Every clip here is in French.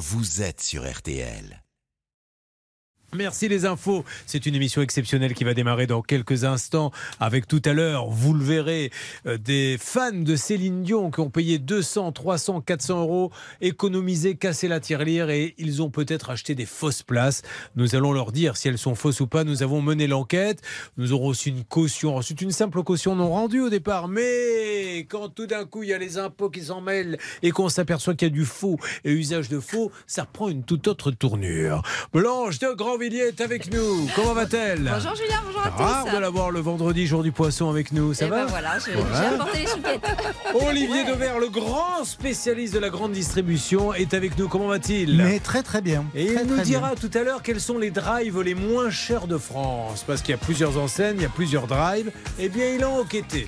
vous êtes sur RTL. Merci les infos. C'est une émission exceptionnelle qui va démarrer dans quelques instants avec tout à l'heure, vous le verrez, euh, des fans de Céline Dion qui ont payé 200, 300, 400 euros, économisé, cassé la tirelire et ils ont peut-être acheté des fausses places. Nous allons leur dire si elles sont fausses ou pas. Nous avons mené l'enquête. Nous aurons aussi une caution. C'est une simple caution non rendue au départ. Mais quand tout d'un coup il y a les impôts qui s'en mêlent et qu'on s'aperçoit qu'il y a du faux et usage de faux, ça prend une toute autre tournure. Blanche de Grandvilliers est avec nous. Comment va-t-elle Bonjour Julien, bonjour à Rare tous. de l'avoir le vendredi, jour du poisson avec nous. Ça Et va ben voilà, j'ai apporté les chouquettes. Olivier Dever, le grand spécialiste de la grande distribution, est avec nous. Comment va-t-il Mais très très bien. Et il nous dira tout à l'heure quels sont les drives les moins chers de France. Parce qu'il y a plusieurs enseignes, il y a plusieurs drives. Eh bien, il a enquêté.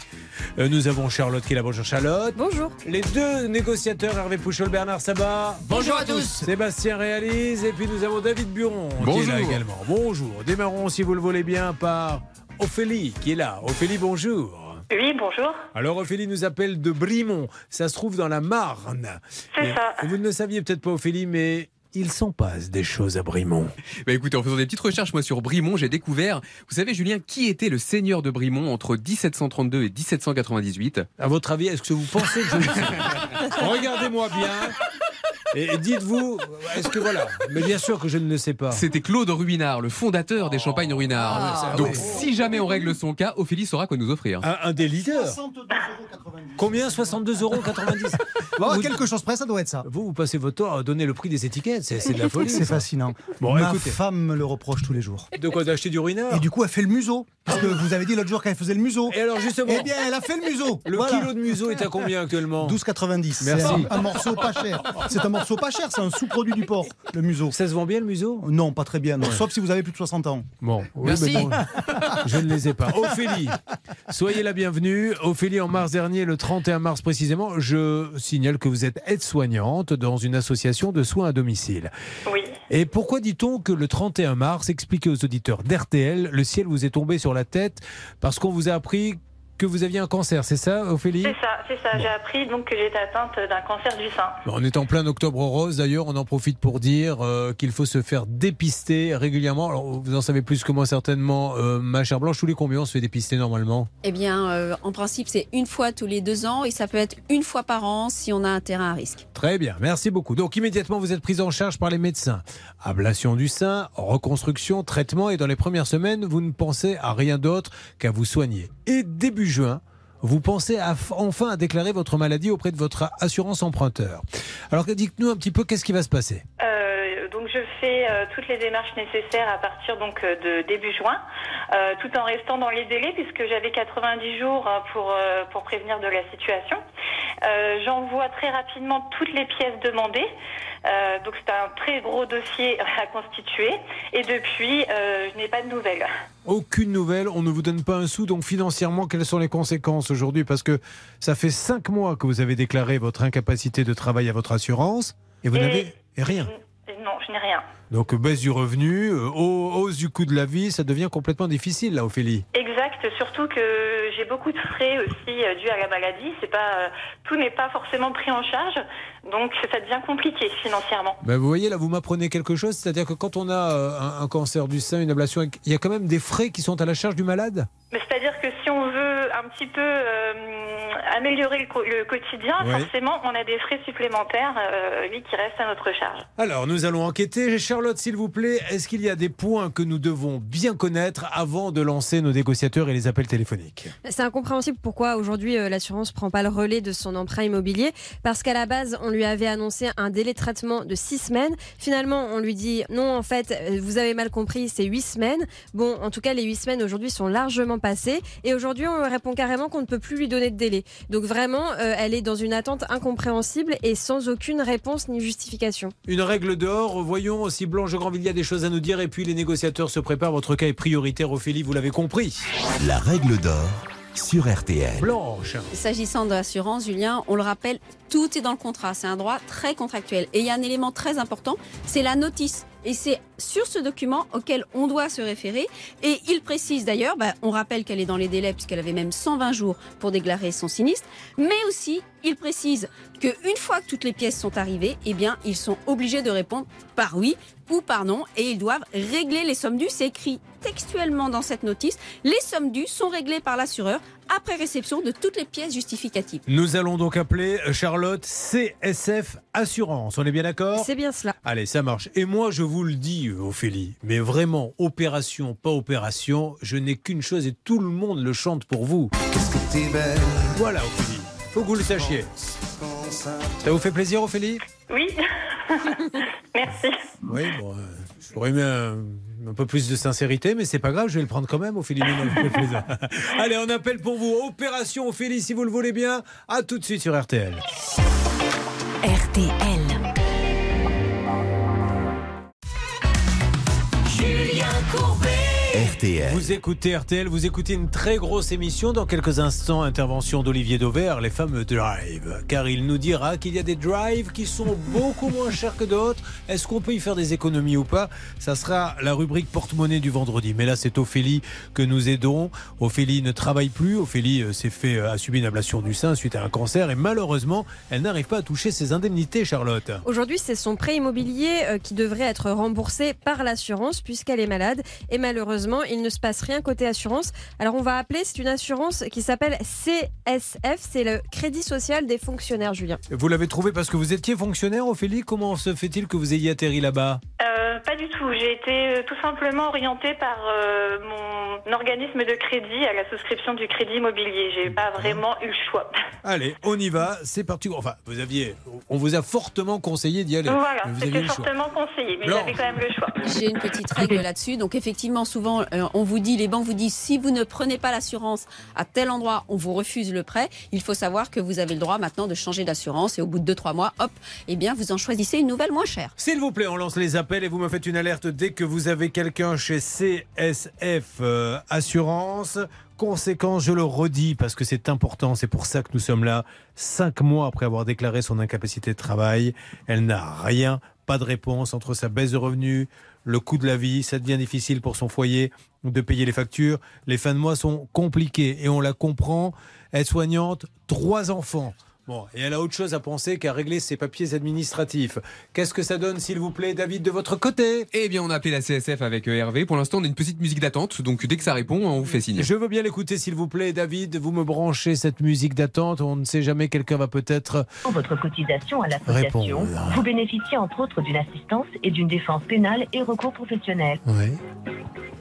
Euh, nous avons Charlotte qui est là. Bonjour Charlotte. Bonjour. Les deux négociateurs, Hervé Pouchol, Bernard Sabat. Bonjour à tous. Sébastien réalise. Et puis nous avons David Buron qui est Bonjour. là également. Bonjour. Démarrons, si vous le voulez bien, par Ophélie qui est là. Ophélie, bonjour. Oui, bonjour. Alors Ophélie nous appelle de Brimont. Ça se trouve dans la Marne. C'est ça. vous ne le saviez peut-être pas Ophélie, mais il s'en passe des choses à Brimont. Bah écoutez, en faisant des petites recherches moi sur Brimont, j'ai découvert, vous savez Julien, qui était le seigneur de Brimont entre 1732 et 1798 À votre avis, est-ce que vous pensez que je Regardez-moi bien. Et dites-vous, est-ce que voilà Mais bien sûr que je ne le sais pas. C'était Claude Ruinard, le fondateur des champagnes Ruinard. Ah, Donc oui. si jamais on règle son cas, Ophélie saura quoi nous offrir. Un, un des leaders. 62,90 euros. Combien? 62,90 euros Bon, Vous- quelque chose près, ça doit être ça. Vous, vous passez votre temps à donner le prix des étiquettes. C'est de la folie. C'est fascinant. Bon, Ma écoutez. femme me le reproche tous les jours. De quoi D'acheter du ruinard? Et du coup, elle fait le museau. Parce que vous avez dit l'autre jour qu'elle faisait le museau. Et alors justement, Eh bien, elle a fait le museau. le Voilà. kilo de museau est à combien actuellement? 12,90. C'est Merci. un, un morceau pas cher. C'est un morceau pas cher, c'est un sous-produit du porc, le museau. Ça se vend bien le museau? Non, pas très bien. non. Sauf si vous avez plus de 60 ans. Bon, oui, Merci. mais bon, je ne les ai pas. Ophélie, soyez la bienvenue. Ophélie, en mars dernier, le 31 mars précisément, je signale que vous êtes aide-soignante dans une association de soins à domicile. Oui. Et pourquoi dit-on que le 31 mars, expliquez aux auditeurs d'RTL, le ciel vous est tombé sur la tête parce qu'on vous a appris que vous aviez un cancer, c'est ça, Ophélie C'est ça, c'est ça. J'ai appris donc que j'étais atteinte d'un cancer du sein. On est en plein octobre rose d'ailleurs, on en profite pour dire euh, qu'il faut se faire dépister régulièrement. Alors vous en savez plus que moi certainement, euh, ma chère Blanche, tous les combien on se fait dépister normalement? Eh bien, euh, en principe, c'est une fois tous les deux ans et ça peut être une fois par an si on a un terrain à risque. Très bien, merci beaucoup. Donc immédiatement vous êtes prise en charge par les médecins. Ablation du sein, reconstruction, traitement et dans les premières semaines vous ne pensez à rien d'autre qu'à vous soigner. Et début juin, vous pensez enfin à déclarer votre maladie auprès de votre assurance emprunteur. Alors dites-nous un petit peu qu'est-ce qui va se passer? Euh, donc je fais euh, toutes les démarches nécessaires à partir donc euh, de début juin, euh, tout en restant dans les délais puisque j'avais 90 jours pour euh, pour prévenir de la situation. J'envoie très rapidement toutes les pièces demandées. Donc c'est un très gros dossier à constituer et depuis je n'ai pas de nouvelles. Aucune nouvelle, on ne vous donne pas un sou, donc financièrement, quelles sont les conséquences aujourd'hui? Parce que ça fait cinq mois que vous avez déclaré votre incapacité de travail à votre assurance et vous Et- n'avez rien. Non, je n'ai rien. Donc baisse du revenu, euh, hau- hausse du coût de la vie, ça devient complètement difficile là, Ophélie. Exact, surtout que j'ai beaucoup de frais aussi euh, dus à la maladie. C'est pas euh, tout n'est pas forcément pris en charge, donc ça devient compliqué financièrement. Ben, vous voyez là, vous m'apprenez quelque chose, c'est-à-dire que quand on a un, un cancer du sein, une ablation, il y a quand même des frais qui sont à la charge du malade? Mais c'est-à-dire que un petit peu euh, améliorer le, co- le quotidien, forcément, on a des frais supplémentaires, euh, oui, qui restent à notre charge. Alors nous allons enquêter. Charlotte, s'il vous plaît, est-ce qu'il y a des points que nous devons bien connaître avant de lancer nos négociateurs et les appels téléphoniques? C'est incompréhensible pourquoi aujourd'hui euh, l'assurance prend pas le relais de son emprunt immobilier parce qu'à la base on lui avait annoncé un délai de traitement de six semaines. Finalement on lui dit non en fait vous avez mal compris c'est huit semaines. Bon en tout cas les huit semaines aujourd'hui sont largement passées et aujourd'hui on lui répond carrément qu'on ne peut plus lui donner de délai. Donc vraiment euh, elle est dans une attente incompréhensible et sans aucune réponse ni justification. Une règle d'or, voyons si Blanche de Grandvilliers a des choses à nous dire et puis les négociateurs se préparent. Votre cas est prioritaire, Ophélie, vous l'avez compris. La règle d'or sur RTL. Blanche, S'agissant de l'assurance, Julien, on le rappelle, tout est dans le contrat. C'est un droit très contractuel. Et il y a un élément très important, c'est la notice. Et c'est sur ce document auquel on doit se référer. Et il précise d'ailleurs, bah, on rappelle qu'elle est dans les délais puisqu'elle avait même 120 jours pour déclarer son sinistre, mais aussi il précise qu'une fois que toutes les pièces sont arrivées, eh bien, ils sont obligés de répondre par oui ou par non et ils doivent régler les sommes dues. C'est textuellement dans cette notice. Les sommes dues sont réglées par l'assureur après réception de toutes les pièces justificatives. Nous allons donc appeler Charlotte CSF Assurance. On est bien d'accord? C'est bien cela. Allez, ça marche. Et moi, je vous le dis, Ophélie, mais vraiment, opération, pas opération, je n'ai qu'une chose et tout le monde le chante pour vous. Voilà, Ophélie. Faut que vous le sachiez. Ça vous fait plaisir, Ophélie? Oui. Merci. Oui, bon, euh, j'aurais aimé un, un peu plus de sincérité, mais c'est pas grave, je vais le prendre quand même, Ophélie. Allez, on appelle pour vous Opération Ophélie, si vous le voulez bien. À tout de suite sur RTL. RTL. RTL. Vous écoutez RTL, vous écoutez une très grosse émission. Dans quelques instants, intervention d'Olivier Dauvert, les fameux drives. Car il nous dira qu'il y a des drives qui sont beaucoup moins chers que d'autres. Est-ce qu'on peut y faire des économies ou pas? Ça sera la rubrique porte-monnaie du vendredi. Mais là, c'est Ophélie que nous aidons. Ophélie ne travaille plus. Ophélie euh, s'est fait euh, a subi une ablation du sein suite à un cancer. Et malheureusement, elle n'arrive pas à toucher ses indemnités, Charlotte. Aujourd'hui, c'est son prêt immobilier euh, qui devrait être remboursé par l'assurance puisqu'elle est malade. Et malheureusement, il ne se passe rien côté assurance. Alors, on va appeler, c'est une assurance qui s'appelle CSF, c'est le Crédit Social des fonctionnaires, Julien. Vous l'avez trouvé parce que vous étiez fonctionnaire, Ophélie Comment se fait-il que vous ayez atterri là-bas? Euh, pas du tout. J'ai été euh, tout simplement orientée par euh, mon organisme de crédit à la souscription du crédit immobilier. J'ai pas vraiment eu le choix. Allez, on y va, c'est parti. Enfin, vous aviez, on vous a fortement conseillé d'y aller. Voilà, c'était fortement conseillé, mais j'avais quand même le choix. J'ai une petite règle là-dessus. Donc effectivement, souvent, euh, on vous dit, les banques vous disent, si vous ne prenez pas l'assurance à tel endroit, on vous refuse le prêt. Il faut savoir que vous avez le droit maintenant de changer d'assurance et au bout de 2-3 mois, hop, eh bien, vous en choisissez une nouvelle moins chère. S'il vous plaît, on lance les appels et vous me faites une alerte dès que vous avez quelqu'un chez CSF euh, Assurance. Conséquence, je le redis parce que c'est important, c'est pour ça que nous sommes là. Cinq mois après avoir déclaré son incapacité de travail, elle n'a rien, pas de réponse entre sa baisse de revenus, le coût de la vie, ça devient difficile pour son foyer de payer les factures. Les fins de mois sont compliquées et on la comprend. Aide-soignante, trois enfants. Bon, et elle a autre chose à penser qu'à régler ses papiers administratifs. Qu'est-ce que ça donne, s'il vous plaît, David, de votre côté? Eh bien, on a appelé la CSF avec euh, Hervé. Pour l'instant, on a une petite musique d'attente. Donc, dès que ça répond, on vous fait signe. Je veux bien l'écouter, s'il vous plaît, David. Vous me branchez cette musique d'attente. On ne sait jamais, quelqu'un va peut-être. votre cotisation à l'association, Répondre. vous bénéficiez entre autres d'une assistance et d'une défense pénale et recours professionnel. Oui.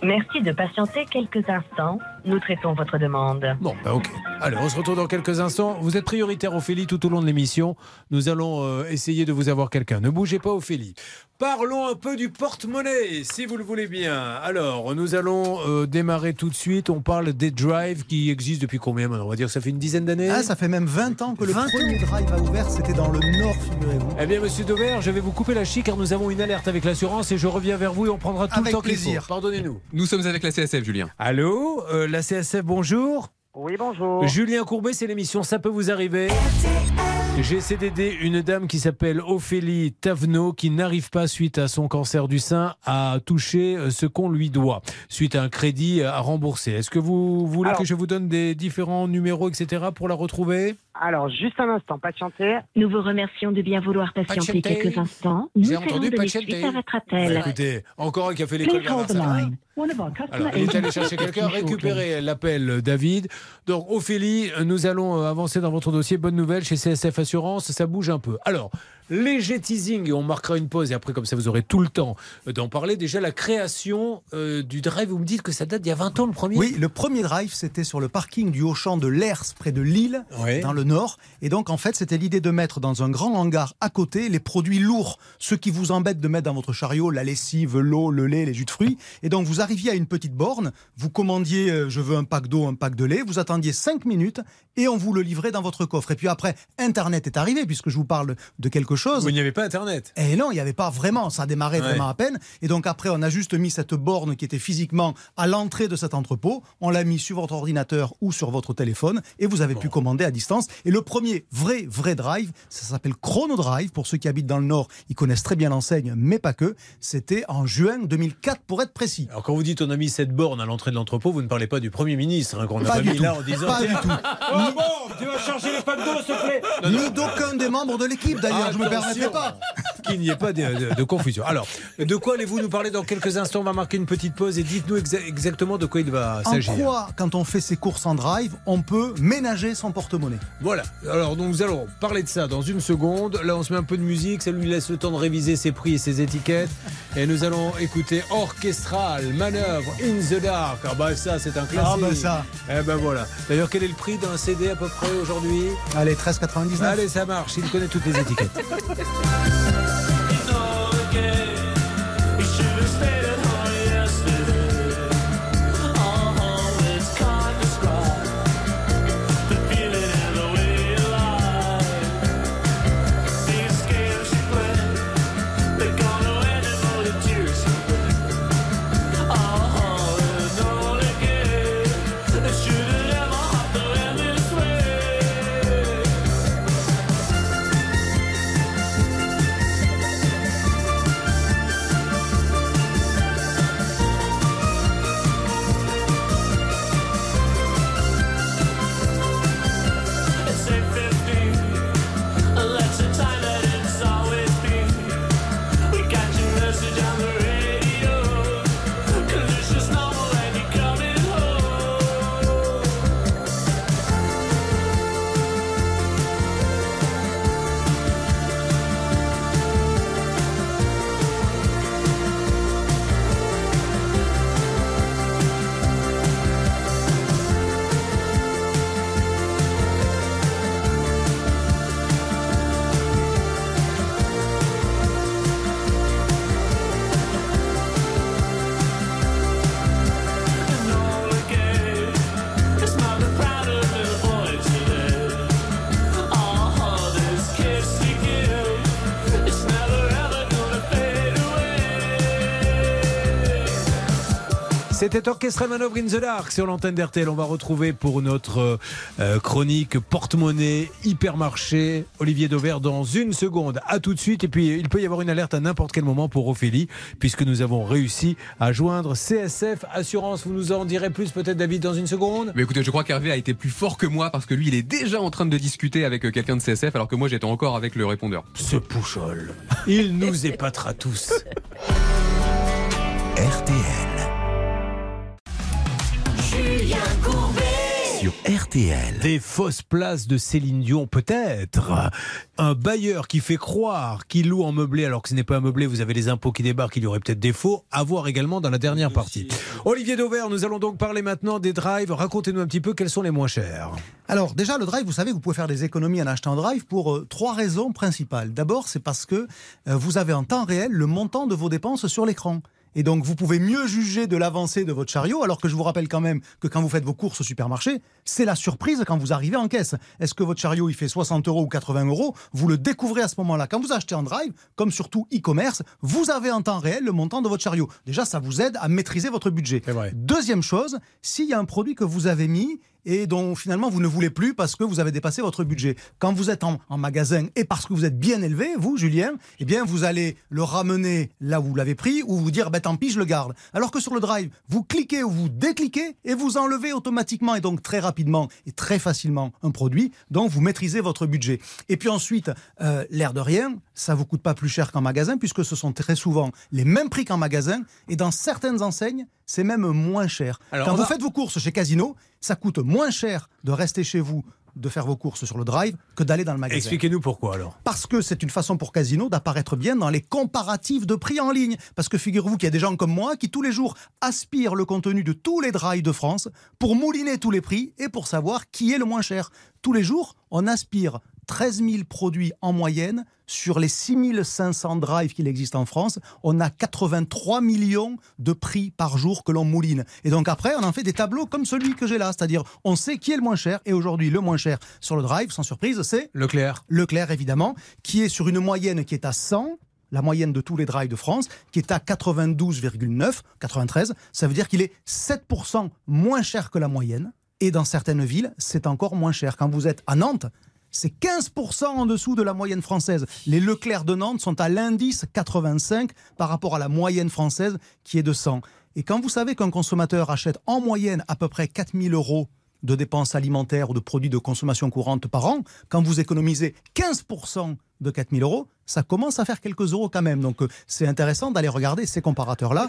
Merci de patienter quelques instants. Nous traitons votre demande. Bon, bah ok. Allez, on se retrouve dans quelques instants. Vous êtes prioritaire, Ophélie, tout au long de l'émission. Nous allons euh, essayer de vous avoir quelqu'un. Ne bougez pas, Ophélie. Parlons un peu du porte-monnaie, si vous le voulez bien. Alors, nous allons euh, démarrer tout de suite. On parle des drives qui existent depuis combien maintenant? On va dire que ça fait une dizaine d'années Ah, ça fait même 20 ans que le 20 ans. premier drive a ouvert, c'était dans le Nord, figurez-vous. Eh bien, monsieur Dauvert, je vais vous couper la chic car nous avons une alerte avec l'assurance et je reviens vers vous et on prendra tout Avec le temps qu'il plaisir. faut. Pardonnez-nous. Nous sommes avec la CSF, Julien. Allô, euh, la CSF, bonjour. Oui, bonjour. Julien Courbet, c'est l'émission Ça peut vous arriver. J'essaie d'aider une dame qui s'appelle Ophélie Tavenot qui n'arrive pas, suite à son cancer du sein, à toucher euh, ce qu'on lui doit, suite à un crédit à rembourser. Est-ce que vous voulez Alors- que je vous donne des différents numéros, etc., pour la retrouver? Alors, juste un instant, patientez. Nous vous remercions de bien vouloir patienter quelques instants. Nous allons entendu donner patienter. suite à votre Bah, appel. Écoutez, encore un qui a fait l'école Alors, il est allé chercher quelqu'un, récupérer l'appel euh, David. Donc, Ophélie, euh, nous allons euh, avancer dans votre dossier. Bonne nouvelle chez CSF Assurance, ça bouge un peu. Alors, léger teasing, et on marquera une pause, et après, comme ça, vous aurez tout le temps euh, d'en parler. Déjà, la création euh, du drive, vous me dites que ça date d'il y a 20 ans, le premier Oui, le premier drive, c'était sur le parking du Auchan de Lers, près de Lille, dans le Nord. Et donc, en fait, c'était l'idée de mettre dans un grand hangar à côté les produits lourds, ceux qui vous embêtent de mettre dans votre chariot, la lessive, l'eau, le lait, les jus de fruits. Et donc, vous arriviez à une petite borne, vous commandiez, euh, je veux un pack d'eau, un pack de lait, vous attendiez 5 minutes et on vous le livrait dans votre coffre. Et puis après, Internet est arrivé, puisque je vous parle de quelque chose chose. il n'y avait pas Internet. Et non, il n'y avait pas vraiment, ça démarrait Ouais. vraiment à peine. Et donc après, on a juste mis cette borne qui était physiquement à l'entrée de cet entrepôt. On l'a mis sur votre ordinateur ou sur votre téléphone et vous avez pu commander à distance. Et le premier vrai, vrai drive, ça s'appelle Chrono Drive. Pour ceux qui habitent dans le Nord, ils connaissent très bien l'enseigne, mais pas que. C'était en juin 2004 pour être précis. Alors quand vous dites on a mis cette borne à l'entrée de l'entrepôt, vous ne parlez pas du Premier ministre hein, qu'on a Pas mis tout. là en disant Pas du tout. Oh bon, tu vas charger les d'eau s'il te plaît Ni d'aucun des membres de l'équipe d'ailleurs, je permettrai pas. Qu'il n'y ait pas de, de- de confusion. Alors, de quoi allez-vous nous parler dans quelques instants On va marquer une petite pause et dites-nous exa- exactement de quoi il va En s'agir. quoi, quand on fait ses courses en drive, on peut ménager son porte-monnaie? Voilà. Alors, donc, nous allons parler de ça dans une seconde. Là, on se met un peu de musique. Ça lui laisse le temps de réviser ses prix et ses étiquettes. Et nous allons écouter Orchestral, Manœuvre, In the Dark. Ah, bah, ça, c'est un classique. Ah, bah, ça. Eh ben voilà. D'ailleurs, quel est le prix d'un CD à peu près aujourd'hui? Allez, 13,99. Allez, ça marche. Il connaît toutes les étiquettes. podcast. C'était Orchestra Manœuvre in the Dark sur l'antenne d'RTL. On va retrouver pour notre euh, chronique porte-monnaie hypermarché Olivier Dauvert dans une seconde. À tout de suite. Et puis il peut y avoir une alerte à n'importe quel moment pour Ophélie puisque nous avons réussi à joindre CSF Assurance. Vous nous en direz plus peut-être David dans une seconde? Mais écoutez, je crois qu'Hervé a été plus fort que moi parce que lui, il est déjà en train de discuter avec euh, quelqu'un de CSF alors que moi, j'étais encore avec le répondeur. Ce pouchol. Il nous épatera tous. RTL. Sur RTL. Des fausses places de Céline Dion, peut-être. Un bailleur qui fait croire qu'il loue en meublé alors que ce n'est pas un meublé, vous avez les impôts qui débarquent, il y aurait peut-être des faux. À voir également dans la dernière partie. Olivier Dauvert, nous allons donc parler maintenant des drives. Racontez-nous un petit peu quels sont les moins chers. Alors déjà, le drive, vous savez, vous pouvez faire des économies en achetant un drive pour euh, trois raisons principales. D'abord, c'est parce que euh, vous avez en temps réel le montant de vos dépenses sur l'écran. Et donc, vous pouvez mieux juger de l'avancée de votre chariot, alors que je vous rappelle quand même que quand vous faites vos courses au supermarché, c'est la surprise quand vous arrivez en caisse. Est-ce que votre chariot, il fait 60 euros ou 80 euros Vous le découvrez à ce moment-là. Quand vous achetez en drive, comme surtout e-commerce, vous avez en temps réel le montant de votre chariot. Déjà, ça vous aide à maîtriser votre budget. Deuxième chose, s'il y a un produit que vous avez mis et dont finalement vous ne voulez plus parce que vous avez dépassé votre budget. Quand vous êtes en, en magasin et parce que vous êtes bien élevé, vous, Julien, eh bien vous allez le ramener là où vous l'avez pris ou vous dire ben, tant pis, je le garde. Alors que sur le drive, vous cliquez ou vous décliquez et vous enlevez automatiquement et donc très rapidement et très facilement un produit. Donc vous maîtrisez votre budget. Et puis ensuite, euh, l'air de rien, ça vous coûte pas plus cher qu'en magasin puisque ce sont très souvent les mêmes prix qu'en magasin et dans certaines enseignes, c'est même moins cher. Alors, Quand vous va- faites vos courses chez Casino, ça coûte moins cher de rester chez vous, de faire vos courses sur le drive, que d'aller dans le magasin. Expliquez-nous pourquoi alors. Parce que c'est une façon pour Casino d'apparaître bien dans les comparatifs de prix en ligne. Parce que figurez-vous qu'il y a des gens comme moi qui tous les jours aspirent le contenu de tous les drives de France pour mouliner tous les prix et pour savoir qui est le moins cher. Tous les jours, on aspire 13 000 produits en moyenne sur les 6500 drives qu'il existe en France, on a 83 millions de prix par jour que l'on mouline. Et donc après, on en fait des tableaux comme celui que j'ai là, c'est-à-dire on sait qui est le moins cher. Et aujourd'hui, le moins cher sur le drive, sans surprise, c'est Leclerc. Leclerc évidemment, qui est sur une moyenne qui est à 100 la moyenne de tous les drives de France, qui est à 92,9, 93. Ça veut dire qu'il est 7% moins cher que la moyenne. Et dans certaines villes, c'est encore moins cher. Quand vous êtes à Nantes, c'est 15% en dessous de la moyenne française. Les Leclerc de Nantes sont à l'indice 85 par rapport à la moyenne française qui est de 100. Et quand vous savez qu'un consommateur achète en moyenne à peu près 4000 euros de dépenses alimentaires ou de produits de consommation courante par an, quand vous économisez 15% de 4000 euros, ça commence à faire quelques euros quand même. Donc euh, c'est intéressant d'aller regarder ces comparateurs-là.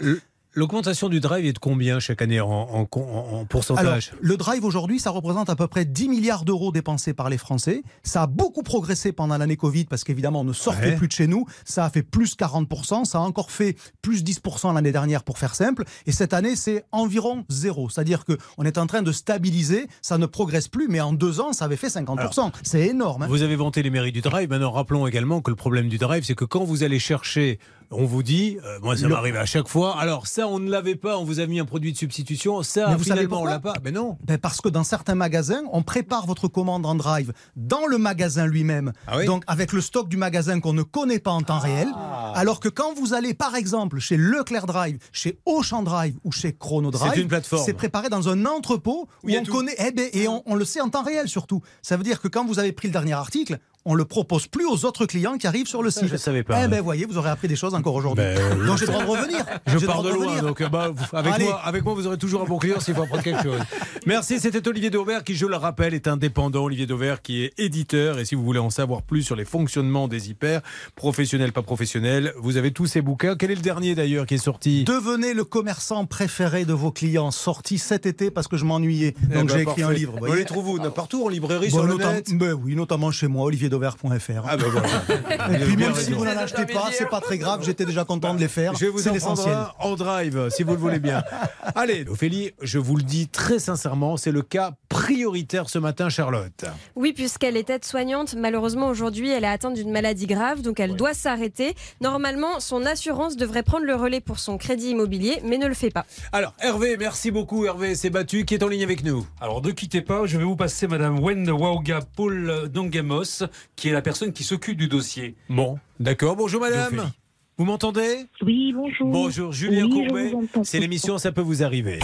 L'augmentation du drive est de combien chaque année en, en- en- en pourcentage Alors, le drive aujourd'hui, ça représente à peu près 10 milliards d'euros dépensés par les Français. Ça a beaucoup progressé pendant l'année Covid parce qu'évidemment, on ne sortait Ouais. plus de chez nous. Ça a fait plus 40%. Ça a encore fait plus 10% l'année dernière pour faire simple. Et cette année, c'est environ zéro. C'est-à-dire qu'on est en train de stabiliser. Ça ne progresse plus, mais en deux ans, ça avait fait 50%. C'est énorme. hein. Vous avez vanté les mérites du drive. Maintenant, rappelons également que le problème du drive, c'est que quand vous allez chercher, on vous dit, euh, moi ça m'arrive à chaque fois, alors ça on ne l'avait pas, on vous a mis un produit de substitution, ça Mais vous savez finalement on pourquoi l'a pas. Mais non. Ben, parce que dans certains magasins, on prépare votre commande en drive dans le magasin lui-même. Ah oui Donc avec le stock du magasin qu'on ne connaît pas en temps réel. Alors que quand vous allez par exemple chez Leclerc Drive, chez Auchan Drive ou chez Chrono Drive, C'est une plateforme. c'est préparé dans un entrepôt où on connaît eh ben, et on, on le sait en temps réel surtout. Ça veut dire que quand vous avez pris le dernier article, on le propose plus aux autres clients qui arrivent sur le Ça, site. je savais pas. Eh ben voyez, vous aurez appris des choses encore aujourd'hui. Ben, euh, Donc j'ai le droit de revenir. Je pars de loin, donc euh, bah, vous- avec, Allez. moi, avec moi, vous aurez toujours un bon client s'il faut apprendre quelque chose. Merci, c'était Olivier Dauvert qui, je le rappelle, est indépendant. Olivier Dauvert qui est éditeur. Et si vous voulez en savoir plus sur les fonctionnements des hyper, professionnels, pas professionnels, vous avez tous ces bouquins. Quel est le dernier d'ailleurs qui est sorti Devenez le commerçant préféré de vos clients, sorti cet été parce que je m'ennuyais. Eh Donc ben, j'ai écrit un livre. vous les trouve où Partout en librairie, Bon, sur le net ben oui, notamment chez moi, olivierdauvert.fr. Ah ben voilà. Et puis même si vous n'en achetez pas, c'est pas très grave, j'étais déjà content de les faire. Je vais vous C'est en l'essentiel. en drive, si vous le voulez bien. Allez, Ophélie, je vous le dis très sincèrement, c'est le cas prioritaire ce matin, Charlotte. Oui, puisqu'elle est aide-soignante, malheureusement aujourd'hui, elle est atteinte d'une maladie grave, donc elle doit s'arrêter. Normalement, son assurance devrait prendre le relais pour son crédit immobilier, mais ne le fait pas. Alors, Hervé, merci beaucoup. Hervé s'est battu, qui est en ligne avec nous. Alors ne quittez pas, je vais vous passer Madame Wen Wauga Paul Dongamos, qui est la personne qui s'occupe du dossier. Bon, d'accord. Bonjour, madame. Vous m'entendez? Oui, bonjour. Bonjour, Julien Oui, Courbet. C'est l'émission Ça peut vous arriver.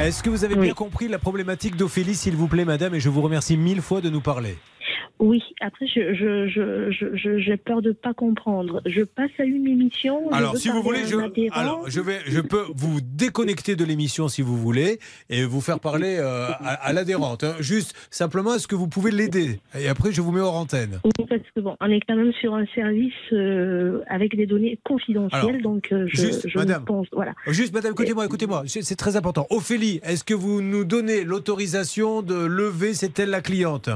Est-ce que vous avez bien compris la problématique d'Ophélie, s'il vous plaît, madame? Et je vous remercie mille fois de nous parler. Oui, après, je, je, je, je- j'ai peur de pas comprendre. Je passe à une émission. Alors, si vous voulez, je, alors, je, vais, je peux vous déconnecter de l'émission si vous voulez et vous faire parler euh, à, à l'adhérente. hein. Juste, simplement, est-ce que vous pouvez l'aider? Et après, je vous mets hors antenne. Oui, parce que bon, on est quand même sur un service euh, avec des données confidentielles, Alors, donc euh, je, juste, je madame. pense, voilà. Juste, madame, écoutez-moi, écoutez-moi, c'est c'est très important. Ophélie, est-ce que vous nous donnez l'autorisation de lever, c'est-elle la cliente?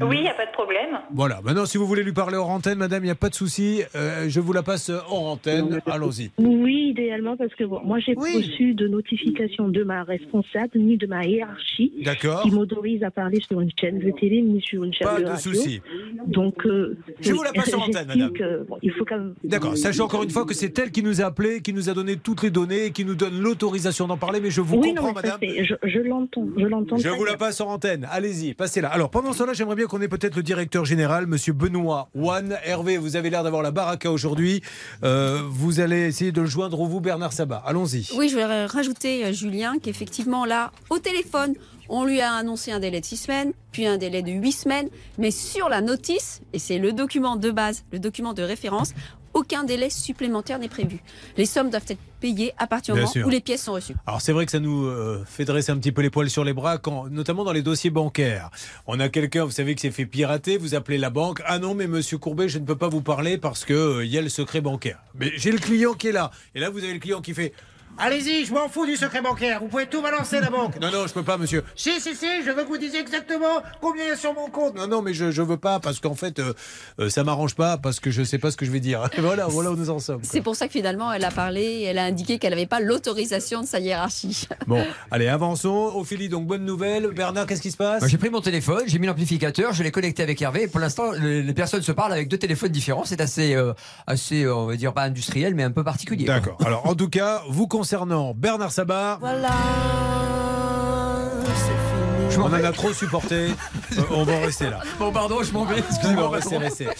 Oui, il n'y a pas de problème. Voilà, maintenant, si vous voulez lui parler hors antenne, madame, il n'y a pas de souci. Euh, je vous la passe hors antenne. Allons-y. Oui, idéalement, parce que bon, moi, j'ai Oui. reçu de notification de ma responsable ni de ma hiérarchie D'accord qui m'autorise à parler sur une chaîne de télé ni sur une chaîne Pas de de radio. souci. Donc, euh, Je oui, vous la passe en antenne, madame. que, bon, il faut quand même. D'accord, sachez encore une fois que c'est elle qui nous a appelé, qui nous a donné toutes les données, qui nous donne l'autorisation d'en parler, mais je vous oui, comprends, non, madame. je, l'entends, je l'entends. Je vous la passe en antenne. Allez-y, passez-la. Alors, pendant cela, j'aimerais bien qu'on ait peut-être le directeur général, monsieur Benoît Wan. Hervé, vous avez l'air d'avoir la baraka aujourd'hui. Euh, vous allez essayer de le joindre vous, Bernard Sabat? Allons-y. Oui, je voudrais rajouter, euh, Julien, qu'effectivement, là, au téléphone, on lui a annoncé un délai de six semaines, puis un délai de huit semaines, mais sur la notice, et c'est le document de base, le document de référence, aucun délai supplémentaire n'est prévu. Les sommes doivent être payées à partir du moment sûr. où les pièces sont reçues. Alors c'est vrai que ça nous euh, fait dresser un petit peu les poils sur les bras, quand, notamment dans les dossiers bancaires. On a quelqu'un, vous savez, qui s'est fait pirater, vous appelez la banque, ah non mais monsieur Courbet, je ne peux pas vous parler parce que euh, y a le secret bancaire. Mais j'ai le client qui est là, et là vous avez le client qui fait, Allez-y, je m'en fous du secret bancaire. Vous pouvez tout balancer la banque. Non, non, je peux pas, monsieur. Si, si, si, je veux que vous disiez exactement combien il y a sur mon compte. Non, non, mais je, je veux pas parce qu'en fait, euh, euh, ça m'arrange pas parce que je sais pas ce que je vais dire. voilà, voilà où nous en sommes. C'est pour ça que finalement, elle a parlé, elle a indiqué qu'elle n'avait pas l'autorisation de sa hiérarchie. Bon, allez, avançons. Ophélie, donc bonne nouvelle. Bernard, qu'est-ce qui se passe? J'ai pris mon téléphone, j'ai mis l'amplificateur, je l'ai connecté avec Hervé. Et pour l'instant, le- les personnes se parlent avec deux téléphones différents. C'est assez, euh, assez, euh, on va dire pas industriel, mais un peu particulier. D'accord. Alors, en tout cas, vous concernant Bernard Sabat, on en a trop supporté. Euh, on va en rester là. Bon, pardon, je m'en vais. Excusez-moi, restez.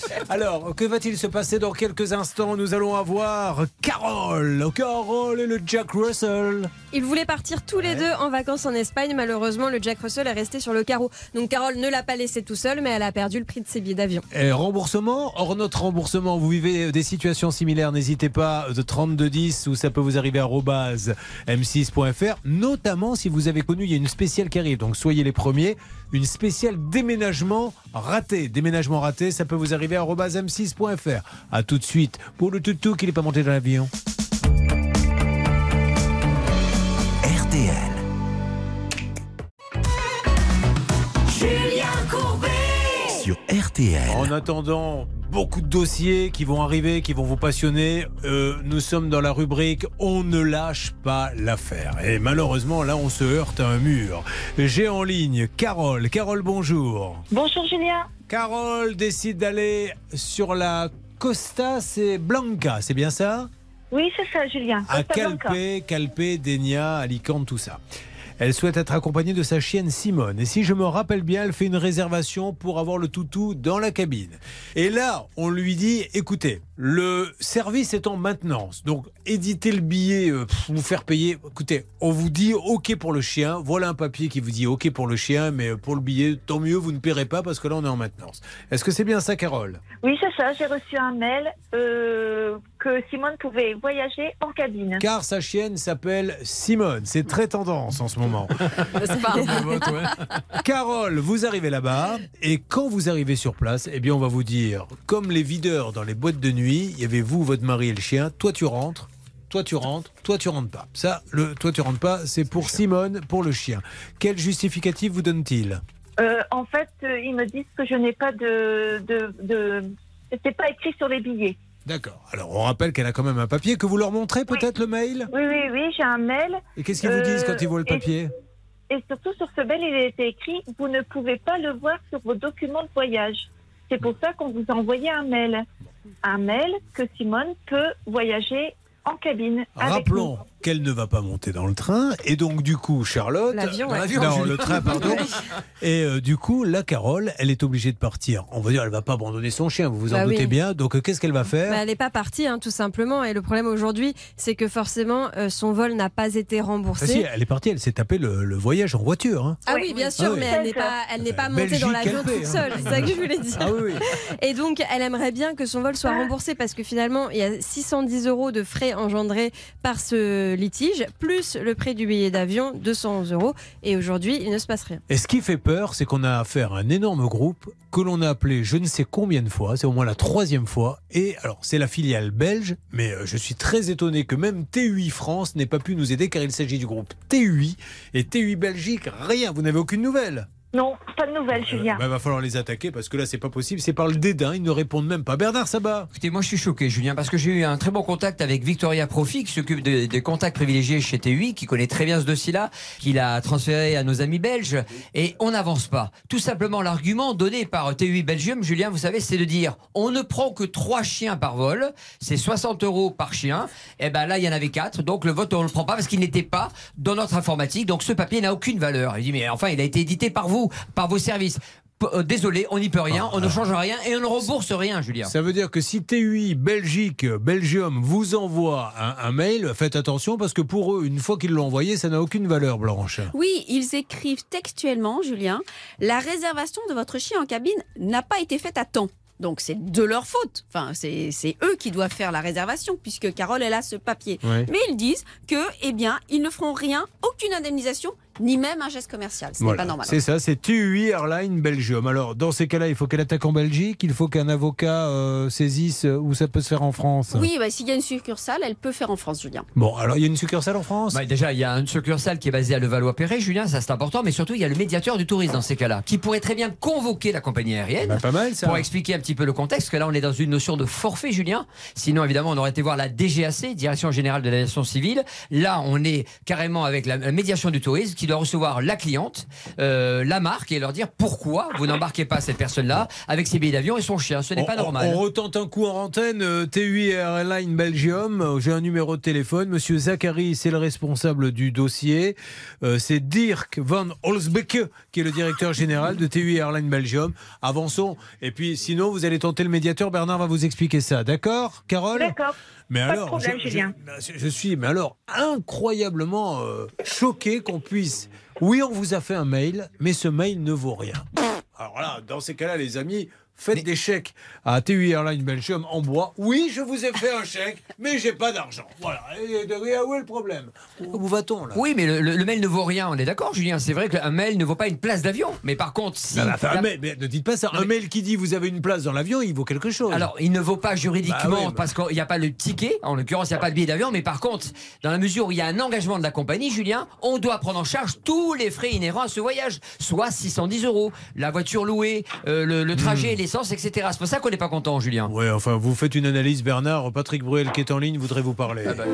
Alors, que va-t-il se passer dans quelques instants Nous allons avoir Carole. Carole et le Jack Russell. Ils voulaient partir tous les deux en vacances en Espagne. Malheureusement, le Jack Russell est resté sur le carreau. Donc Carole ne l'a pas laissé tout seul, mais elle a perdu le prix de ses billets d'avion. Et remboursement, hors notre remboursement, vous vivez des situations similaires, n'hésitez pas de 3210 ou ça peut vous arriver à arobase m6.fr, notamment si vous avez connu, il y a une spéciale qui arrive, donc soyez les premiers, une spéciale déménagement raté. Déménagement raté, ça peut vous arriver à arobase m6.fr. A tout de suite pour le toutou qui n'est pas monté dans l'avion. RTL. En attendant, beaucoup de dossiers qui vont arriver, qui vont vous passionner. Euh, nous sommes dans la rubrique On ne lâche pas l'affaire. Et malheureusement, là, on se heurte à un mur. J'ai en ligne Carole. Carole, bonjour. Bonjour Julien. Carole décide d'aller sur la Costa, c'est Blanca, c'est bien ça? Oui, c'est ça, Julien. À Costa. Calpe, Calpe, Denia, Alicante, tout ça. Elle souhaite être accompagnée de sa chienne Simone. Et si je me rappelle bien, elle fait une réservation pour avoir le toutou dans la cabine. Et là, on lui dit, écoutez, le service est en maintenance. Donc, éditer le billet, euh, pff, vous faire payer. Écoutez, on vous dit OK pour le chien. Voilà un papier qui vous dit OK pour le chien, mais pour le billet, tant mieux, vous ne paierez pas parce que là, on est en maintenance. Est-ce que c'est bien ça, Carole? Oui, c'est ça. J'ai reçu un mail euh, que Simone pouvait voyager en cabine. Car sa chienne s'appelle Simone. C'est très tendance en ce moment. C'est pas? Carole, vous arrivez là-bas et quand vous arrivez sur place, eh bien on va vous dire, comme les videurs dans les boîtes de nuit, il y avait vous, votre mari et le chien, toi tu rentres, toi tu rentres, toi tu rentres pas. Ça, le toi tu rentres pas, c'est pour Simone, pour le chien. Quel justificatif vous donne-t-il Euh, en fait, euh, ils me disent que je n'ai pas de. de, de... C'était pas écrit sur les billets. D'accord. Alors on rappelle qu'elle a quand même un papier que vous leur montrez peut-être le mail Oui, oui, oui, j'ai un mail. Et qu'est-ce qu'ils vous disent quand ils voient le papier Et surtout sur ce mail, il était écrit Vous ne pouvez pas le voir sur vos documents de voyage. C'est pour ça qu'on vous a envoyé un mail. Un mail que Simone peut voyager en cabine. avec qu'elle ne va pas monter dans le train et donc du coup Charlotte L'avion, ouais. Dans le train pardon et euh, du coup la Carole elle est obligée de partir on va dire elle va pas abandonner son chien vous vous en Bah doutez oui. bien donc euh, qu'est-ce qu'elle va faire Bah, elle n'est pas partie, hein, tout simplement. Et le problème aujourd'hui, c'est que forcément, euh, son vol n'a pas été Ah remboursé. si, elle est partie elle s'est tapé le, le voyage en voiture hein. Ah oui, bien sûr, Ah oui. mais elle n'est pas, elle n'est pas montée dans l'avion toute hein. seule. C'est ça que je voulais dire. Ah oui, Et donc, elle aimerait bien que son vol soit remboursé parce que finalement, il y a 610 euros de frais engendrés par ce litige, plus le prix du billet d'avion, 211 euros. Et aujourd'hui, il ne se passe rien. Et ce qui fait peur, c'est qu'on a affaire à un énorme groupe que l'on a appelé je ne sais combien de fois, c'est au moins la troisième fois. Et alors, c'est la filiale belge, mais euh, je suis très étonné que même TUI France n'ait pas pu nous aider car il s'agit du groupe TUI. Et TUI Belgique, rien, vous n'avez aucune nouvelle. Non, pas de nouvelles, Julien. Il va falloir les attaquer parce que là, c'est pas possible. C'est par le dédain, ils ne répondent même pas. Bernard Sabat Écoutez, moi je suis choqué, Julien, parce que j'ai eu un très bon contact avec Victoria Profi, qui s'occupe des, contacts privilégiés chez TUI, qui connaît très bien ce dossier-là, qu'il a transféré à nos amis belges, et on n'avance pas. Tout simplement, l'argument donné par TUI Belgium, Julien, vous savez, c'est de dire on ne prend que trois chiens par vol, c'est 60 euros par chien, et ben là, il y en avait quatre, donc le vote, on ne le prend pas parce qu'il n'était pas dans notre informatique, donc ce papier n'a aucune valeur. Il dit, mais enfin, il a été édité par vous, par vos services. P- euh, Désolé, on n'y peut rien, on ne change rien et on ne rembourse rien, Julien. Ça veut dire que si TUI Belgique, Belgium vous envoie un, un mail, faites attention parce que pour eux, une fois qu'ils l'ont envoyé, ça n'a aucune valeur blanche. Oui, ils écrivent textuellement, Julien, la réservation de votre chien en cabine n'a pas été faite à temps. Donc c'est de leur faute. Enfin, c'est c'est eux qui doivent faire la réservation puisque Carole elle a ce papier. Mais ils disent que, eh bien, ils ne feront rien, aucune indemnisation, ni même un geste commercial. Ce n'est pas normal. C'est ça, c'est TUI Airline Belgium. Alors, dans ces cas-là, il faut qu'elle attaque en Belgique, il faut qu'un avocat euh, saisisse euh, où ça peut se faire en France. Oui, bah, s'il y a une succursale, elle peut faire en France, Julien. Bon, alors il y a une succursale en France? Bah, déjà, il y a une succursale qui est basée à Levallois-Perret, Julien, ça c'est important, mais surtout il y a le médiateur du tourisme dans ces cas-là, qui pourrait très bien convoquer la compagnie aérienne Bah, pas mal ça. pour expliquer un petit peu le contexte, parce que là on est dans une notion de forfait, Julien. Sinon, évidemment, on aurait été voir la DGAC, Direction Générale de l'Aviation Civile. Là, on est carrément avec la la médiation du tourisme, qui doit recevoir la cliente, euh, la marque, et leur dire pourquoi vous n'embarquez pas cette personne-là avec ses billets d'avion et son chien. Ce n'est pas on- normal. On, retente un coup en antenne. euh, TUI Airline Belgium. Euh, J'ai un numéro de téléphone. Monsieur Zachary, c'est le responsable du dossier. Euh, c'est Dirk van Holzbecke qui est le directeur général de TUI Airline Belgium. Avançons. Et puis, sinon, vous allez tenter le médiateur. Bernard va vous expliquer ça. D'accord, Carole? D'accord. Mais Pas de alors, problème, je, Julien. je- je suis, mais alors, incroyablement euh, choqué qu'on puisse. Oui, on vous a fait un mail, mais ce mail ne vaut rien. Alors là, dans ces cas-là, les amis, faites des chèques à TUI Airlines Belgium en bois. Oui, je vous ai fait un chèque, mais j'ai pas d'argent. Voilà. Et de rien, où est le problème? Où va-t-on là? Oui, mais le, le- le mail ne vaut rien, on est d'accord, Julien. C'est vrai qu'un mail ne vaut pas une place d'avion. Mais par contre, si. Non, un mail, mais ne dites pas ça. Non, Un mais- mail qui dit vous avez une place dans l'avion, il vaut quelque chose. Alors, il ne vaut pas juridiquement Bah oui, bah. parce qu'il n'y a pas le ticket, en l'occurrence, il n'y a pas de billet d'avion, mais par contre, dans la mesure où il y a un engagement de la compagnie, Julien, on doit prendre en charge tous les frais inhérents à ce voyage, soit 610 euros, la voiture louée, euh, le, le trajet, l'essence, etc. C'est pour ça qu'on n'est pas content, Julien. Ouais, enfin, vous faites une analyse, Bernard. Patrick Bruel, qui est en ligne, voudrait vous parler. Ah bah,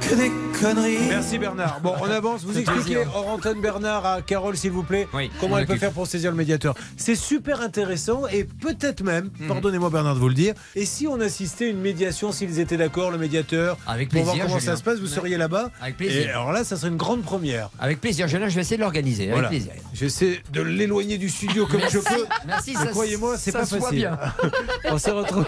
Que des conneries. Merci Bernard. Bon, on avance. Vous expliquez plaisir. hors antenne Bernard à Carole, s'il vous plaît, Oui, comment on elle peut faire pour saisir le médiateur. C'est super intéressant et peut-être même, Mhm. pardonnez-moi Bernard de vous le dire, et si on assistait à une médiation, s'ils étaient d'accord, le médiateur, Avec pour voir plaisir, comment Julien. ça se passe, vous seriez là-bas. Avec Et plaisir. alors là, ça serait une grande première. Avec plaisir, Julien, je vais essayer de l'organiser. Avec Voilà. plaisir. J'essaie de l'éloigner du studio comme je peux. Merci, ça croyez-moi, c'est pas facile. bien. on se retrouve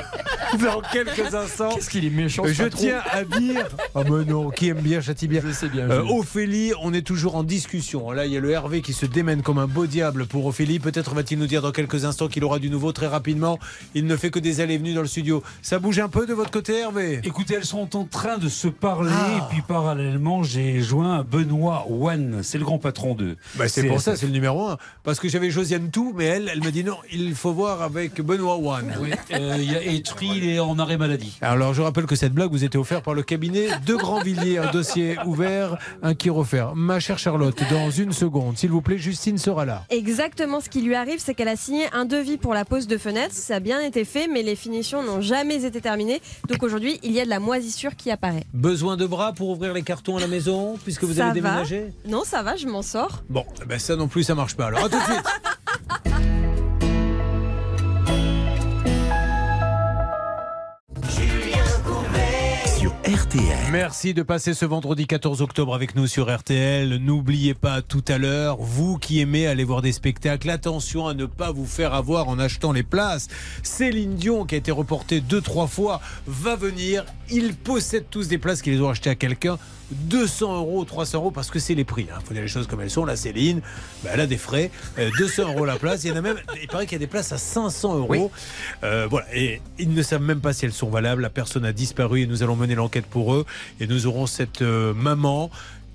dans quelques instants. Qu'est-ce qu'il est méchant, Je tiens à dire. Ah, mais non, qui aime bien châtie bien. Je sais bien. Euh. Ophélie, on est toujours en discussion. Là, il y a le Hervé qui se démène comme un beau diable pour Ophélie. Peut-être va-t-il nous dire dans quelques instants qu'il aura du nouveau très rapidement. Il ne fait que des allées et venues dans le studio. Ça bouge un peu de votre côté, Hervé? Écoutez, elles sont en train de se parler, Ah. et puis parallèlement, j'ai joint Benoît Wan, c'est le grand patron d'eux. Bah, c'est pour ça, c'est le numéro un. Parce que j'avais Josiane Tout, mais elle, elle me dit non, il faut voir avec Benoît One. Oui, euh, il y a Etri, il est en arrêt maladie. Alors, je rappelle que cette blague vous était offerte par le cabinet de Grandvilliers, un dossier ouvert, un qui refaire. Ma chère Charlotte, dans une seconde, s'il vous plaît, Justine sera là. Exactement ce qui lui arrive, c'est qu'elle a signé un devis pour la pose de fenêtres. Ça a bien été fait, mais les finitions n'ont jamais été terminées. Donc aujourd'hui, il y a de la moisissure qui apparaît. Besoin de bras pour ouvrir les cartons à la maison, puisque vous Ça avez va. déménagé Non, ça va, je m'en sors. Bon, eh ben ça non plus, ça marche pas. Alors, à tout de suite. RTL. Merci de passer ce vendredi 14 octobre avec nous sur RTL. N'oubliez pas tout à l'heure, vous qui aimez aller voir des spectacles, attention à ne pas vous faire avoir en achetant les places. Céline Dion, qui a été reportée deux, trois fois, va venir. Ils possèdent tous des places qu'ils ont achetées à quelqu'un. 200 euros, 300 euros, parce que c'est les prix. Il faut dire les choses comme elles sont. La Céline, ben, elle a des frais. Euh, 200 euros la place. Il y en a même, il paraît qu'il y a des places à 500 euros. Euh, voilà. Et ils ne savent même pas si elles sont valables. La personne a disparu et nous allons mener l'enquête pour eux. Et nous aurons cette euh, maman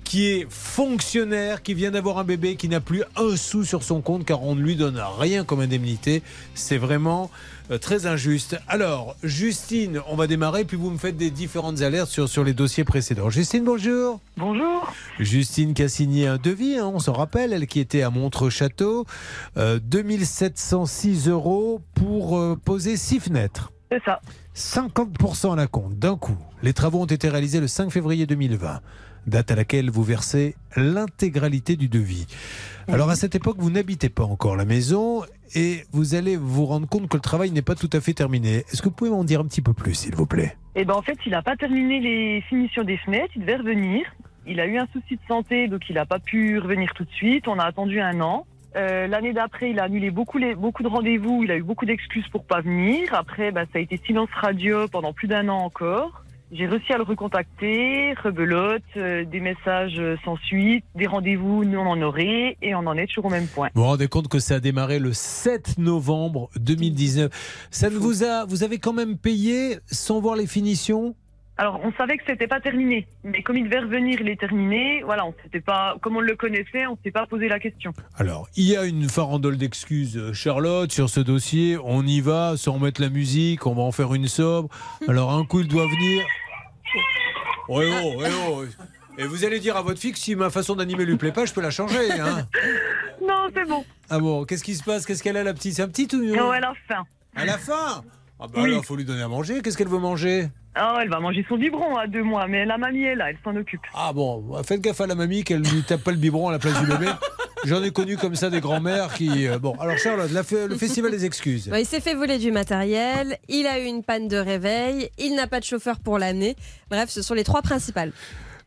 qui est fonctionnaire, qui vient d'avoir un bébé, qui n'a plus un sou sur son compte car on ne lui donne rien comme indemnité. C'est vraiment euh, très injuste. Alors, Justine, on va démarrer, puis vous me faites des différentes alertes sur, sur les dossiers précédents. Justine, bonjour. Bonjour. Justine qui a signé un devis, hein, on s'en rappelle, elle qui était à Montreux-Château, euh, 2706 euros pour euh, poser six fenêtres. C'est ça. 50% à la compte d'un coup. Les travaux ont été réalisés le 5 février 2020, date à laquelle vous versez l'intégralité du devis. Alors à cette époque, vous n'habitez pas encore la maison et vous allez vous rendre compte que le travail n'est pas tout à fait terminé. Est-ce que vous pouvez m'en dire un petit peu plus, s'il vous plaît? Eh ben en fait, il n'a pas terminé les finitions des fenêtres, il devait revenir. Il a eu un souci de santé, donc il n'a pas pu revenir tout de suite. On a attendu un an. Euh, L'année d'après, il a annulé beaucoup, les, beaucoup de rendez-vous. Il a eu beaucoup d'excuses pour pas venir. Après, bah, ça a été silence radio pendant plus d'un an encore. J'ai réussi à le recontacter, rebelote, euh, des messages sans suite, des rendez-vous non honorés, et on en est toujours au même point. Vous vous rendez compte que ça a démarré le 7 novembre 2019. Ça ne vous a, vous avez quand même payé sans voir les finitions Alors, on savait que c'était pas terminé, mais comme il devait revenir, il est terminé. Voilà, on s'était pas, comme on le connaissait, on s'est pas posé la question. Alors, il y a une farandole d'excuses, euh, Charlotte, sur ce dossier. On y va sans mettre la musique, on va en faire une sobre. Alors, un coup, il doit venir. Ouais, oh, ouais, oh. Et vous allez dire à votre fille que si ma façon d'animer lui plaît pas, je peux la changer. Hein Non, c'est bon. ah bon, qu'est-ce qui se passe? Qu'est-ce qu'elle a, la petite? C'est un petit ou Non, elle a faim. Elle a faim? Ah bah Oui. alors, faut lui donner à manger. Qu'est-ce qu'elle veut manger? Oh, elle va manger son biberon à deux mois, mais la mamie est là, elle s'en occupe. Ah bon, faites gaffe à la mamie qu'elle lui tape pas le biberon à la place du bébé. J'en ai connu comme ça des grands-mères qui. euh, Bon, alors Charlotte, la le festival des excuses. Bah, il s'est fait voler du matériel, il a eu une panne de réveil, il n'a pas de chauffeur pour l'année. Bref, ce sont les trois principales.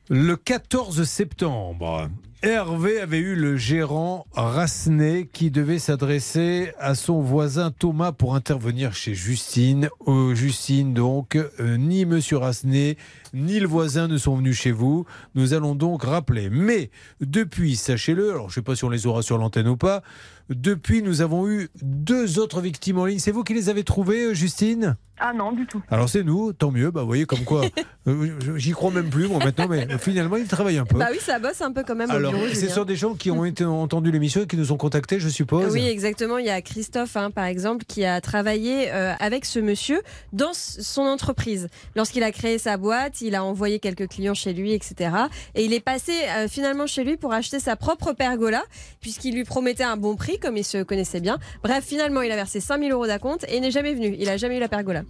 Le 14 septembre, Hervé avait eu le gérant Rassenet qui devait s'adresser à son voisin Thomas pour intervenir chez Justine. Euh, Justine, donc, euh, ni Monsieur Rassenet ni le voisin ne sont venus chez vous. Nous allons donc rappeler. Mais depuis, sachez-le, alors je ne sais pas si on les aura sur l'antenne ou pas, depuis nous avons eu deux autres victimes en ligne. C'est vous qui les avez trouvées, euh, Justine? Ah non, du tout. alors c'est nous, tant mieux, bah vous voyez comme quoi, euh, j'y crois même plus moi maintenant, mais finalement il travaille un peu. Bah oui, ça bosse un peu quand même Alors, au bureau. ce Julien. sont des gens qui ont été entendu l'émission et qui nous ont contactés, je suppose. Oui, exactement. Il y a Christophe, hein, par exemple, qui a travaillé euh, avec ce monsieur dans son entreprise. Lorsqu'il a créé sa boîte, il a envoyé quelques clients chez lui, etc. Et il est passé euh, finalement chez lui pour acheter sa propre pergola, puisqu'il lui promettait un bon prix, comme il se connaissait bien. Bref, finalement, il a versé 5000 euros d'acompte et il n'est jamais venu. Il a jamais eu la pergola.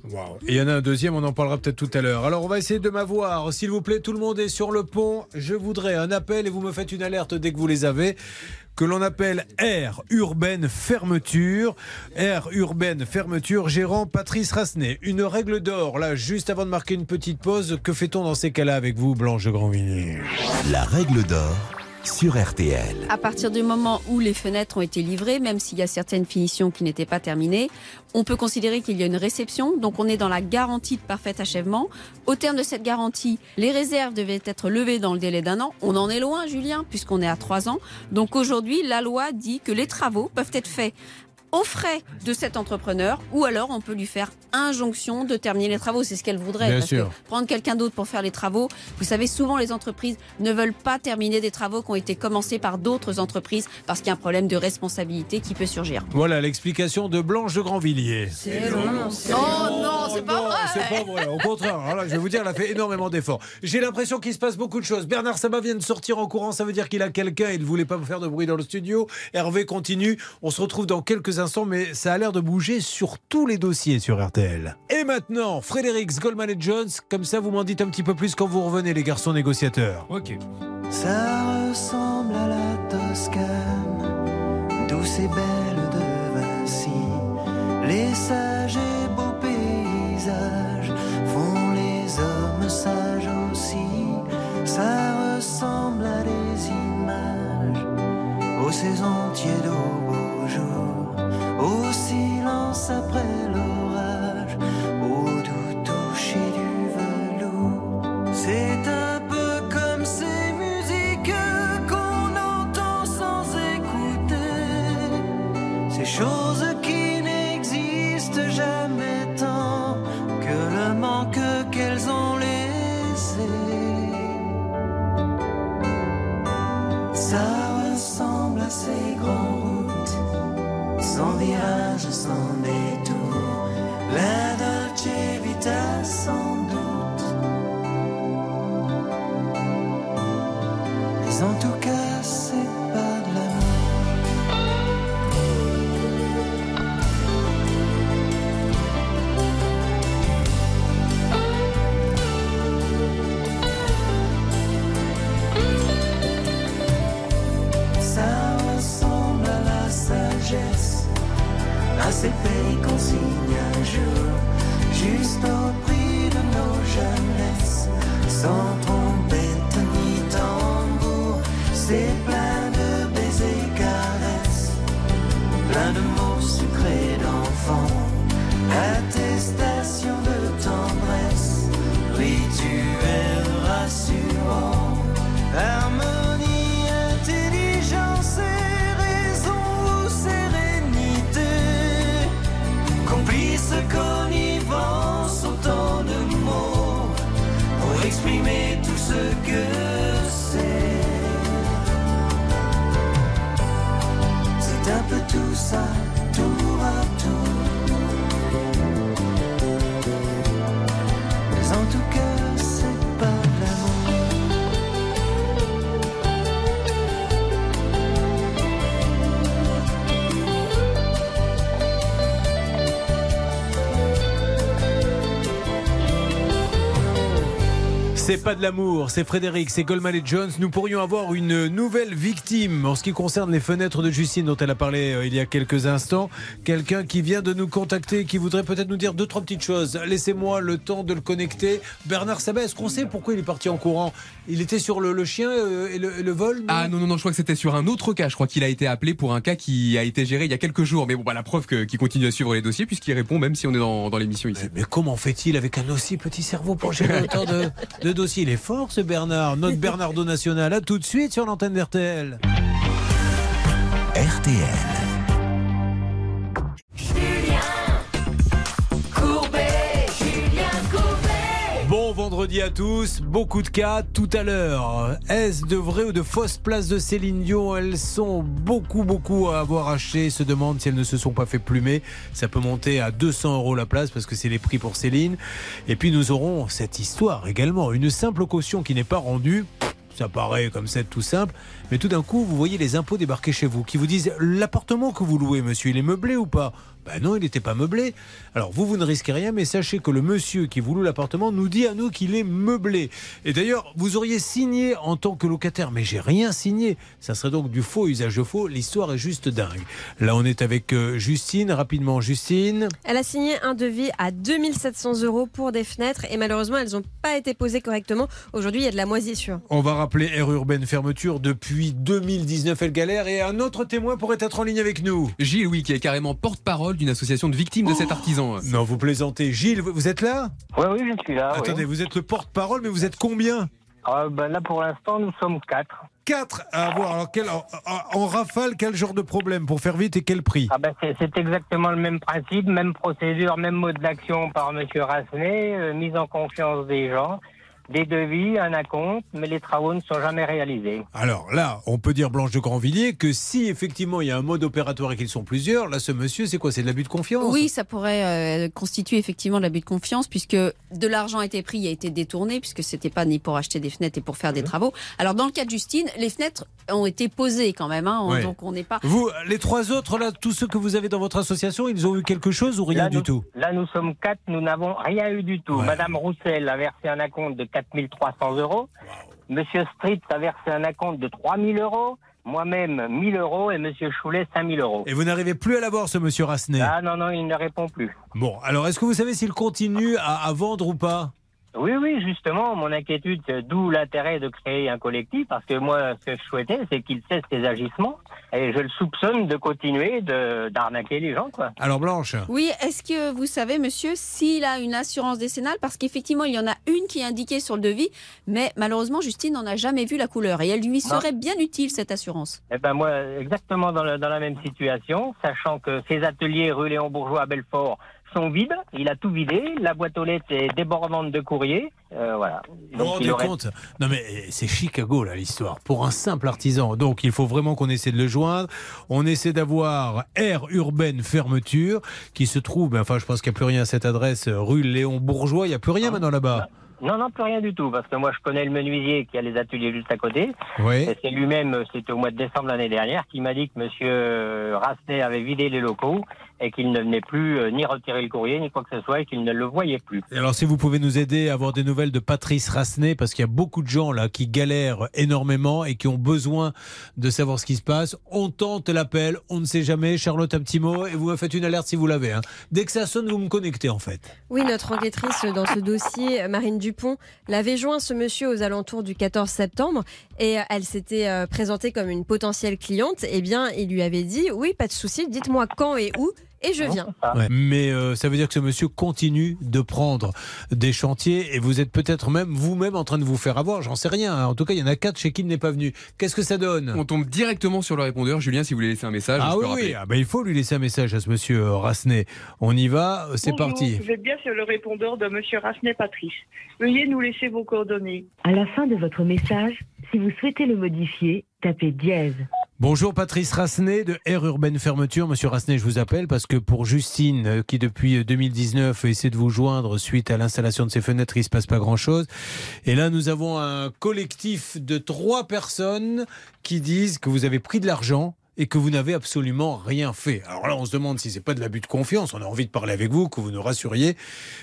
Et il y en a un deuxième, on en parlera peut-être tout à l'heure. Alors on va essayer de m'avoir. S'il vous plaît, tout le monde est sur le pont. Je voudrais un appel et vous me faites une alerte dès que vous les avez. Que l'on appelle Air Urbaine Fermeture. Air Urbaine Fermeture, gérant Patrice Rassenet. Une règle d'or, là, juste avant de marquer une petite pause. Que fait-on dans ces cas-là avec vous, Blanche de Grandvilliers La règle d'or sur RTL. À partir du moment où les fenêtres ont été livrées, même s'il y a certaines finitions qui n'étaient pas terminées, on peut considérer qu'il y a une réception. Donc on est dans la garantie de parfait achèvement. Au terme de cette garantie, les réserves devaient être levées dans le délai d'un an. On en est loin, Julien, puisqu'on est à trois ans. Donc aujourd'hui, la loi dit que les travaux peuvent être faits aux frais de cet entrepreneur ou alors on peut lui faire injonction de terminer les travaux. C'est ce qu'elle voudrait. Bien parce sûr. que prendre quelqu'un d'autre pour faire les travaux, vous savez, souvent les entreprises ne veulent pas terminer des travaux qui ont été commencés par d'autres entreprises parce qu'il y a un problème de responsabilité qui peut surgir. Voilà l'explication de Blanche de Grandvilliers. Oh non, c'est pas vrai C'est pas vrai, au contraire. Alors là, je vais vous dire, elle a fait énormément d'efforts. J'ai l'impression qu'il se passe beaucoup de choses. Bernard Sabat vient de sortir en courant, ça veut dire qu'il a quelqu'un, il ne voulait pas faire de bruit dans le studio. Hervé continue. On se retrouve dans quelques instants, mais ça a l'air de bouger sur tous les dossiers sur RTL. Et maintenant, Frédéric Goldman et Jones, comme ça vous m'en dites un petit peu plus quand vous revenez, les garçons négociateurs. Ok. Ça ressemble à la Toscane, douce et belle de Vinci. Les sages et beaux paysages font les hommes sages aussi. Ça ressemble à des images, aux saisons tièdes, aux au silence après l'orage, C'est pas de l'amour, c'est Frédéric, c'est Goldman et Jones. Nous pourrions avoir une nouvelle victime en ce qui concerne les fenêtres de Justine dont elle a parlé euh, il y a quelques instants. Quelqu'un qui vient de nous contacter, qui voudrait peut-être nous dire deux, trois petites choses. Laissez-moi le temps de le connecter. Bernard Sabet, est-ce qu'on sait pourquoi il est parti en courant? Il était sur le, le chien euh, et le, et le vol Ah non, non, non, je crois que c'était sur un autre cas. Je crois qu'il a été appelé pour un cas qui a été géré il y a quelques jours. Mais bon, bah, la preuve qu'il continue à suivre les dossiers puisqu'il répond même si on est dans, dans l'émission ici. Mais comment fait-il avec un aussi petit cerveau pour gérer autant de, de dossiers? Il est fort ce Bernard, notre Bernardo national. À tout de suite sur l'antenne d'RTL. RTL. Vendredi à tous, beaucoup de cas tout à l'heure. Est-ce de vraies ou de fausses places de Céline Dion? Elles sont beaucoup, beaucoup à avoir acheté. Se demandent si elles ne se sont pas fait plumer. Ça peut monter à 200 euros la place parce que c'est les prix pour Céline. Et puis nous aurons cette histoire également. Une simple caution qui n'est pas rendue. Ça paraît comme ça tout simple, mais tout d'un coup, vous voyez les impôts débarquer chez vous qui vous disent l'appartement que vous louez, monsieur, il est meublé ou pas? Ben non, il n'était pas meublé. Alors vous, vous ne risquez rien, mais sachez que le monsieur qui vous loue l'appartement nous dit à nous qu'il est meublé. Et d'ailleurs, vous auriez signé en tant que locataire, mais j'ai rien signé. Ça serait donc du faux usage de faux. L'histoire est juste dingue. Là, on est avec euh, Justine. Rapidement, Justine? Elle a signé un devis à 2700 euros pour des fenêtres et malheureusement elles n'ont pas été posées correctement. Aujourd'hui il y a de la moisissure. On va rappeler Air Urbaine Fermeture. Depuis 2019, elle galère. Et un autre témoin pourrait être en ligne avec nous. Gilles, oui, qui est carrément porte-parole d'une association de victimes de cet artisan. Non, vous plaisantez. Gilles, vous êtes là? Oui, oui, je suis là. oui. Attendez, vous êtes le porte-parole, mais vous êtes combien? Ah, ben là, pour l'instant, nous sommes quatre. Quatre à avoir. Alors, quel- en, rafale, quel genre de problème? Pour faire vite et quel prix? Ah ben, c'est c'est exactement le même principe, même procédure, même mode d'action par Monsieur Rassenet, euh, mise en confiance des gens, des devis, un acompte, mais les travaux ne sont jamais réalisés. Alors là, on peut dire Blanche de Grandvilliers que si effectivement il y a un mode opératoire et qu'ils sont plusieurs, là ce monsieur, c'est quoi C'est de l'abus de confiance? Oui, ça pourrait euh, constituer effectivement de l'abus de confiance puisque de l'argent a été pris et a été détourné puisque c'était pas ni pour acheter des fenêtres et pour faire des travaux. Alors dans le cas de Justine, les fenêtres ont été posées quand même, hein, Ouais. donc on n'est pas. Vous, les trois autres, là, tous ceux que vous avez dans votre association, ils ont eu quelque chose ou rien là, du nous, tout? Là, nous sommes quatre, nous n'avons rien eu du tout. Madame Roussel a versé un acompte de 4300 euros. Monsieur Street a versé un acompte de 3000 euros. Moi-même, 1000 euros. Et Monsieur Choulet, 5000 euros. Et vous n'arrivez plus à l'avoir, ce monsieur Rassenet? Ah non, non, il ne répond plus. Bon, alors est-ce que vous savez s'il continue à, à vendre ou pas? Oui, oui, justement, mon inquiétude, c'est d'où l'intérêt de créer un collectif, parce que moi, ce que je souhaitais, c'est qu'il cesse ses agissements, et je le soupçonne de continuer de- d'arnaquer les gens, quoi. Alors Blanche Oui, est-ce que vous savez, monsieur, s'il a une assurance décennale? Parce qu'effectivement, il y en a une qui est indiquée sur le devis, mais malheureusement, Justine n'en a jamais vu la couleur et elle lui serait bien utile, cette assurance. Eh ben moi, exactement dans, le- dans la même situation, sachant que ces ateliers rue Léon Bourgeois à Belfort sont vides, il a tout vidé, la boîte aux lettres est débordante de courrier, euh, voilà. Vous vous rendez compte Non mais eh, c'est Chicago là l'histoire, pour un simple artisan. Donc il faut vraiment qu'on essaie de le joindre. On essaie d'avoir Air Urbaine Fermeture qui se trouve, ben, enfin je pense qu'il n'y a plus rien à cette adresse, rue Léon Bourgeois, il n'y a plus rien Ah. maintenant là-bas. Non, non, plus rien du tout, parce que moi je connais le menuisier qui a les ateliers juste à côté. Oui. Et c'est lui-même, euh, c'était au mois de décembre l'année dernière, qui m'a dit que Monsieur Rassenet avait vidé les locaux et qu'il ne venait plus euh, ni retirer le courrier, ni quoi que ce soit, et qu'il ne le voyait plus. Et alors si vous pouvez nous aider à avoir des nouvelles de Patrice Rassenet, parce qu'il y a beaucoup de gens là qui galèrent énormément et qui ont besoin de savoir ce qui se passe, on tente l'appel, on ne sait jamais. Charlotte, un petit mot et vous me faites une alerte si vous l'avez. hein. Dès que ça sonne, vous me connectez en fait. Oui, notre enquêtrice dans ce dossier, Marine Dupont, l'avait joint ce monsieur aux alentours du 14 septembre et euh, elle s'était euh, présentée comme une potentielle cliente. Eh bien, il lui avait dit Oui, pas de souci, dites-moi quand et où. Et je viens. Ouais. Mais euh, ça veut dire que ce monsieur continue de prendre des chantiers et vous êtes peut-être même vous-même en train de vous faire avoir, j'en sais rien. hein. En tout cas, il y en a quatre chez qui il n'est pas venu. Qu'est-ce que ça donne? On tombe directement sur le répondeur. Julien, si vous voulez laisser un message, Ah je oui, oui. Ah bah, il faut lui laisser un message à ce monsieur euh, Rassenet. On y va, euh, c'est parti. Vous êtes bien sur le répondeur de Monsieur Rasnet Patrice. Veuillez nous laisser vos coordonnées. À la fin de votre message, si vous souhaitez le modifier, tapez dièse. Bonjour Patrice Rassenet de Air Urbaine Fermeture. Monsieur Rassenet, je vous appelle parce que pour Justine, euh, qui depuis euh, 2019 essaie de vous joindre suite à l'installation de ses fenêtres, il se passe pas grand-chose. Et là, nous avons un collectif de trois personnes qui disent que vous avez pris de l'argent et que vous n'avez absolument rien fait. Alors là, on se demande si c'est pas de l'abus de confiance. On a envie de parler avec vous, que vous nous rassuriez.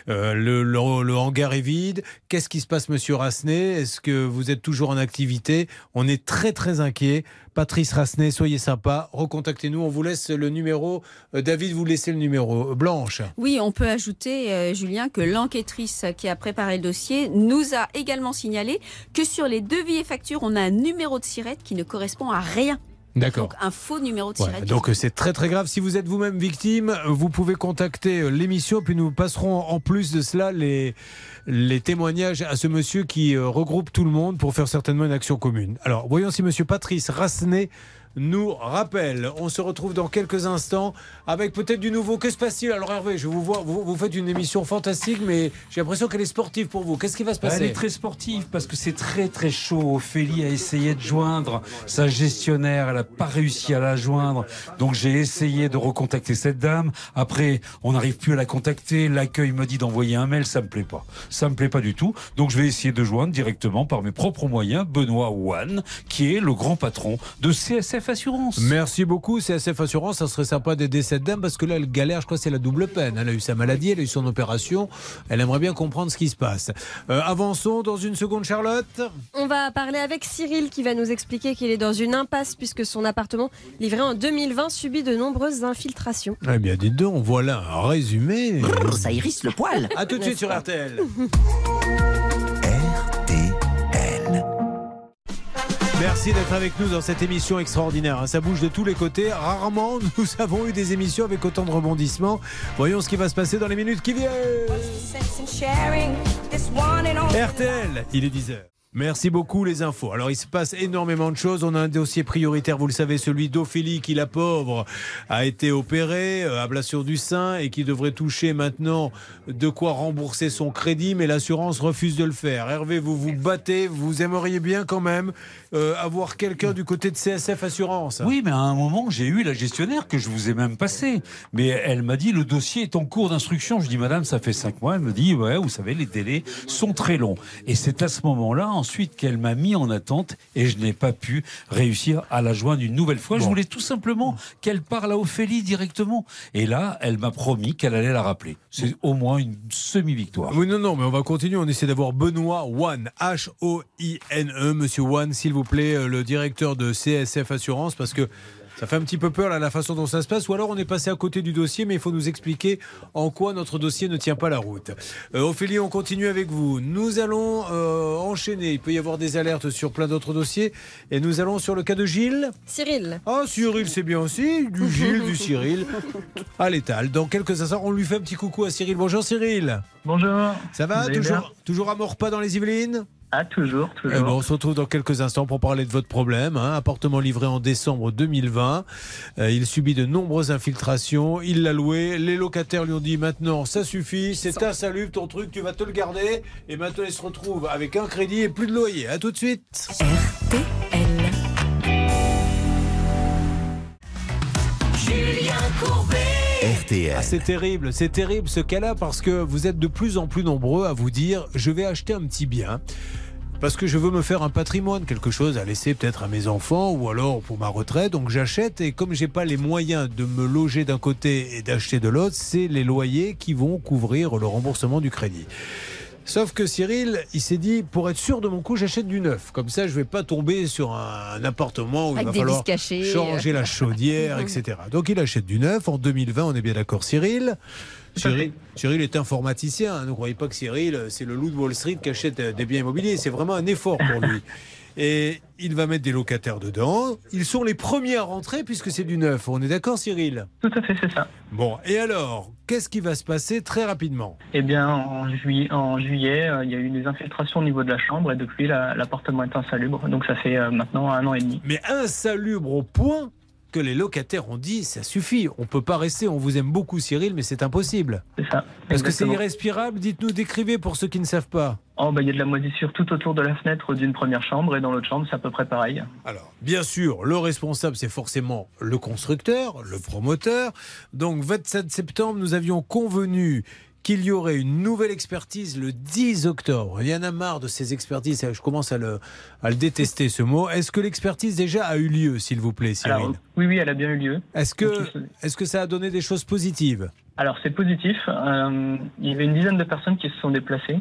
Euh, le, hangar est vide. Qu'est-ce qui se passe, Monsieur Rassenet? Est-ce que vous êtes toujours en activité? On est très très inquiet. Patrice Rassenet, soyez sympa. Recontactez-nous. On vous laisse le numéro. Euh, David, vous laissez le numéro. Euh, Blanche. Oui, on peut ajouter, Julien, que l'enquêtrice qui a préparé le dossier nous a également signalé que sur les devis et factures, on a un numéro de sirette qui ne correspond à rien. D'accord. Donc un faux numéro de Ouais, donc c'est très très grave. Si vous êtes vous-même victime, vous pouvez contacter euh, l'émission, puis nous passerons en plus de cela les, les témoignages à ce monsieur qui euh, regroupe tout le monde pour faire certainement une action commune. Alors voyons si monsieur Patrice Rassenet nous rappelle. On se retrouve dans quelques instants avec peut-être du nouveau. Que se passe-t-il Alors Hervé, je vous vois, vous, faites une émission fantastique, mais j'ai l'impression qu'elle est sportive pour vous. Qu'est-ce qui va se passer Elle est très sportive parce que c'est très très chaud. Ophélie a essayé de joindre sa gestionnaire, elle n'a pas réussi à la joindre. Donc j'ai essayé de recontacter cette dame. Après, on n'arrive plus à la contacter. L'accueil me dit d'envoyer un mail, ça me plaît pas. Ça me plaît pas du tout. Donc je vais essayer de joindre directement par mes propres moyens Benoît Wan, qui est le grand patron de CSF Assurance. Merci beaucoup, CSF Assurance. Ça serait sympa d'aider cette dame parce que là, elle galère. Je crois que c'est la double peine. Elle a eu sa maladie, elle a eu son opération. Elle aimerait bien comprendre ce qui se passe. Euh, avançons dans une seconde, Charlotte. On va parler avec Cyril qui va nous expliquer qu'il est dans une impasse puisque son appartement livré en 2020 subit de nombreuses infiltrations. Eh bien, dites donc, voilà un résumé. ça irrisse le poil. À tout de suite sur RTL. Merci d'être avec nous dans cette émission extraordinaire. hein. Ça bouge de tous les côtés. Rarement nous avons eu des émissions avec autant de rebondissements. Voyons ce qui va se passer dans les minutes qui viennent. RTL, il est 10h. Merci beaucoup les infos. Alors il se passe énormément de choses. On a un dossier prioritaire, vous le savez, celui d'Ophélie qui, la pauvre, a été opérée, euh, ablation du sein et qui devrait toucher maintenant de quoi rembourser son crédit, mais l'assurance refuse de le faire. Hervé, vous vous battez, vous aimeriez bien quand même euh, avoir quelqu'un du côté de CSF Assurance. Oui, mais à un moment, j'ai eu la gestionnaire que je vous ai même passée. Mais elle m'a dit, le dossier est en cours d'instruction. Je dis, madame, ça fait cinq mois. Elle me dit, ouais, vous savez, les délais sont très longs. Et c'est à ce moment-là, ensuite, qu'elle m'a mis en attente et je n'ai pas pu réussir à la joindre une nouvelle fois. Je voulais tout simplement qu'elle parle à Ophélie directement. Et là, elle m'a promis qu'elle allait la rappeler. C'est au moins une semi-victoire. Oui, non, non, mais on va continuer. On essaie d'avoir Benoît Wan, H-O-I-N-E, monsieur Wan, s'il vous plaît, euh, le directeur de CSF Assurance, parce que ça fait un petit peu peur là, la façon dont ça se passe. Ou alors on est passé à côté du dossier, mais il faut nous expliquer en quoi notre dossier ne tient pas la route. Euh, Ophélie, on continue avec vous. Nous allons euh, enchaîner. Il peut y avoir des alertes sur plein d'autres dossiers. Et nous allons sur le cas de Gilles. Cyril. Ah, Cyril, c'est bien aussi. Du Gilles, du Cyril. À l'étal. Dans quelques instants, on lui fait un petit coucou à Cyril. Bonjour Cyril. Bonjour. Ça va toujours, toujours à Morpas dans les Yvelines Ah, toujours, toujours. Eh ben, on se retrouve dans quelques instants pour parler de votre problème. hein. Appartement livré en décembre 2020. Euh, il subit de nombreuses infiltrations. Il l'a loué. Les locataires lui ont dit maintenant, ça suffit, c'est insalubre ton truc, tu vas te le garder. Et maintenant, il se retrouve avec un crédit et plus de loyer. À tout de suite. Julien Courbet. Ah, c'est terrible, c'est terrible ce cas-là parce que vous êtes de plus en plus nombreux à vous dire je vais acheter un petit bien. Parce que je veux me faire un patrimoine, quelque chose à laisser peut-être à mes enfants ou alors pour ma retraite. Donc j'achète et comme j'ai pas les moyens de me loger d'un côté et d'acheter de l'autre, c'est les loyers qui vont couvrir le remboursement du crédit. Sauf que Cyril, il s'est dit, pour être sûr de mon coup, j'achète du neuf. Comme ça, je vais pas tomber sur un appartement où Avec il va falloir changer la chaudière, etc. Donc il achète du neuf en 2020, on est bien d'accord, Cyril. Cyril, Cyril est informaticien. hein. Ne croyez pas que Cyril, c'est le loup de Wall Street qui achète euh, des biens immobiliers. C'est vraiment un effort pour lui. Et il va mettre des locataires dedans. Ils sont les premiers à rentrer puisque c'est du neuf. On est d'accord, Cyril? Tout à fait, c'est ça. Bon, et alors, qu'est-ce qui va se passer très rapidement? Eh bien, en juillet, en juillet euh, il y a eu des infiltrations au niveau de la chambre et depuis, la- l'appartement est insalubre. Donc ça fait euh, maintenant un an et demi. Mais insalubre au point que les locataires ont dit ça suffit, on peut pas rester, on vous aime beaucoup Cyril, mais c'est impossible. C'est ça. Parce que c'est irrespirable, dites-nous, décrivez pour ceux qui ne savent pas. Oh, bah, il y a de la moisissure tout autour de la fenêtre d'une première chambre et dans l'autre chambre, c'est à peu près pareil. Alors, bien sûr, le responsable, c'est forcément le constructeur, le promoteur. Donc, 27 septembre, nous avions convenu qu'il y aurait une nouvelle expertise le 10 octobre. Il y en a marre de ces expertises, je commence à le, à le détester ce mot. Est-ce que l'expertise déjà a eu lieu, s'il vous plaît, Cyril Alors, oui, oui, elle a bien eu lieu. Est-ce que, est que ça a donné des choses positives? Alors c'est positif. Euh, il y avait une dizaine de personnes qui se sont déplacées.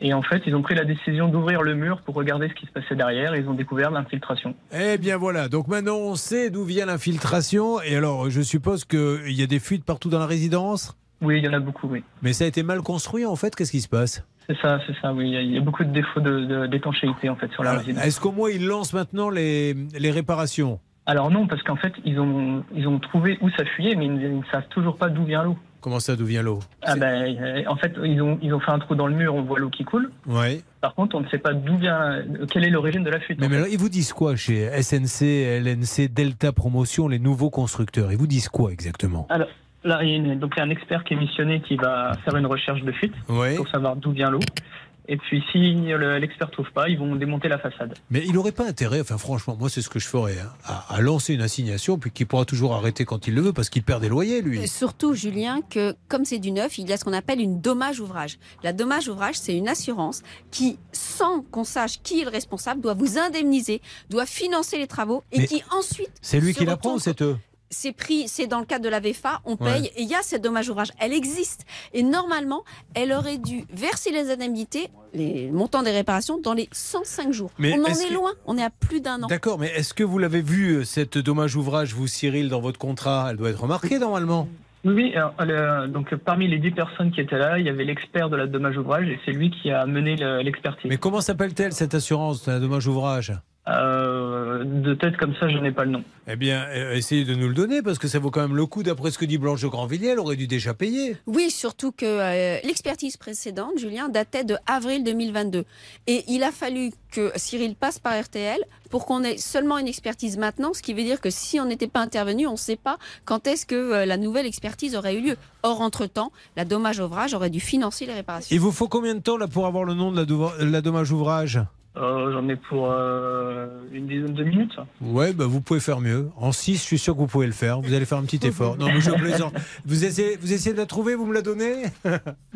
Et en fait, ils ont pris la décision d'ouvrir le mur pour regarder ce qui se passait derrière. Et ils ont découvert l'infiltration. Eh bien voilà, donc maintenant on sait d'où vient l'infiltration. Et alors, je suppose qu'il y a des fuites partout dans la résidence? Oui, il y en a beaucoup, oui. Mais ça a été mal construit en fait, qu'est-ce qui se passe? C'est ça, c'est ça, oui. Il y a- beaucoup de défauts de- de- d'étanchéité en fait sur la Alors, résidence. Est-ce qu'au moins ils lancent maintenant les, les réparations? Alors non, parce qu'en fait, ils ont, ils ont trouvé où ça fuyait, mais ils ne, ils ne savent toujours pas d'où vient l'eau. Comment ça, d'où vient l'eau? Ah ben, euh, en fait, ils ont, ils ont fait un trou dans le mur, on voit l'eau qui coule. Oui. Par contre, on ne sait pas d'où vient, quelle est l'origine de la fuite. Mais, mais alors, ils vous disent quoi chez SNC, LNC, Delta Promotion, les nouveaux constructeurs? Ils vous disent quoi exactement? Alors, là, il y a une- donc il y a un expert qui est missionné qui va faire une recherche de fuite Oui. pour savoir d'où vient l'eau. Et puis, si le- l'expert trouve pas, ils vont démonter la façade. Mais il n'aurait pas intérêt, enfin franchement, moi c'est ce que je ferais, hein, à, à lancer une assignation, puis qu'il pourra toujours arrêter quand il le veut, parce qu'il perd des loyers, lui. Et Surtout, Julien, que comme c'est du neuf, il y a ce qu'on appelle une dommage ouvrage. La dommage ouvrage, c'est une assurance qui, sans qu'on sache qui est le responsable, doit vous indemniser, doit financer les travaux et Mais qui ensuite. C'est lui se qui la prend ou retourne c'est eux c'est pris, c'est dans le cadre de la VFA, on paye Ouais. et il y a cette dommage ouvrage. Elle existe. Et normalement, elle aurait dû verser les indemnités, les montants des réparations, dans les 105 jours. Mais on en est que- loin. On est à plus d'un an. D'accord, mais est-ce que vous l'avez vu, euh, cette dommage ouvrage, vous Cyril, dans votre contrat? Elle doit être remarquée normalement. Oui, alors, le- donc, parmi les dix personnes qui étaient là, il y avait l'expert de la dommage ouvrage et c'est lui qui a mené le- l'expertise. Mais comment s'appelle-t-elle cette assurance, la dommage ouvrage? Euh, de tête comme ça, je n'ai pas le nom. Eh bien, euh, essayez de nous le donner, parce que ça vaut quand même le coup, d'après ce que dit Blanche de Grandvilliers, elle aurait dû déjà payer. Oui, surtout que euh, l'expertise précédente, Julien, datait de avril 2022. Et il a fallu que Cyril passe par RTL pour qu'on ait seulement une expertise maintenant, ce qui veut dire que si on n'était pas intervenu, on ne sait pas quand est-ce que euh, la nouvelle expertise aurait eu lieu. Or, entre-temps, la dommage ouvrage aurait dû financer les réparations. Il vous faut combien de temps là pour avoir le nom de la, do- la dommage ouvrage? Euh, J'en ai pour euh, une dizaine de minutes. Ouais, bah vous pouvez faire mieux. En 6, je suis sûr que vous pouvez le faire. Vous allez faire un petit effort. Non, mais je plaisante. Vous essayez, vous essayez de la trouver, vous me la donnez?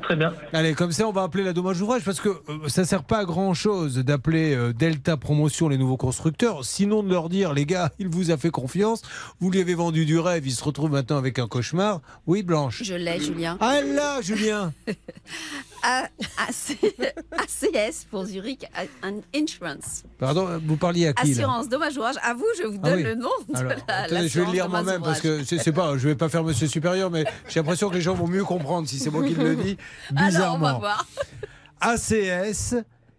Très bien. Allez, comme ça, on va appeler la dommage ouvrage parce que euh, ça sert pas à grand chose d'appeler euh, Delta Promotion les nouveaux constructeurs. Sinon, de leur dire, les gars, il vous a fait confiance. Vous lui avez vendu du rêve. Il se retrouve maintenant avec un cauchemar. Oui, Blanche. Je l'ai, Julien. Ah là, Julien ACS pour Zurich un Insurance. Pardon, vous parliez à qui Assurance dommage ouvrage. À vous, je vous Ah donne oui. le nom de Alors, la, attendez, je vais le lire moi-même parce que c'est pas, je vais pas faire Monsieur Supérieur, mais j'ai l'impression que les gens vont mieux comprendre si c'est moi qui le dis. Alors, on Bizarrement. va voir. ACS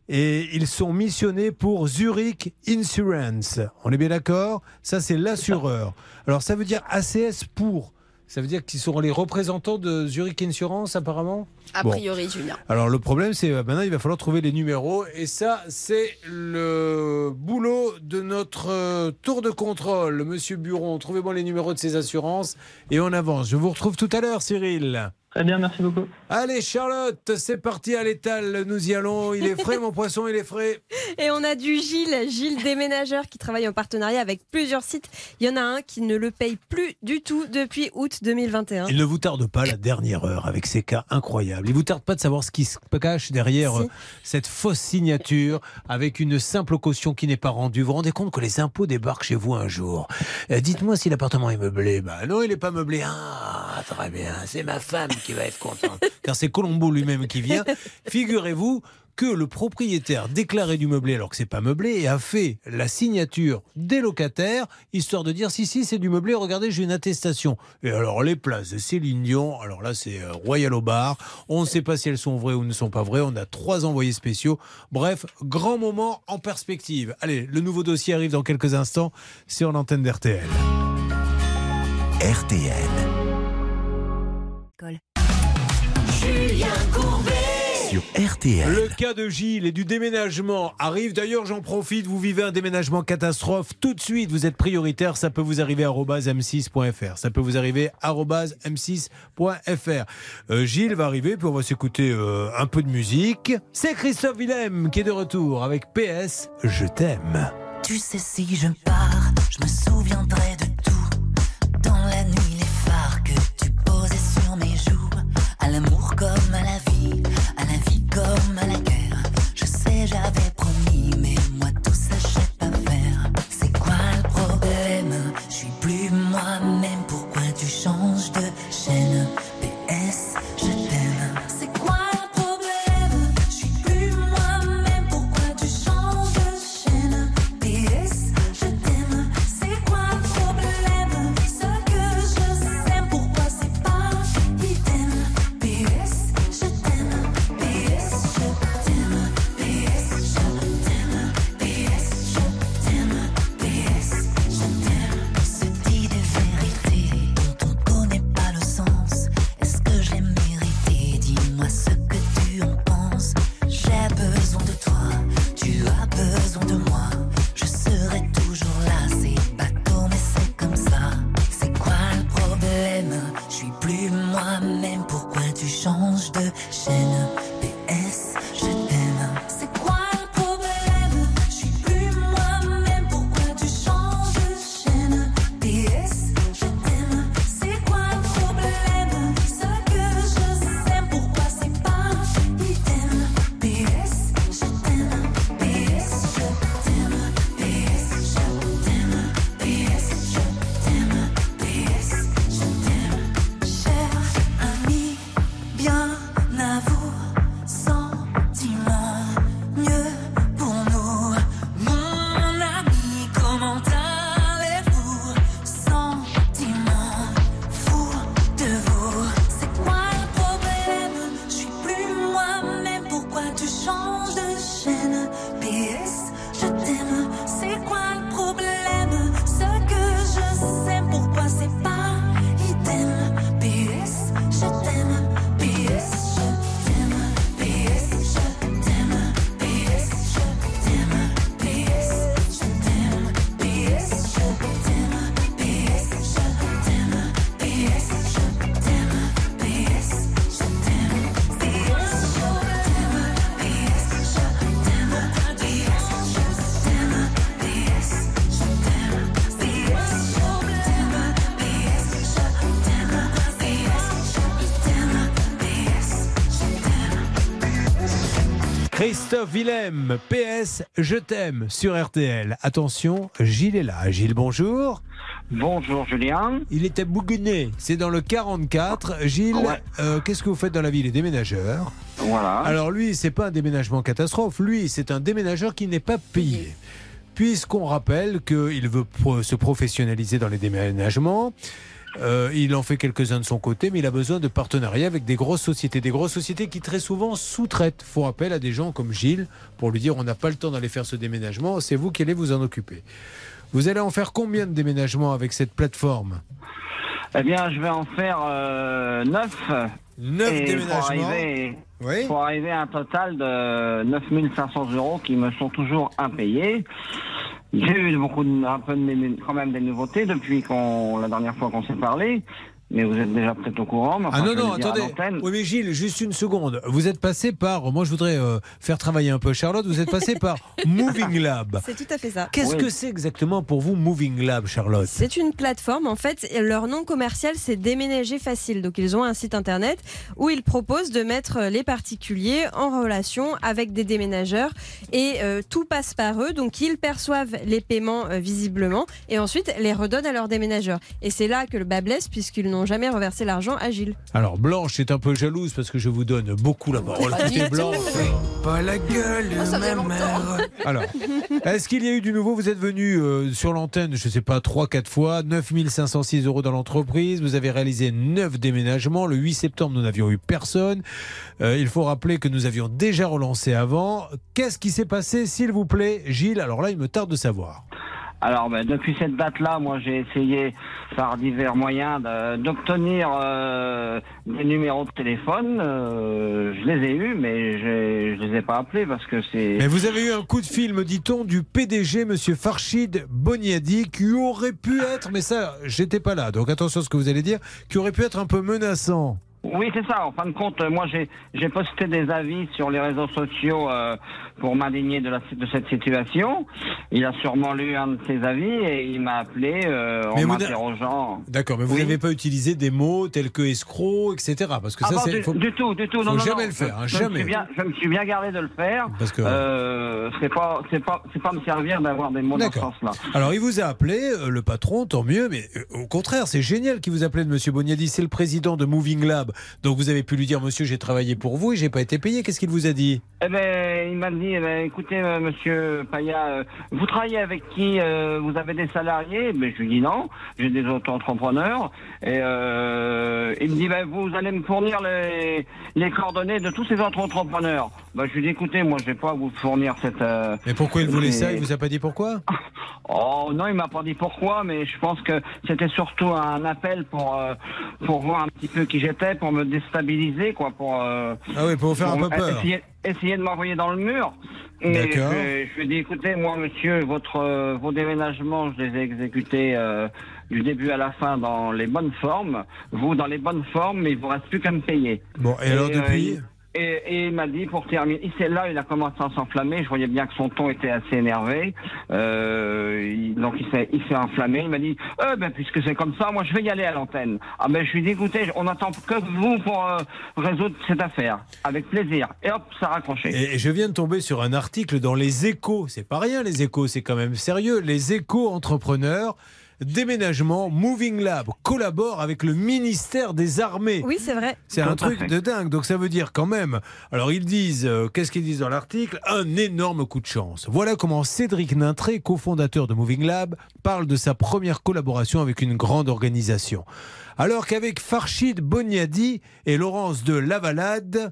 et ils sont missionnés pour Zurich Insurance. On est bien d'accord? Ça, c'est l'assureur. Alors, ça veut dire ACS pour Ça veut dire qu'ils sont les représentants de Zurich Insurance, apparemment? A Bon. priori, Julien. Alors le problème, c'est euh, maintenant il va falloir trouver les numéros et ça, c'est le boulot de notre euh, tour de contrôle, Monsieur Buron. Trouvez-moi les numéros de ces assurances et on avance. Je vous retrouve tout à l'heure, Cyril. Très bien, merci beaucoup. Allez, Charlotte, c'est parti à l'étal. Nous y allons. Il est frais, mon poisson, il est frais. Et on a du Gilles, Gilles Déménageur, qui travaille en partenariat avec plusieurs sites. Il y en a un qui ne le paye plus du tout depuis août 2021. Il ne vous tarde pas la dernière heure avec ces cas incroyables. Il vous tarde pas de savoir ce qui se cache derrière Si. euh, cette fausse signature avec une simple caution qui n'est pas rendue. Vous vous rendez compte que les impôts débarquent chez vous un jour. Euh, Dites-moi si l'appartement est meublé. Bah non, il n'est pas meublé. Ah, très bien. C'est ma femme qui va être contente. Car c'est Colombo lui-même qui vient. Figurez-vous que le propriétaire déclaré du meublé alors que c'est pas meublé et a fait la signature des locataires histoire de dire si si c'est du meublé regardez j'ai une attestation. Et alors les places de Céline Dion alors là c'est euh, royal au bar on ne sait pas si elles sont vraies ou ne sont pas vraies. On a trois envoyés spéciaux. Bref grand moment en perspective. Allez le nouveau dossier arrive dans quelques instants. Sur l'antenne d'RTL RTL. Sur RTL. Le cas de Gilles et du déménagement arrive. D'ailleurs, j'en profite. Vous vivez un déménagement catastrophe. Tout de suite, vous êtes prioritaire. Ça peut vous arriver à m6.fr. Ça peut vous arriver à m6.fr. Euh, Gilles va arriver, puis on va s'écouter euh, un peu de musique. C'est Christophe Willem qui est de retour avec PS Je t'aime. Tu sais, si je pars, je me souviendrai de Christophe Willem, PS Je t'aime sur RTL. Attention, Gilles est là. Gilles, bonjour. Bonjour Julien. Il était bouguené, c'est dans le 44. Gilles, euh, qu'est-ce que vous faites dans la vie Il est déménageur. Voilà. Alors lui, c'est pas un déménagement catastrophe. Lui, c'est un déménageur qui n'est pas payé. Puisqu'on rappelle qu'il veut se professionnaliser dans les déménagements. Euh, il en fait quelques-uns de son côté, mais il a besoin de partenariats avec des grosses sociétés. Des grosses sociétés qui très souvent sous-traitent. Font appel à des gens comme Gilles pour lui dire on n'a pas le temps d'aller faire ce déménagement, c'est vous qui allez vous en occuper. Vous allez en faire combien de déménagements avec cette plateforme? Eh bien, je vais en faire euh, neuf. Neuf Et déménagements. Pour arriver, pour arriver à un total de 9500 euros qui me sont toujours impayés. J'ai eu beaucoup de, un peu de, quand même des nouveautés depuis qu'on, la dernière fois qu'on s'est parlé. Mais vous êtes déjà peut-être au courant. mais Ah enfin, non, vais non, à attendez. Oui, mais Gilles, juste une seconde. Vous êtes passé par, moi je voudrais euh, faire travailler un peu Charlotte, vous êtes passé par Moving Lab. C'est tout à fait ça. Qu'est-ce que c'est exactement pour vous Moving Lab, Charlotte? C'est une plateforme, en fait, leur nom commercial c'est Déménager Facile. Donc ils ont un site internet où ils proposent de mettre les particuliers en relation avec des déménageurs et euh, tout passe par eux. Donc ils perçoivent les paiements euh, visiblement et ensuite les redonnent à leurs déménageurs. Et c'est là que le bas blesse puisqu'ils n'ont jamais reversé l'argent à Gilles. Alors Blanche est un peu jalouse parce que je vous donne beaucoup la parole. Écoutez. Blanche. Pas la gueule Oh, ma mère. Alors, est-ce qu'il y a eu du nouveau? Vous êtes venu euh, sur l'antenne, je ne sais pas, 3-4 fois, 9506 euros dans l'entreprise. Vous avez réalisé 9 déménagements. Le 8 septembre, nous n'avions eu personne. Euh, il faut rappeler que nous avions déjà relancé avant. Qu'est-ce qui s'est passé, s'il vous plaît, Gilles? Alors là, il me tarde de savoir. Alors, ben, depuis cette date-là, moi, j'ai essayé par divers moyens d'obtenir euh, des numéros de téléphone. Euh, je les ai eus, mais je les ai pas appelés parce que c'est. Mais vous avez eu un coup de fil, me dit-on, du PDG, Monsieur Farchid Boniadi, qui aurait pu être, mais ça, j'étais pas là, donc attention à ce que vous allez dire, qui aurait pu être un peu menaçant. Oui, c'est ça. En fin de compte, moi, j'ai j'ai posté des avis sur les réseaux sociaux euh, pour m'indigner de, la- de cette situation. Il a sûrement lu un de ses avis et il m'a appelé euh, en m'interrogeant. D'accord, mais vous n'avez pas utilisé des mots tels que escroc, etc. Parce que Ah ça, bon, c'est. du, faut- du tout, du tout. faut non, non, jamais non. le faire, hein, je, jamais. Me suis bien, je me suis bien gardé de le faire. Parce que- euh, c'est pas, c'est pas, c'est pas me servir d'avoir des mots dans ce sens-là. Alors, il vous a appelé, euh, le patron, tant mieux, mais euh, au contraire, c'est génial qu'il vous appelé de Monsieur Boniadi. C'est le président de Moving Lab. Donc, vous avez pu lui dire, monsieur, j'ai travaillé pour vous et j'ai pas été payé. Qu'est-ce qu'il vous a dit? Eh ben, il m'a dit, eh ben, écoutez, euh, monsieur Paya, euh, vous travaillez avec qui euh, Vous avez des salariés? Mais je lui dis non, j'ai des auto-entrepreneurs. Et euh, il me dit, ben, vous allez me fournir les, les coordonnées de tous ces auto-entrepreneurs. Ben, je lui dis, écoutez, moi, je vais pas vous fournir cette... euh, Mais pourquoi il voulait ça? Il vous a pas dit pourquoi? Oh non, il m'a pas dit pourquoi, mais je pense que c'était surtout un appel pour euh, pour voir un petit peu qui j'étais, pour me déstabiliser, quoi, pour. euh, Ah oui, pour vous faire un peu peur. Essayer, essayer de m'envoyer dans le mur. Et D'accord. Je, je lui ai dit, écoutez, moi, monsieur, votre euh, vos déménagements, je les ai exécutés euh, du début à la fin dans les bonnes formes. Vous dans les bonnes formes, mais il vous reste plus qu'à me payer. Bon, et, alors euh, depuis et, et il m'a dit pour terminer, c'est là il a commencé à s'enflammer. Je voyais bien que son ton était assez énervé. Euh, donc il s'est il s'est enflammé. Il m'a dit, euh, ben puisque c'est comme ça, moi je vais y aller à l'antenne. Ah ben je lui ai dit, écoutez, on attend que vous pour euh, résoudre cette affaire, avec plaisir. Et hop, ça a raccroché. Et je viens de tomber sur un article dans Les Échos. C'est pas rien, Les Échos, c'est quand même sérieux. Les Échos entrepreneurs. Déménagement, Moving Lab collabore avec le ministère des Armées. Oui, c'est vrai. C'est un truc de dingue. Donc ça veut dire quand même. Alors ils disent, euh, qu'est-ce qu'ils disent dans l'article? Un énorme coup de chance. Voilà comment Cédric Nintré, cofondateur de Moving Lab, parle de sa première collaboration avec une grande organisation. Alors qu'avec Farchid Boniadi et Laurence de Lavalade,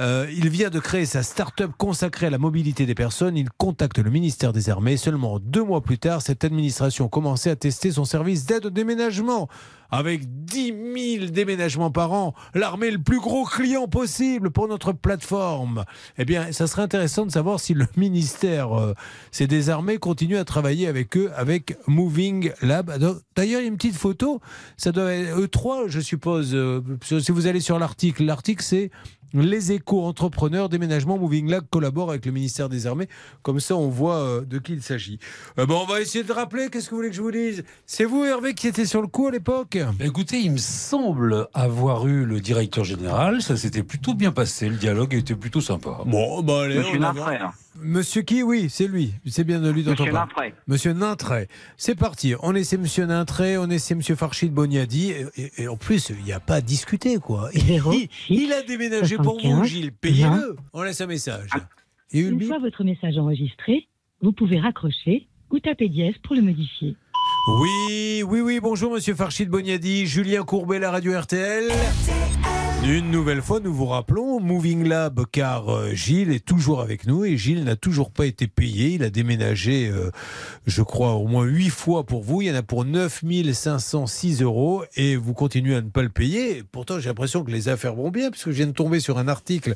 euh, il vient de créer sa start-up consacrée à la mobilité des personnes. Il contacte le ministère des Armées. Seulement deux mois plus tard, cette administration commençait à tester son service d'aide au déménagement. Avec 10 000 déménagements par an, l'armée le plus gros client possible pour notre plateforme. Eh bien, ça serait intéressant de savoir si le ministère euh, c'est des armées continue à travailler avec eux, avec Moving Lab. D'ailleurs, il y a une petite photo. Ça doit être E3, je suppose. euh, si vous allez sur l'article, l'article c'est les échos entrepreneurs déménagement Moving Lab collabore avec le ministère des Armées. Comme ça, on voit euh, de qui il s'agit. Euh, bon, on va essayer de rappeler. Qu'est-ce que vous voulez que je vous dise? C'est vous, Hervé, qui était sur le coup à l'époque? Écoutez, il me semble avoir eu le directeur général. Ça s'était plutôt bien passé. Le dialogue était plutôt sympa. Bon, bah allez, Monsieur. Nintré, hein. Monsieur qui? Oui, c'est lui. C'est bien de lui dont Monsieur on parle. Nintré. Monsieur Nintré. C'est parti. On essaie Monsieur Nintré, on essaie Monsieur Farchid Boniadi. Et, et- et en plus, il n'y a pas à discuter, quoi. Il, il a déménagé pour vous, 75, Gilles. Payez-le. On laisse un message. Et Une fois votre message enregistré, vous pouvez raccrocher ou taper dièse pour le modifier. Oui, oui, oui. Bonjour, Monsieur Farchid Boniadi. Julien Courbet, la radio RTL. Une nouvelle fois, nous vous rappelons Moving Lab, car euh, Gilles est toujours avec nous et Gilles n'a toujours pas été payé. Il a déménagé, euh, je crois, au moins huit fois pour vous. Il y en a pour 9506 euros et vous continuez à ne pas le payer. Pourtant, j'ai l'impression que les affaires vont bien, puisque je viens de tomber sur un article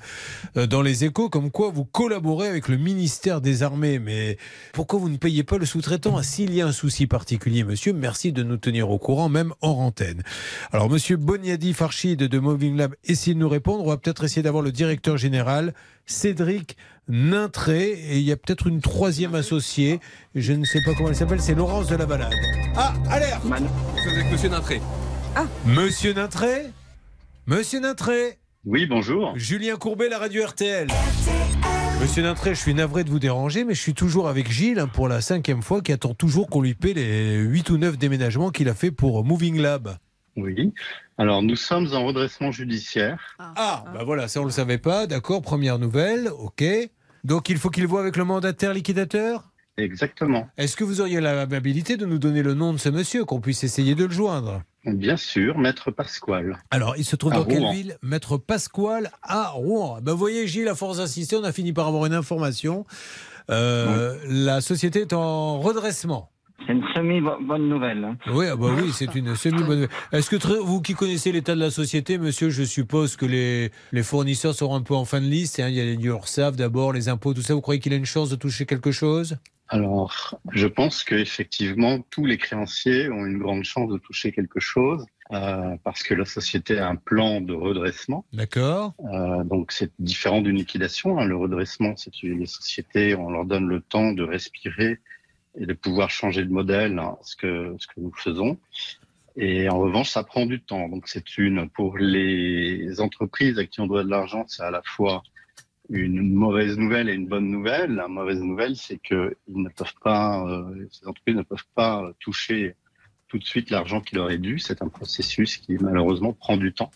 euh, dans les échos comme quoi vous collaborez avec le ministère des Armées. Mais pourquoi vous ne payez pas le sous-traitant? S'il y a un souci particulier, monsieur, merci de nous tenir au courant, même hors antenne. Alors, monsieur Boniadi Farchid de Moving Lab, essayez de nous répondre. On va peut-être essayer d'avoir le directeur général, Cédric Nintré. Et il y a peut-être une troisième associée. Je ne sais pas comment elle s'appelle, c'est Laurence de la Balade. Ah, alerte avec Monsieur Nintré. Monsieur Nintré? Monsieur Nintré? Oui, bonjour. Julien Courbet, la radio RTL. Monsieur Nintré, je suis navré de vous déranger, mais je suis toujours avec Gilles hein, pour la cinquième fois qui attend toujours qu'on lui paie les 8 ou 9 déménagements qu'il a fait pour Moving Lab. Oui. Alors, nous sommes en redressement judiciaire. Ah, bah voilà, ça on le savait pas. D'accord, première nouvelle, ok. Donc il faut qu'il voit avec le mandataire liquidateur? Exactement. Est-ce que vous auriez l'amabilité de nous donner le nom de ce monsieur, qu'on puisse essayer de le joindre? Bien sûr, Maître Pasquale. Alors, il se trouve À dans quelle ville? Maître Pasquale à Rouen. Ben, vous voyez, Gilles, à force d'insister, on a fini par avoir une information. Euh, La société est en redressement. C'est une semi-bonne nouvelle. hein. Oui, ah bah oui, c'est une semi-bonne nouvelle. Est-ce que très- vous qui connaissez l'état de la société, monsieur, je suppose que les, les fournisseurs seront un peu en fin de liste. hein. Il y a les URSAF d'abord, les impôts, tout ça. Vous croyez qu'il a une chance de toucher quelque chose? Alors, je pense qu'effectivement, tous les créanciers ont une grande chance de toucher quelque chose euh, parce que la société a un plan de redressement. D'accord. Euh, donc, c'est différent d'une liquidation. hein. Le redressement, c'est les sociétés, on leur donne le temps de respirer et de pouvoir changer de modèle, hein, ce, que, ce que nous faisons. Et en revanche, ça prend du temps. Donc, c'est une, pour les entreprises à qui on doit de l'argent, c'est à la fois une mauvaise nouvelle et une bonne nouvelle. La mauvaise nouvelle, c'est que ils ne peuvent pas, euh, ces entreprises ne peuvent pas toucher tout de suite l'argent qui leur est dû. C'est un processus qui malheureusement prend du temps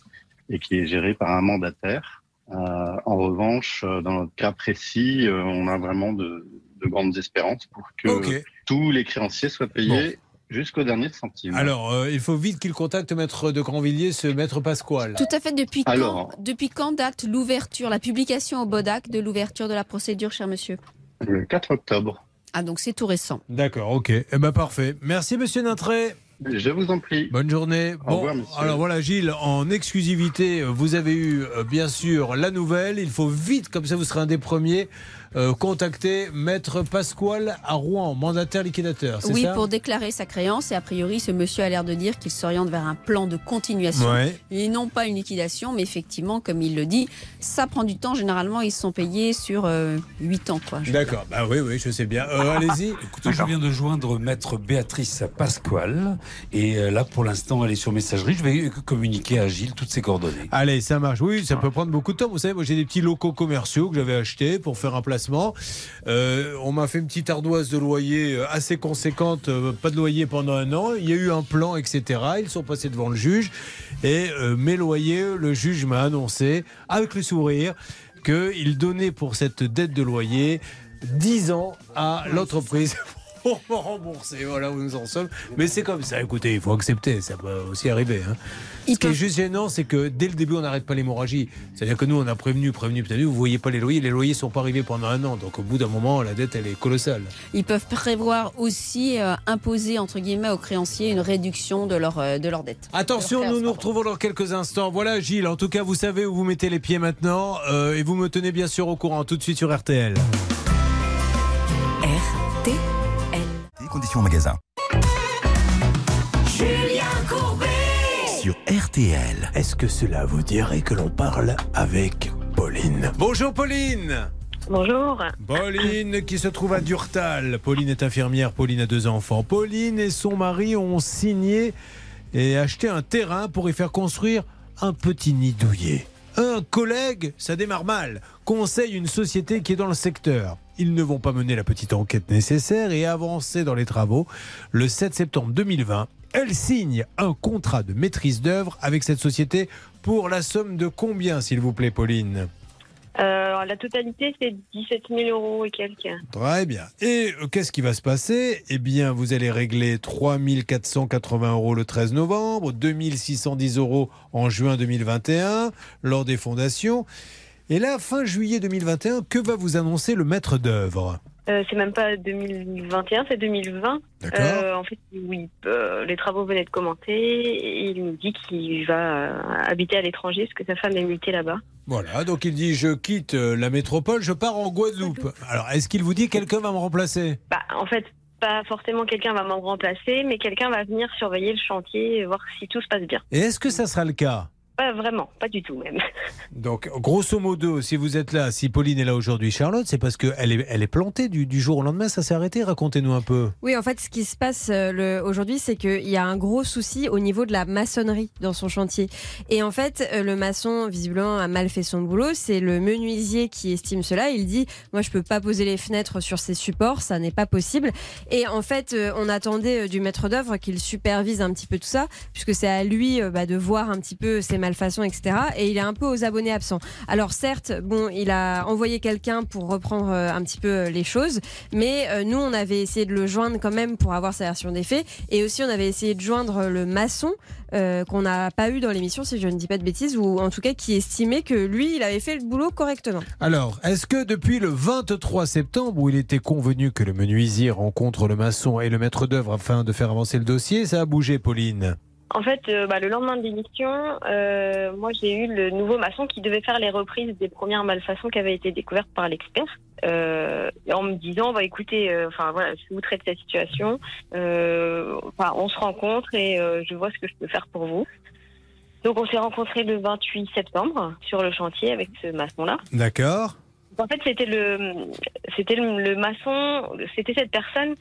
et qui est géré par un mandataire. Euh, en revanche, euh, dans notre cas précis, euh, on a vraiment de, de grandes espérances pour que Ok. tous les créanciers soient payés jusqu'au dernier centime. Alors, euh, il faut vite qu'il contacte Maître de Grandvilliers, ce Maître Pasquale. Tout à fait. Depuis quand, Alors. depuis quand date l'ouverture, la publication au Bodac de l'ouverture de la procédure, cher monsieur? Le 4 octobre. Ah, donc c'est tout récent. D'accord, ok. Eh ben parfait. Merci, monsieur Nintré. Je vous en prie. Bonne journée. Au revoir, monsieur. alors voilà, Gilles, en exclusivité, vous avez eu euh, bien sûr la nouvelle. Il faut vite, comme ça vous serez un des premiers, euh, contacter Maître Pasquale à Rouen, mandataire liquidateur. Oui, ça pour déclarer sa créance. Et a priori, ce monsieur a l'air de dire qu'il s'oriente vers un plan de continuation. Ouais. Et non pas une liquidation, mais effectivement, comme il le dit, ça prend du temps. Généralement, ils sont payés sur euh, 8 ans. Quoi. D'accord, bah oui, oui, je sais bien. Euh, Allez-y. Écoutez, je viens de joindre maître Béatrice Pasquale et euh, là pour l'instant elle est sur messagerie. Je vais communiquer à Gilles toutes ses coordonnées. Allez, ça marche. Oui, ça peut prendre beaucoup de temps. Vous savez, moi j'ai des petits locaux commerciaux que j'avais achetés pour faire un placement. Euh, on m'a fait une petite ardoise de loyer euh, assez conséquente, euh, pas de loyer pendant un an. Il y a eu un plan, etc. Ils sont passés devant le juge et mes loyers, le juge m'a annoncé avec le sourire qu'il donnait pour cette dette de loyer 10 ans à l'entreprise. Pour me rembourser, voilà où nous en sommes. Mais c'est comme ça, écoutez, il faut accepter, ça peut aussi arriver. hein. Ce qui est juste gênant, c'est que dès le début, on n'arrête pas l'hémorragie. C'est-à-dire que nous, on a prévenu, prévenu, prévenu, vous voyez pas les loyers, les loyers sont pas arrivés pendant un an. Donc au bout d'un moment, la dette, elle est colossale. Ils peuvent prévoir aussi euh, imposer, entre guillemets, aux créanciers une réduction de leur, euh, de leur dette. Attention, nous nous retrouvons dans quelques instants. Voilà, Gilles, en tout cas, vous savez où vous mettez les pieds maintenant. euh, et vous me tenez bien sûr au courant tout de suite sur RTL. Conditions en magasin. Julien Courbet Sur RTL. Est-ce que cela vous dirait que l'on parle avec Pauline Bonjour Pauline Bonjour. Pauline qui se trouve à Durtal. Pauline est infirmière, Pauline a deux enfants. Pauline et son mari ont signé et acheté un terrain pour y faire construire un petit nid douillet. Un collègue, ça démarre mal, conseille une société qui est dans le secteur. Ils ne vont pas mener la petite enquête nécessaire et avancer dans les travaux. Le 7 septembre 2020, elle signe un contrat de maîtrise d'œuvre avec cette société pour la somme de combien, s'il vous plaît, Pauline? Euh, la totalité, c'est 17 000 euros et quelques. Très bien. Et euh, qu'est-ce qui va se passer? Eh bien, vous allez régler 3 480 euros le 13 novembre, 2 610 euros en juin 2021, lors des fondations. Et là, fin juillet 2021, que va vous annoncer le maître d'œuvre? Euh, c'est même pas 2021, c'est 2020. D'accord. Euh, en fait, oui, euh, les travaux venaient de commencer et il nous dit qu'il va euh, habiter à l'étranger parce que sa femme est mutée là-bas. Voilà, donc il dit je quitte la métropole, je pars en Guadeloupe. Alors, est-ce qu'il vous dit quelqu'un va me remplacer? Bah, en fait, pas forcément quelqu'un va m'en remplacer, mais quelqu'un va venir surveiller le chantier et voir si tout se passe bien. Et est-ce que ça sera le cas? Pas vraiment, pas du tout même. Donc, grosso modo, si vous êtes là, si Pauline est là aujourd'hui, Charlotte, c'est parce qu'elle est, elle est plantée du, du jour au lendemain, ça s'est arrêté. Racontez-nous un peu. Oui, en fait, ce qui se passe euh, aujourd'hui, c'est qu'il y a un gros souci au niveau de la maçonnerie dans son chantier. Et en fait, euh, le maçon, visiblement, a mal fait son boulot. C'est le menuisier qui estime cela. Il dit Moi, je peux pas poser les fenêtres sur ces supports, ça n'est pas possible. Et en fait, euh, on attendait du maître d'œuvre qu'il supervise un petit peu tout ça, puisque c'est à lui bah, de voir un petit peu ses malfaçons, etc. Et il est un peu aux abonnés absents. Alors, certes, bon, il a envoyé quelqu'un pour reprendre euh, un petit peu euh, les choses, mais euh, nous, on avait essayé de le joindre quand même pour avoir sa version des faits. Et aussi, on avait essayé de joindre le maçon qu'on n'a pas eu dans l'émission, si je ne dis pas de bêtises, ou en tout cas qui estimait que lui, il avait fait le boulot correctement. Alors, est-ce que depuis le 23 septembre, où il était convenu que le menuisier rencontre le maçon et le maître d'œuvre afin de faire avancer le dossier, ça a bougé, Pauline? En fait, euh, bah, le lendemain de l'émission, euh, moi j'ai eu le nouveau maçon qui devait faire les reprises des premières malfaçons qui avaient été découvertes par l'expert. Euh, en me disant, bah écoutez, enfin voilà, je vous traite cette situation, on se rencontre et je vois ce que je peux faire pour vous. Donc on s'est rencontrés le 28 septembre sur le chantier avec ce maçon-là. D'accord. En fait, c'était le, c'était le, le maçon, c'était cette personne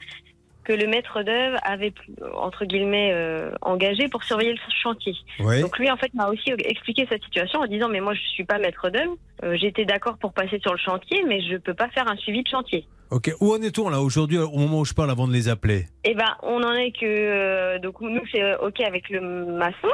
que le maître d'œuvre avait entre guillemets euh, engagé pour surveiller le chantier. Oui. Donc lui, en fait, m'a aussi expliqué sa situation en disant mais moi je suis pas maître d'œuvre, Euh, j'étais d'accord pour passer sur le chantier, mais je peux pas faire un suivi de chantier. Ok, où en est-on là aujourd'hui, au moment où je parle, avant de les appeler? Eh ben, on en est que euh, donc nous c'est euh, ok avec le maçon,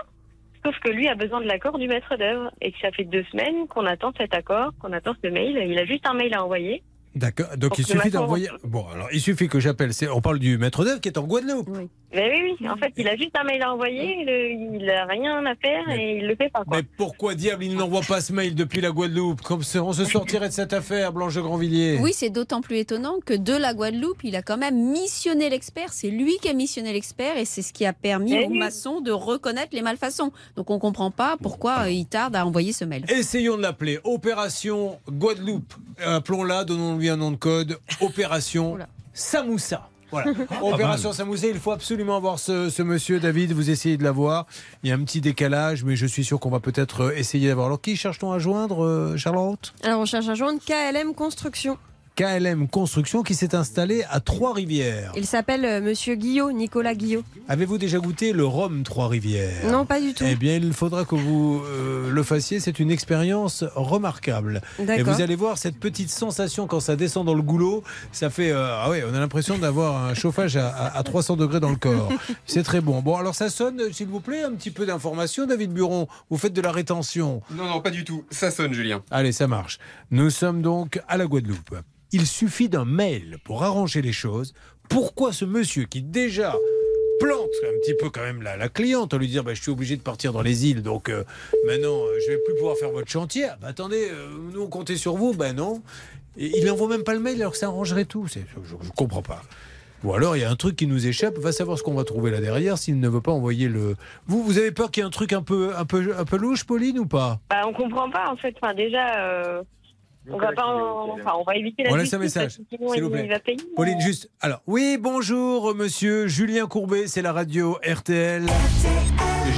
sauf que lui a besoin de l'accord du maître d'œuvre et que ça fait deux semaines qu'on attend cet accord, qu'on attend ce mail. Il a juste un mail à envoyer. D'accord. Donc il suffit d'envoyer. Bon, alors il suffit que j'appelle. c'est- On parle du maître d'œuvre qui est en Guadeloupe. Ben oui, oui. En fait, il a juste un mail à envoyer, le- il a rien à faire et il le fait pas. Quoi. Mais pourquoi diable il n'envoie pas ce mail depuis la Guadeloupe? Comme ça, on se sortirait de cette affaire, Blanche de Grandvilliers. Oui, c'est d'autant plus étonnant que de la Guadeloupe, il a quand même missionné l'expert. C'est lui qui a missionné l'expert et c'est ce qui a permis aux oui. maçons de reconnaître les malfaçons. Donc on comprend pas pourquoi euh, il tarde à envoyer ce mail. Essayons de l'appeler. Opération Guadeloupe. Appelons-la, donnons-lui un nom de code. Opération Samoussa. Voilà. Opération Samoussa, il faut absolument avoir ce, ce monsieur, David. Vous essayez de l'avoir. Il y a un petit décalage, mais je suis sûr qu'on va peut-être euh, essayer d'avoir. Alors, qui cherche-t-on à joindre, euh, Charlotte? Alors, on cherche à joindre KLM Construction. KLM Construction qui s'est installé à Trois-Rivières. Il s'appelle euh, Monsieur Guillot, Nicolas Guillot. Avez-vous déjà goûté le rhum Trois-Rivières? Non, pas du tout. Eh bien, il faudra que vous euh, le fassiez. C'est une expérience remarquable. Et D'accord. vous allez voir cette petite sensation quand ça descend dans le goulot. Ça fait. euh, ah oui, on a l'impression d'avoir un chauffage à, à- à 300 degrés dans le corps. C'est très bon. Bon, alors ça sonne, s'il vous plaît, un petit peu d'information, David Buron. Vous faites de la rétention. Non, non, pas du tout. Ça sonne, Julien. Allez, ça marche. Nous sommes donc à la Guadeloupe. Il suffit d'un mail pour arranger les choses. Pourquoi ce monsieur qui déjà plante un petit peu quand même la, la cliente en lui disant bah, je suis obligé de partir dans les îles donc euh, maintenant euh, je vais plus pouvoir faire votre chantier. Ah, bah, attendez euh, nous on comptait sur vous. Ben non. Et il n'envoie même pas le mail alors que ça arrangerait tout. Je, je comprends pas. Ou alors il y a un truc qui nous échappe. Va savoir ce qu'on va trouver là derrière s'il ne veut pas envoyer le. Vous vous avez peur qu'il y ait un truc un peu un peu un peu louche Pauline ou pas? Bah, on comprend pas en fait. Enfin, déjà, on va pas, en- enfin, on va éviter la On laisse un message, parce que sinon, s'il vous il, plaît. il va payer. Pauline, juste. Alors, oui, bonjour, monsieur Julien Courbet, c'est la radio RTL.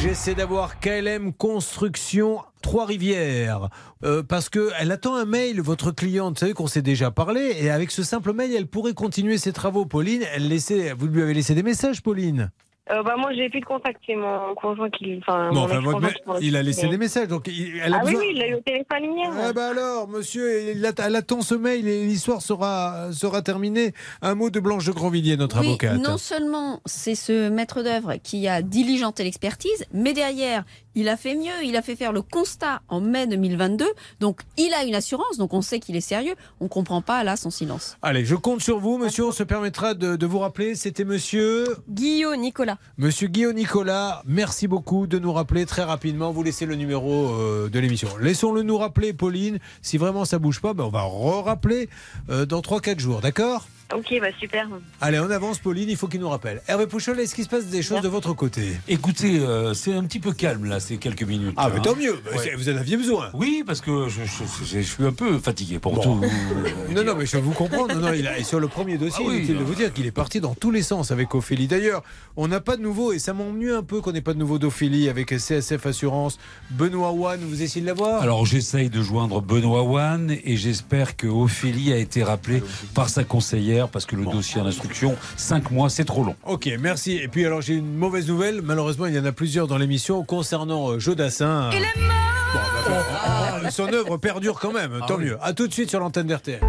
J'essaie d'avoir KLM Construction Trois-Rivières. Euh, parce qu'elle attend un mail, votre cliente. Vous savez qu'on s'est déjà parlé. Et avec ce simple mail, elle pourrait continuer ses travaux. Pauline, elle laissait, vous lui avez laissé des messages, Pauline? Euh, bah, moi, j'ai plus de contact. C'est mon conjoint qui. Enfin, Bon, votre il a laissé des messages. Donc, il- elle a Ah oui, besoin- oui, il l'a eu au téléphone hier. Ah bah alors, monsieur, il attend ce mail et l'histoire sera, sera terminée. Un mot de Blanche de Grandvilliers, notre Oui, avocate. non seulement c'est ce maître d'œuvre qui a diligenté l'expertise, mais derrière, il a fait mieux. Il a fait faire le constat en mai 2022. Donc, il a une assurance. Donc, on sait qu'il est sérieux. On comprend pas là son silence. Allez, je compte sur vous, monsieur. On se permettra de, de vous rappeler. C'était monsieur. Guillot, Nicolas. Monsieur Guillaume Nicolas, merci beaucoup de nous rappeler très rapidement. Vous laissez le numéro euh, de l'émission. Laissons-le nous rappeler, Pauline. Si vraiment ça bouge pas, ben on va re-rappeler euh, dans 3-4 jours, d'accord? Ok, bah super. Allez, on avance, Pauline, il faut qu'il nous rappelle. Hervé Pouchol, est-ce qu'il se passe des choses de votre côté Écoutez, euh, c'est un petit peu calme là, ces quelques minutes. Ah, mais hein. tant mieux, bah, vous en aviez besoin. Oui, parce que je, je- je- je suis un peu fatigué pour Bon. tout. Non, non, mais je vous comprends. Non, non, il a, et sur le premier dossier, Ah oui, inutile de vous dire qu'il est parti dans tous les sens avec Ophélie. D'ailleurs, on n'a pas de nouveau, et ça m'ennuie un peu qu'on n'ait pas de nouveau d'Ophélie avec CSF Assurance. Benoît Wan, vous essayez de l'avoir? Alors j'essaye de joindre Benoît Wan et j'espère que Ophélie a été rappelée par sa conseillère parce que le dossier en instruction, 5 mois, c'est trop long. Ok, merci. Et puis alors j'ai une mauvaise nouvelle. Malheureusement, il y en a plusieurs dans l'émission concernant euh, Jodassin. Il est mort Son œuvre perdure quand même. Tant mieux. À tout de suite sur l'antenne d'RTL.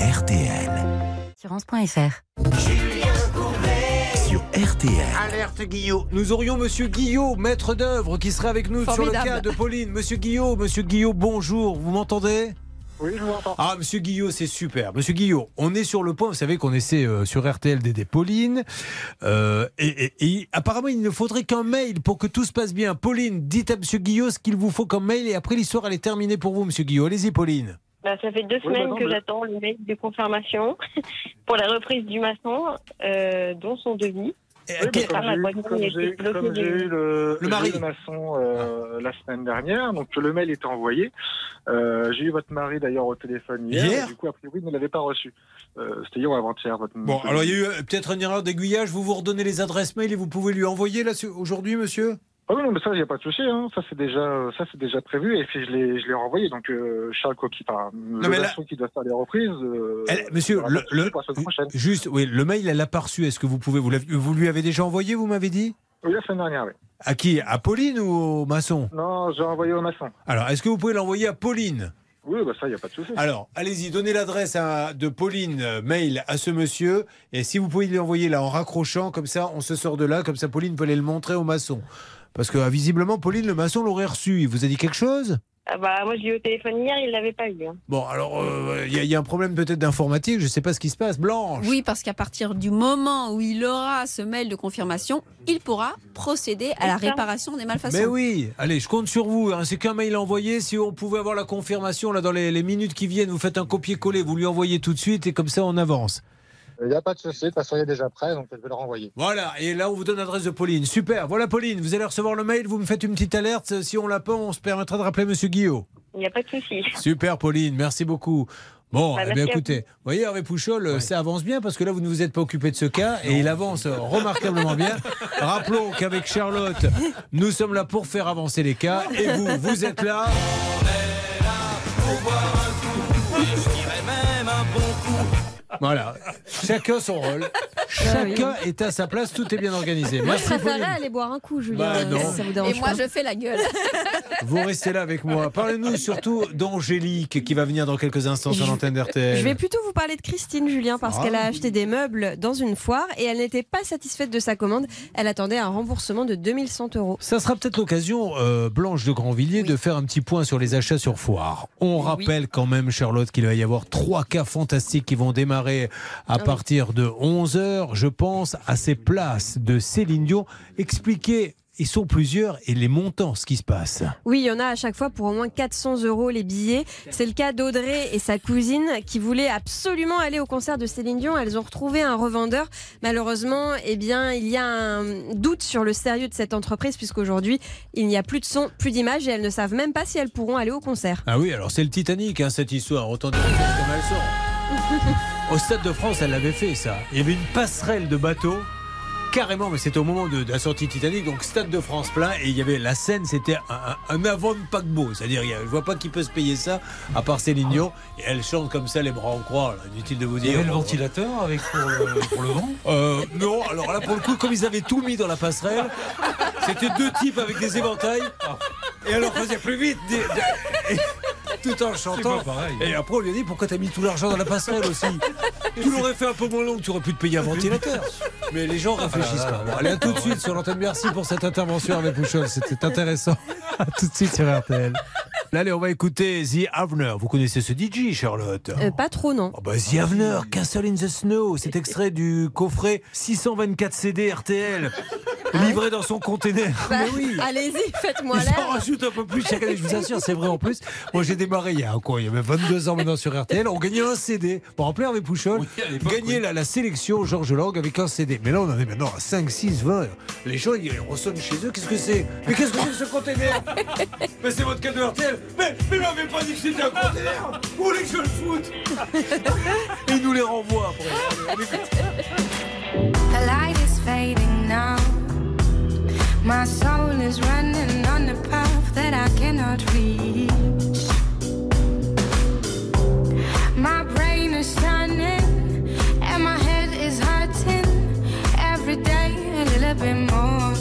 RTL. Assurance.fr. Sur RTL. Alerte Guillot. Nous aurions Monsieur Guillot, maître d'œuvre, qui serait avec nous sur le cas de Pauline. Monsieur Guillot, Monsieur Guillot, bonjour. Vous m'entendez? Oui, je vous entends. Ah, Monsieur Guillot, c'est super. Monsieur Guillot, on est sur le point, vous savez qu'on essaie euh, sur RTL d'aider Pauline. Euh, et, et- et apparemment, il ne faudrait qu'un mail pour que tout se passe bien. Pauline, dites à Monsieur Guillot ce qu'il vous faut comme mail et après l'histoire, elle est terminée pour vous, Monsieur Guillot. Allez-y, Pauline. Bah, ça fait deux Oui, semaines que j'attends le mail de confirmation pour la reprise du maçon, euh, dont son devis. Oui, Ah, comme j'ai eu- le, Le mari. le maçon euh, la semaine dernière, donc le mail était envoyé. Euh, j'ai eu votre mari d'ailleurs au téléphone hier. Hier et du coup, a priori, il ne l'avait pas reçu. Euh, C'était hier ou avant-hier. Votre Bon, alors il y a eu peut-être une erreur d'aiguillage. Vous vous redonnez les adresses mail et vous pouvez lui envoyer là aujourd'hui, monsieur? Ah oui, non, mais ça, il n'y a pas de souci. Hein. Ça, c'est déjà, ça, c'est déjà prévu. Et puis, je l'ai, je l'ai renvoyé. Donc, euh, Charles Coquille, enfin, le mais là- qui doit faire les reprises. euh, Elle- monsieur, le, juste, oui, le mail, elle l'a pas reçu. Est-ce que vous pouvez, vous, vous lui avez déjà envoyé, vous m'avez dit? Oui, la semaine dernière, oui. À qui? À Pauline ou au maçon Non, j'ai envoyé au maçon. Alors, est-ce que vous pouvez l'envoyer à Pauline? Oui, bah ça, il n'y a pas de souci. Alors, allez-y, donnez l'adresse de Pauline, euh, mail à ce monsieur. Et si vous pouvez lui envoyer là en raccrochant, comme ça, on se sort de là, comme ça, Pauline peut aller le montrer au maçon. Parce que euh, visiblement, Pauline, le maçon l'aurait reçu. Il vous a dit quelque chose? Ah bah, moi, je l'ai eu au téléphone hier, il l'avait pas eu. hein. Bon, alors, euh, il y, a- il y a un problème peut-être d'informatique, je ne sais pas ce qui se passe. Blanche Oui, parce qu'à partir du moment où il aura ce mail de confirmation, il pourra procéder à la réparation des malfaçons. Mais oui, allez, je compte sur vous. hein. C'est qu'un mail envoyé. Si on pouvait avoir la confirmation là dans les, les minutes qui viennent, vous faites un copier-coller, vous lui envoyez tout de suite et comme ça on avance. Il n'y a pas de souci. De toute façon, il est déjà prêt, donc je vais le renvoyer. Voilà, et là on vous donne l'adresse de Pauline. Super. Voilà Pauline, vous allez recevoir le mail, vous me faites une petite alerte. Si on l'a pas, on se permettra de rappeler Monsieur Guillot. Il n'y a pas de souci. Super Pauline, merci beaucoup. Bon, Bah, eh bien écoutez, vous voyez Hervé Pouchol, ça avance bien parce que là vous ne vous êtes pas occupé de ce cas et il avance remarquablement bien. Rappelons qu'avec Charlotte, nous sommes là pour faire avancer les cas et vous, vous êtes là. Voilà, chacun son rôle, chacun est à sa place, tout est bien organisé. Moi, je préférerais aller boire un coup, Julien. Bah, non. si ça vous dérange Et moi, pas. je fais la gueule. Vous restez là avec moi. Parlez-nous surtout d'Angélique qui va venir dans quelques instants sur l'antenne d'RTL. Je vais plutôt vous parler de Christine, Julien, parce Ah. qu'elle a acheté des meubles dans une foire et elle n'était pas satisfaite de sa commande. Elle attendait un remboursement de 2100 euros. Ça sera peut-être l'occasion, euh, Blanche de Grandvilliers, de faire un petit point sur les achats sur foire. On rappelle quand même, Charlotte, qu'il va y avoir trois cas fantastiques qui vont démarrer à partir de 11h, je pense, à ces places de Céline Dion. Expliquez, ils sont plusieurs, et les montants, ce qui se passe. Oui, il y en a à chaque fois pour au moins 400 euros les billets. C'est le cas d'Audrey et sa cousine qui voulaient absolument aller au concert de Céline Dion. Elles ont retrouvé un revendeur. Malheureusement, eh bien, il y a un doute sur le sérieux de cette entreprise puisqu'aujourd'hui, il n'y a plus de son, plus d'image et elles ne savent même pas si elles pourront aller au concert. Ah oui, alors c'est le Titanic, hein, cette histoire. Autant dire comme elles sont. Au Stade de France, elle l'avait fait, ça. Il y avait une passerelle de bateaux. Carrément, mais c'était au moment de, de la sortie Titanic, donc Stade de France plein, et il y avait la scène, c'était un, avant de paquebot. C'est-à-dire, je vois pas qui peut se payer ça, à part Céline Dion. Et elle chante comme ça, les bras en croix, là, inutile de vous Il y dire. avait le ventilateur avec pour le, pour le vent? Euh, non, alors là, pour le coup, comme ils avaient tout mis dans la passerelle, c'était deux types avec des éventails. Et alors, faisait plus vite. des- des- et- tout en chantant. pareil. Et après, on lui a dit pourquoi t'as mis tout l'argent dans la passerelle aussi Tu l'aurais fait un peu moins long, tu aurais pu te payer un ventilateur. Mais les gens réfléchissent pas. Bon, allez, à tout de suite sur l'antenne. Merci pour cette intervention avec Pouchol. C'était intéressant. À tout de suite sur RTL. Là, allez, on va écouter The Avener. Vous connaissez ce DJ, Charlotte Euh, pas trop, non. Oh bah, The Avener, Castle in the Snow, c'est extrait du coffret 624 CD RTL. livré dans son conteneur. Bah, Mais oui. Allez-y, faites-moi Ils en l'air. rajoutent un peu plus chaque année, je vous assure, c'est vrai en plus. Moi j'ai démarré il y a quoi Il y avait 22 ans maintenant sur RTL, on gagnait un CD. Pour rappeler Hervé Pouchol, gagner la, la sélection Georges Lang avec un CD. Mais là on en est maintenant à 5, 6, 20. Les gens ils ressonnent chez eux, qu'est-ce que c'est? Mais qu'est-ce que c'est que ce conteneur Mais c'est votre cadeau RTL Mais mais il m'avait pas dit que c'était un conteneur Vous voulez que je le foute? Et ils nous les renvoient après. Fading now. My soul is running on a path that I cannot reach. My brain is turning and my head is hurting every day a little bit more.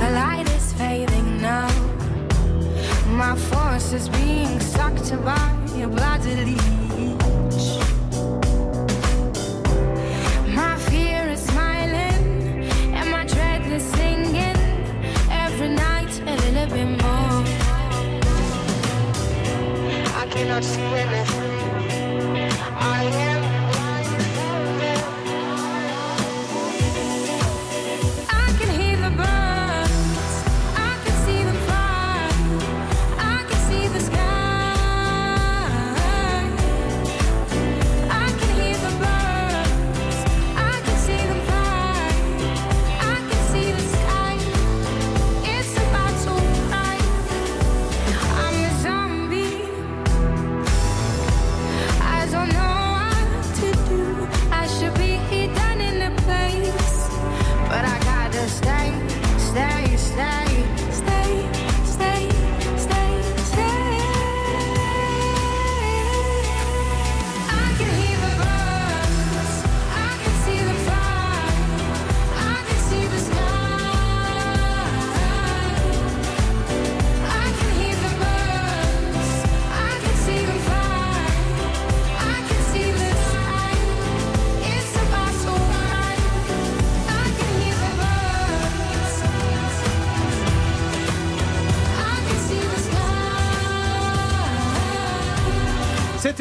The light is fading now. My force is being sucked by a bloody I cannot see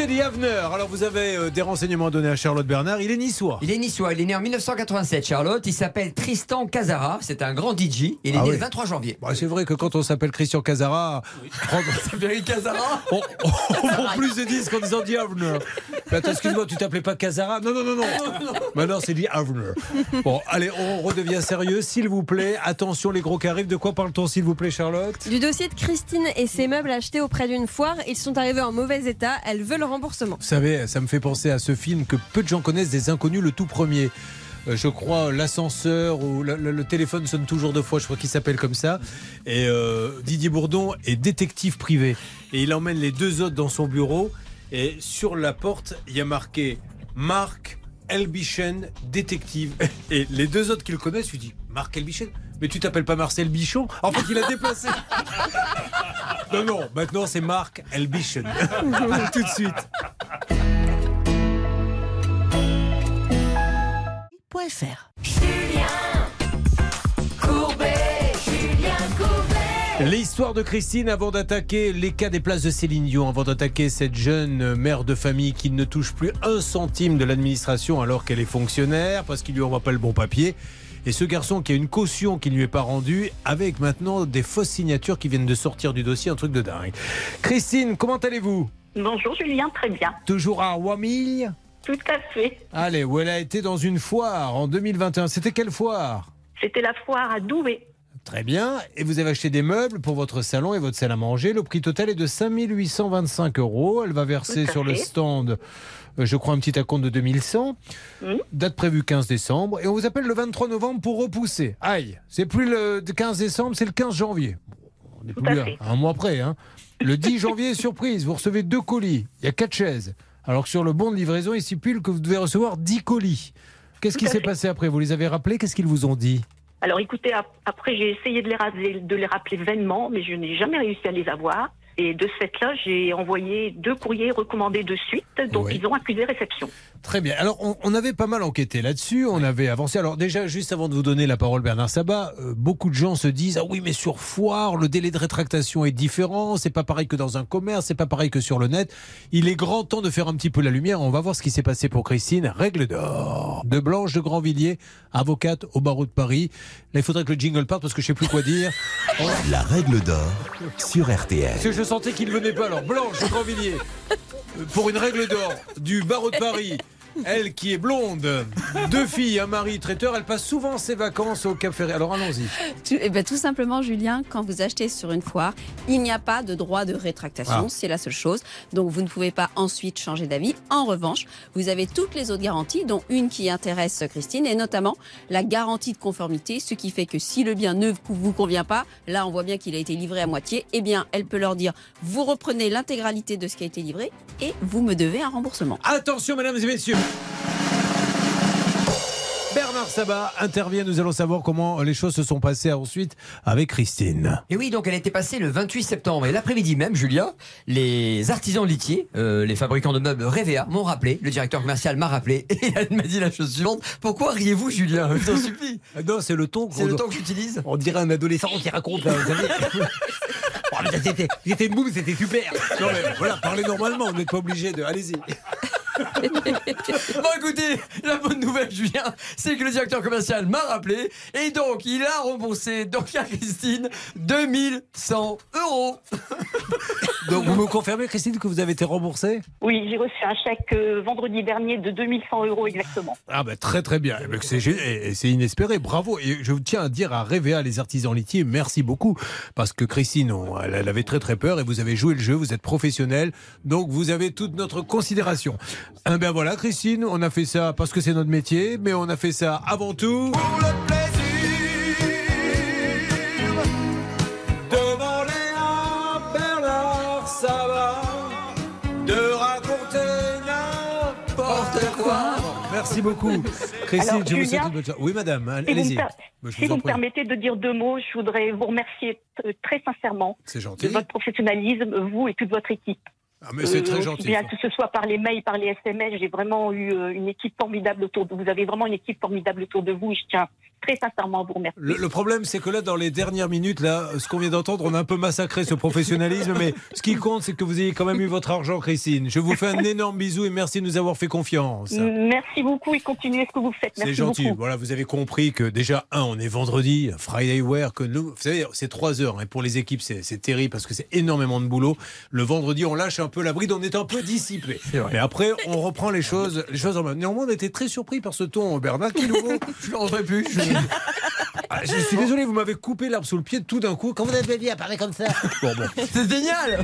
The Avener. Alors vous avez euh, des renseignements à donner à Charlotte Bernard. Il est niçois. Il est niçois, il est né en 1987, Charlotte. Il s'appelle Tristan Casara. C'est un grand DJ. Il est Ah né oui. le 23 janvier. Bah, c'est vrai que quand on s'appelle Christian Casara, prendre- Casara on, on vend plus de disques en disant The Avener. Mais attends, excuse-moi, tu t'appelais pas Casara? Non, non, non, non. Maintenant, c'est The Avener. Bon, allez, on redevient sérieux, s'il vous plaît. Attention, les gros qui arrivent. De quoi parle-t-on, s'il vous plaît, Charlotte? Du dossier de Christine et ses meubles achetés auprès d'une foire, ils sont arrivés en mauvais état. Elle veut le remboursement. Vous savez, ça me fait penser à ce film que peu de gens connaissent, des inconnus, le tout premier. Euh, je crois l'ascenseur ou le, téléphone sonne toujours deux fois, je crois qu'il s'appelle comme ça. Et euh, Didier Bourdon est détective privé. Et il emmène les deux autres dans son bureau. Et sur la porte, il y a marqué Marc Elbichen, détective. Et les deux autres qui le connaissent lui disent Marc Elbichen Mais tu t'appelles pas Marcel Bichon En fait, il a déplacé. non, non, maintenant c'est Marc Elbichen. À tout de suite. .fr. L'histoire de Christine avant d'attaquer les cas des places de Céline Dion, avant d'attaquer cette jeune mère de famille qui ne touche plus un centime de l'administration alors qu'elle est fonctionnaire parce qu'il lui envoie pas le bon papier. Et ce garçon qui a une caution qui ne lui est pas rendue, avec maintenant des fausses signatures qui viennent de sortir du dossier, un truc de dingue. Christine, comment allez-vous? Bonjour Julien, très bien. Toujours à Wamille? Tout à fait. Allez, où elle a été dans une foire en 2021. C'était quelle foire? C'était la foire à Douai. Très bien. Et vous avez acheté des meubles pour votre salon et votre salle à manger. Le prix total est de 5825 euros. Elle va verser sur le stand, euh, je crois, un petit acompte de 2100. Hmm. Date prévue 15 décembre. Et on vous appelle le 23 novembre pour repousser. Aïe, c'est plus le 15 décembre, c'est le 15 janvier. On est plus à un mois près. hein. Le 10 janvier, surprise, vous recevez deux colis. Il y a quatre chaises. Alors que sur le bon de livraison, il stipule que vous devez recevoir 10 colis. Qu'est-ce qui s'est passé après? Vous les avez rappelés? Qu'est-ce qu'ils vous ont dit? Alors écoutez, ap- après j'ai essayé de les, rappeler, de les rappeler vainement, mais je n'ai jamais réussi à les avoir. Et de ce fait-là, j'ai envoyé deux courriers recommandés de suite, donc ils ont accusé réception. Très bien. Alors, on, on avait pas mal enquêté là-dessus, on avait avancé. Alors, déjà, juste avant de vous donner la parole, Bernard Sabat, euh, beaucoup de gens se disent Ah oui, mais sur foire, le délai de rétractation est différent, c'est pas pareil que dans un commerce, c'est pas pareil que sur le net. Il est grand temps de faire un petit peu la lumière. On va voir ce qui s'est passé pour Christine. Règle d'or. De Blanche de Grandvilliers, avocate au barreau de Paris. Là, il faudrait que le jingle parte parce que je sais plus quoi dire. La règle d'or sur RTL. Parce que je sentais qu'il ne venait pas. Alors, Blanche de Grandvilliers, euh, pour une règle d'or du barreau de Paris. Elle qui est blonde, deux filles, un mari traiteur, elle passe souvent ses vacances au Cap Ferré. Alors allons-y. Tout, eh ben, tout simplement, Julien, quand vous achetez sur une foire, il n'y a pas de droit de rétractation, Ah. c'est la seule chose. Donc vous ne pouvez pas ensuite changer d'avis. En revanche, vous avez toutes les autres garanties, dont une qui intéresse Christine, et notamment la garantie de conformité, ce qui fait que si le bien ne vous convient pas, là on voit bien qu'il a été livré à moitié, eh bien elle peut leur dire, vous reprenez l'intégralité de ce qui a été livré et vous me devez un remboursement. Attention, mesdames et messieurs. Bernard Sabat intervient. Nous allons savoir comment les choses se sont passées ensuite avec Christine. Et oui, donc elle était passée le 28 septembre et l'après-midi même, Julia, les artisans litiers, euh, les fabricants de meubles Revea m'ont rappelé, le directeur commercial m'a rappelé et elle m'a dit la chose suivante. Pourquoi riez-vous, Julien Je t'en supplie. Non, c'est le ton. C'est le ton que j'utilise. On dirait un adolescent qui raconte. là, vous savez. Oh, mais C'était c'était une boum, c'était super. Non, mais voilà, parlez normalement, vous n'êtes pas obligé de. Allez-y. Bon écoutez, la bonne nouvelle Julien, c'est que le directeur commercial m'a rappelé et donc il a remboursé donc à Christine 2100 euros. Donc vous me confirmez, Christine, que vous avez été remboursée Oui, j'ai reçu un chèque euh, vendredi dernier de 2100 euros exactement. Ah bah très très bien, Eh ben, c'est gé- et c'est inespéré, bravo. Et je tiens à dire à Révéa les artisans litiers, merci beaucoup parce que Christine, on- elle, elle avait très très peur et vous avez joué le jeu, vous êtes professionnel, donc vous avez toute notre considération. Eh ben voilà, Christine, on a fait ça parce que c'est notre métier, mais on a fait ça avant tout. Pour le plaisir demander à Bernard Sabat de raconter n'importe quoi. Merci beaucoup. Christine, Alors, je vous souhaite une bonne soirée. Oui, madame, allez-y. je si vous me permettez de dire deux mots, je voudrais vous remercier très sincèrement C'est de gentil. votre professionnalisme, vous et toute votre équipe. Ah, mais c'est très aussi gentil. Bien que ce soit par les mails, par les SMS, j'ai vraiment eu euh, une équipe formidable autour de vous. Vous avez vraiment une équipe formidable autour de vous et je tiens très sincèrement vous remercier. Le, le problème, c'est que là, dans les dernières minutes, là, ce qu'on vient d'entendre, on a un peu massacré ce professionnalisme, mais ce qui compte, c'est que vous ayez quand même eu votre argent, Christine. Je vous fais un énorme bisou et merci de nous avoir fait confiance. Merci beaucoup et continuez ce que vous faites. C'est gentil. beaucoup. Voilà, vous avez compris que déjà, un, on est vendredi, Friday Wear, que nous, vous savez, c'est trois heures. Et pour les équipes, c'est terrible parce que c'est énormément de boulot. Le vendredi, on lâche un peu la bride, on est un peu dissipé. Mais après, on reprend les choses, les choses en main. Néanmoins, on était très surpris par ce ton, Bernard, qui nouveau. Je ne rentrerai plus. Ah, je suis désolé, vous m'avez coupé l'herbe sous le pied tout d'un coup. Quand vous avez bien parlé comme ça. Bon, bon. C'est génial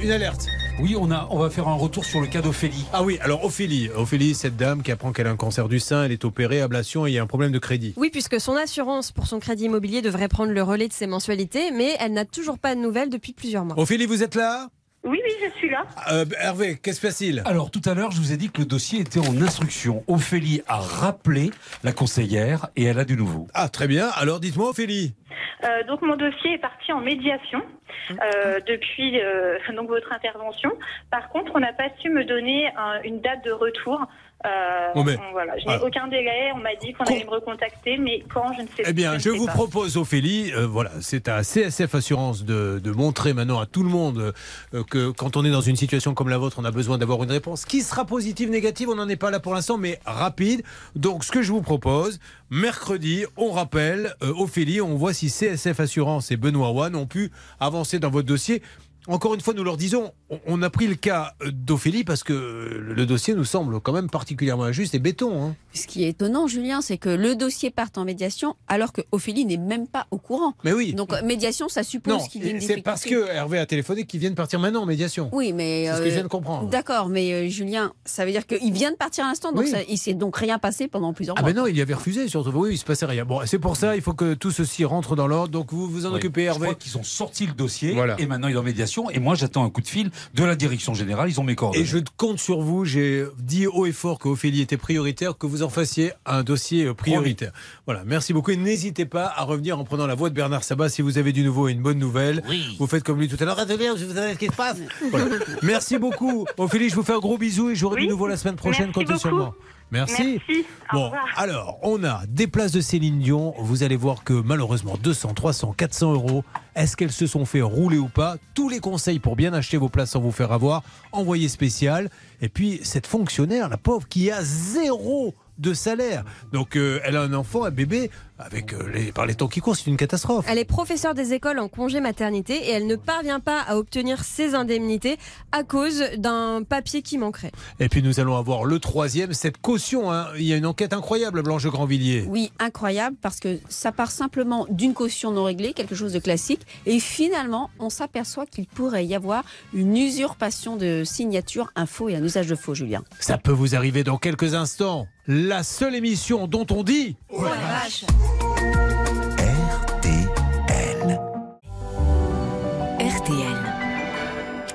Une alerte. Oui, on, a, on va faire un retour sur le cas d'Ophélie. Ah oui, alors Ophélie. Ophélie, cette dame qui apprend qu'elle a un cancer du sein, elle est opérée, ablation et il y a un problème de crédit. Oui, puisque son assurance pour son crédit immobilier devrait prendre le relais de ses mensualités, mais elle n'a toujours pas de nouvelles depuis plusieurs mois. Ophélie, vous êtes là? Oui, oui, je suis là. Euh, Hervé, qu'est-ce qui se passe-t-il? Alors tout à l'heure, je vous ai dit que le dossier était en instruction. Ophélie a rappelé la conseillère et elle a du nouveau. Ah, très bien. Alors dites-moi, Ophélie. Euh, donc mon dossier est parti en médiation euh, depuis euh, donc votre intervention. Par contre, on n'a pas su me donner un- une date de retour. Euh, Bon, mais- on- voilà, je n'ai Ah. aucun délai. On m'a dit qu'on allait me recontacter, mais quand je ne sais pas. Eh bien, je vous pas. propose, Ophélie, euh, voilà, c'est à CSF Assurance de, de montrer maintenant à tout le monde euh, que quand on est dans une situation comme la vôtre, on a besoin d'avoir une réponse qui sera positive, négative. On n'en est pas là pour l'instant, mais rapide. Donc, ce que je vous propose, mercredi, on rappelle Ophélie, on voit si CSF Assurance et Benoît Wan ont pu avancer dans votre dossier. Encore une fois, nous leur disons, on- a pris le cas d'Ophélie parce que le dossier nous semble quand même particulièrement injuste et béton. hein. Ce qui est étonnant, Julien, c'est que le dossier parte en médiation alors que Ophélie n'est même pas au courant. Mais oui. Donc euh, médiation, ça suppose qu'il y ait une c'est parce que Hervé a téléphoné qu'ils viennent partir maintenant en médiation. Oui, mais C'est ce que je euh, viens de comprendre. D'accord, mais euh, Julien, ça veut dire qu'il vient de partir à l'instant, donc Oui. ça- il s'est donc rien passé pendant plusieurs Ah mois. ben non, il y avait refusé surtout. Oui, il se passait rien. Bon, c'est pour ça, il faut que tout ceci rentre dans l'ordre. Donc vous vous en Oui. occupez, Je Hervé. crois qu'ils ont sorti le dossier Voilà. et maintenant il est en médiation. Et moi, j'attends un coup de fil de la direction générale. Ils ont mes coordonnées. Et je compte sur vous. J'ai dit haut et fort que Ophélie était prioritaire, que vous en fassiez un dossier euh, prioritaire. Voilà, merci beaucoup. Et n'hésitez pas à revenir en prenant la voix de Bernard Sabat si vous avez du nouveau et une bonne nouvelle. Vous faites comme lui tout à l'heure. Attendez, vous savez ce qui se passe Voilà. Merci beaucoup. Ophélie, je vous fais un gros bisou et j'aurai du nouveau la semaine prochaine. Merci Comptez sur beaucoup. Merci. Merci. Bon, alors, on a des places de Céline Dion. Vous allez voir que malheureusement, 200, 300, 400 euros, est-ce qu'elles se sont fait rouler ou pas? Tous les conseils pour bien acheter vos places sans vous faire avoir, envoyé spécial. Et puis, cette fonctionnaire, la pauvre, qui a zéro de salaire. Donc, euh, elle a un enfant, un bébé, avec euh, les, par les temps qui courent, c'est une catastrophe. Elle est professeure des écoles en congé maternité et elle ne parvient pas à obtenir ses indemnités à cause d'un papier qui manquerait. Et puis, nous allons avoir le troisième, cette caution. hein. Il y a une enquête incroyable, Blanche Grandvilliers. Oui, incroyable, parce que ça part simplement d'une caution non réglée, quelque chose de classique, et finalement, on s'aperçoit qu'il pourrait y avoir une usurpation de signature, un faux et un usage de faux, Julien. Ça peut vous arriver dans quelques instants. La seule émission dont on dit. RTL.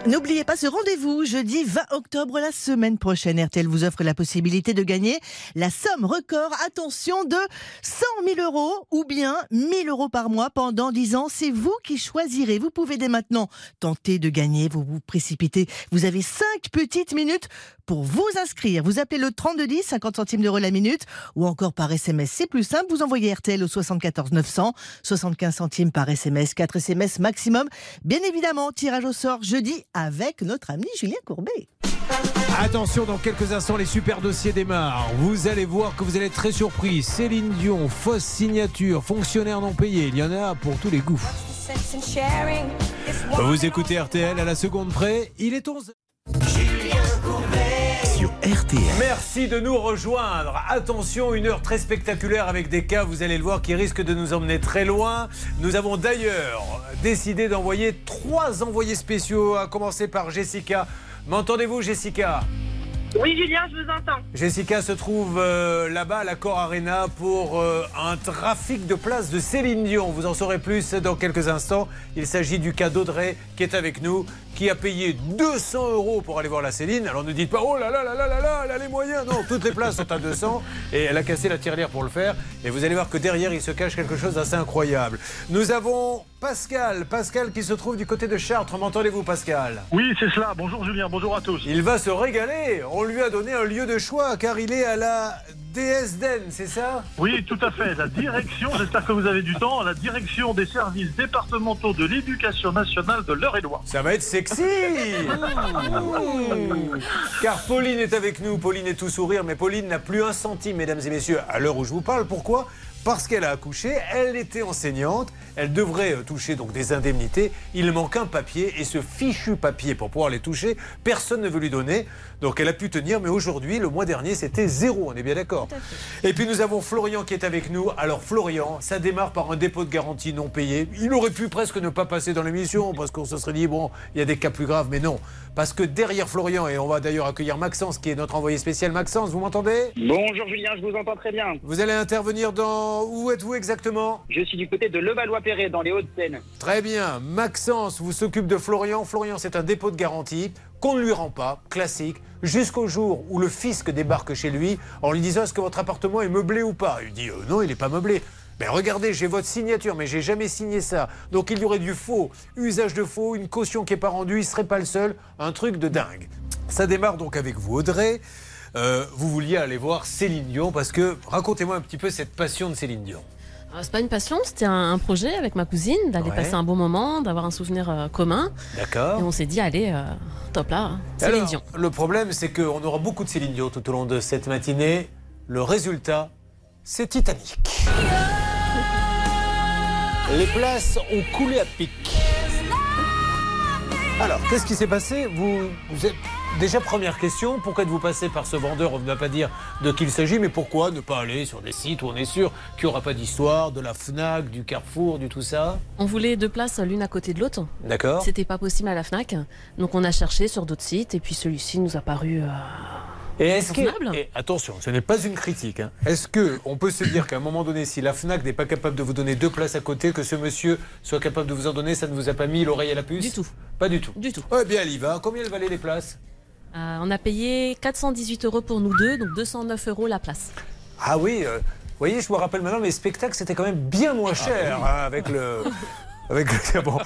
N'oubliez pas ce rendez-vous, jeudi 20 octobre, la semaine prochaine. RTL vous offre la possibilité de gagner la somme record, attention, de 100 000 euros ou bien 1000 euros par mois pendant 10 ans. C'est vous qui choisirez. Vous pouvez dès maintenant tenter de gagner, vous vous précipitez. Vous avez 5 petites minutes pour vous inscrire. Vous appelez le 3210, 50 centimes d'euros la minute, ou encore par SMS. C'est plus simple, vous envoyez RTL au 74 900, 75 centimes par SMS, 4 SMS maximum. Bien évidemment, tirage au sort jeudi avec notre ami Julien Courbet. Attention, dans quelques instants, les super dossiers démarrent. Vous allez voir que vous allez être très surpris. Céline Dion, fausse signature, fonctionnaire non payé. Il y en a pour tous les goûts. Vous écoutez RTL à la seconde près. Il est 11. Merci de nous rejoindre. Attention, une heure très spectaculaire avec des cas, vous allez le voir, qui risquent de nous emmener très loin. Nous avons d'ailleurs décidé d'envoyer trois envoyés spéciaux, à commencer par Jessica. M'entendez-vous, Jessica? Oui, Julien, je vous entends. Jessica se trouve euh, là-bas à l'Accor Arena pour euh, un trafic de places de Céline Dion. Vous en saurez plus dans quelques instants. Il s'agit du cas d'Audrey qui est avec nous, qui a payé 200 euros pour aller voir la Céline. Alors ne dites pas oh là là là là là là, elle a les moyens. Non, toutes les places sont à 200 et elle a cassé la tirelire pour le faire. Et vous allez voir que derrière il se cache quelque chose d'assez incroyable. Nous avons Pascal, Pascal qui se trouve du côté de Chartres. M'entendez-vous, Pascal? Oui, c'est cela. Bonjour Julien, bonjour à tous. Il va se régaler. On lui a donné un lieu de choix car il est à la DSDN, c'est ça? Oui, tout à fait. La direction, j'espère que vous avez du temps, la direction des services départementaux de l'éducation nationale de l'Eure-et-Loire. Ça va être sexy Mmh. Car Pauline est avec nous. Pauline est tout sourire, mais Pauline n'a plus un centime, mesdames et messieurs, à l'heure où je vous parle. Pourquoi? Parce qu'elle a accouché, elle était enseignante, elle devrait euh, toucher donc des indemnités. Il manque un papier et ce fichu papier pour pouvoir les toucher, personne ne veut lui donner. Donc elle a pu tenir, mais aujourd'hui, le mois dernier, c'était zéro, on est bien d'accord. Et puis nous avons Florian qui est avec nous. Alors Florian, ça démarre par un dépôt de garantie non payé. Il aurait pu presque ne pas passer dans l'émission parce qu'on se serait dit, bon, il y a des cas plus graves, mais non. Parce que derrière Florian, et on va d'ailleurs accueillir Maxence qui est notre envoyé spécial. Maxence, vous m'entendez? Bonjour Julien, je vous entends très bien. Vous allez intervenir dans... Où êtes-vous exactement? Je suis du côté de Levallois-Perret, dans les Hauts-de-Seine. Très bien. Maxence vous s'occupe de Florian. Florian, c'est un dépôt de garantie qu'on ne lui rend pas, classique, jusqu'au jour où le fisc débarque chez lui en lui disant est-ce que votre appartement est meublé ou pas? Il dit euh, non, il n'est pas meublé. Mais regardez, j'ai votre signature, mais j'ai jamais signé ça. Donc il y aurait du faux, usage de faux, une caution qui n'est pas rendue, il ne serait pas le seul. Un truc de dingue. Ça démarre donc avec vous, Audrey. Euh, vous vouliez aller voir Céline Dion parce que racontez-moi un petit peu cette passion de Céline Dion. Euh, C'est pas une passion, c'était un, un projet avec ma cousine, d'aller Ouais. passer un bon moment, d'avoir un souvenir euh, commun. D'accord. Et on s'est dit, allez, euh, top là. Céline Alors, Dion. Le problème, c'est qu'on aura beaucoup de Céline Dion tout au long de cette matinée. Le résultat, c'est Titanic. Les places ont coulé à pic. Alors, qu'est-ce qui s'est passé? Vous, vous êtes... Déjà, première question, pourquoi êtes-vous passé par ce vendeur? On ne va pas dire de qui il s'agit, mais pourquoi ne pas aller sur des sites où on est sûr qu'il n'y aura pas d'histoire, de la FNAC, du Carrefour, du tout ça? On voulait deux places l'une à côté de l'autre. D'accord. C'était pas possible à la Fnac. Donc on a cherché sur d'autres sites et puis celui-ci nous a paru euh, Et est-ce que, et attention, ce n'est pas une critique. hein. Est-ce que on peut se dire qu'à un moment donné, si la Fnac n'est pas capable de vous donner deux places à côté, que ce monsieur soit capable de vous en donner, ça ne vous a pas mis l'oreille à la puce? Du tout. Pas du tout. Du tout. Eh bien, elle y va. Combien elle valait les places? Euh, on a payé 418 euros pour nous deux, donc 209 euros la place. Ah oui. euh, vous voyez, je me rappelle maintenant, les spectacles c'était quand même bien moins cher hein, avec le. Avec le- bon.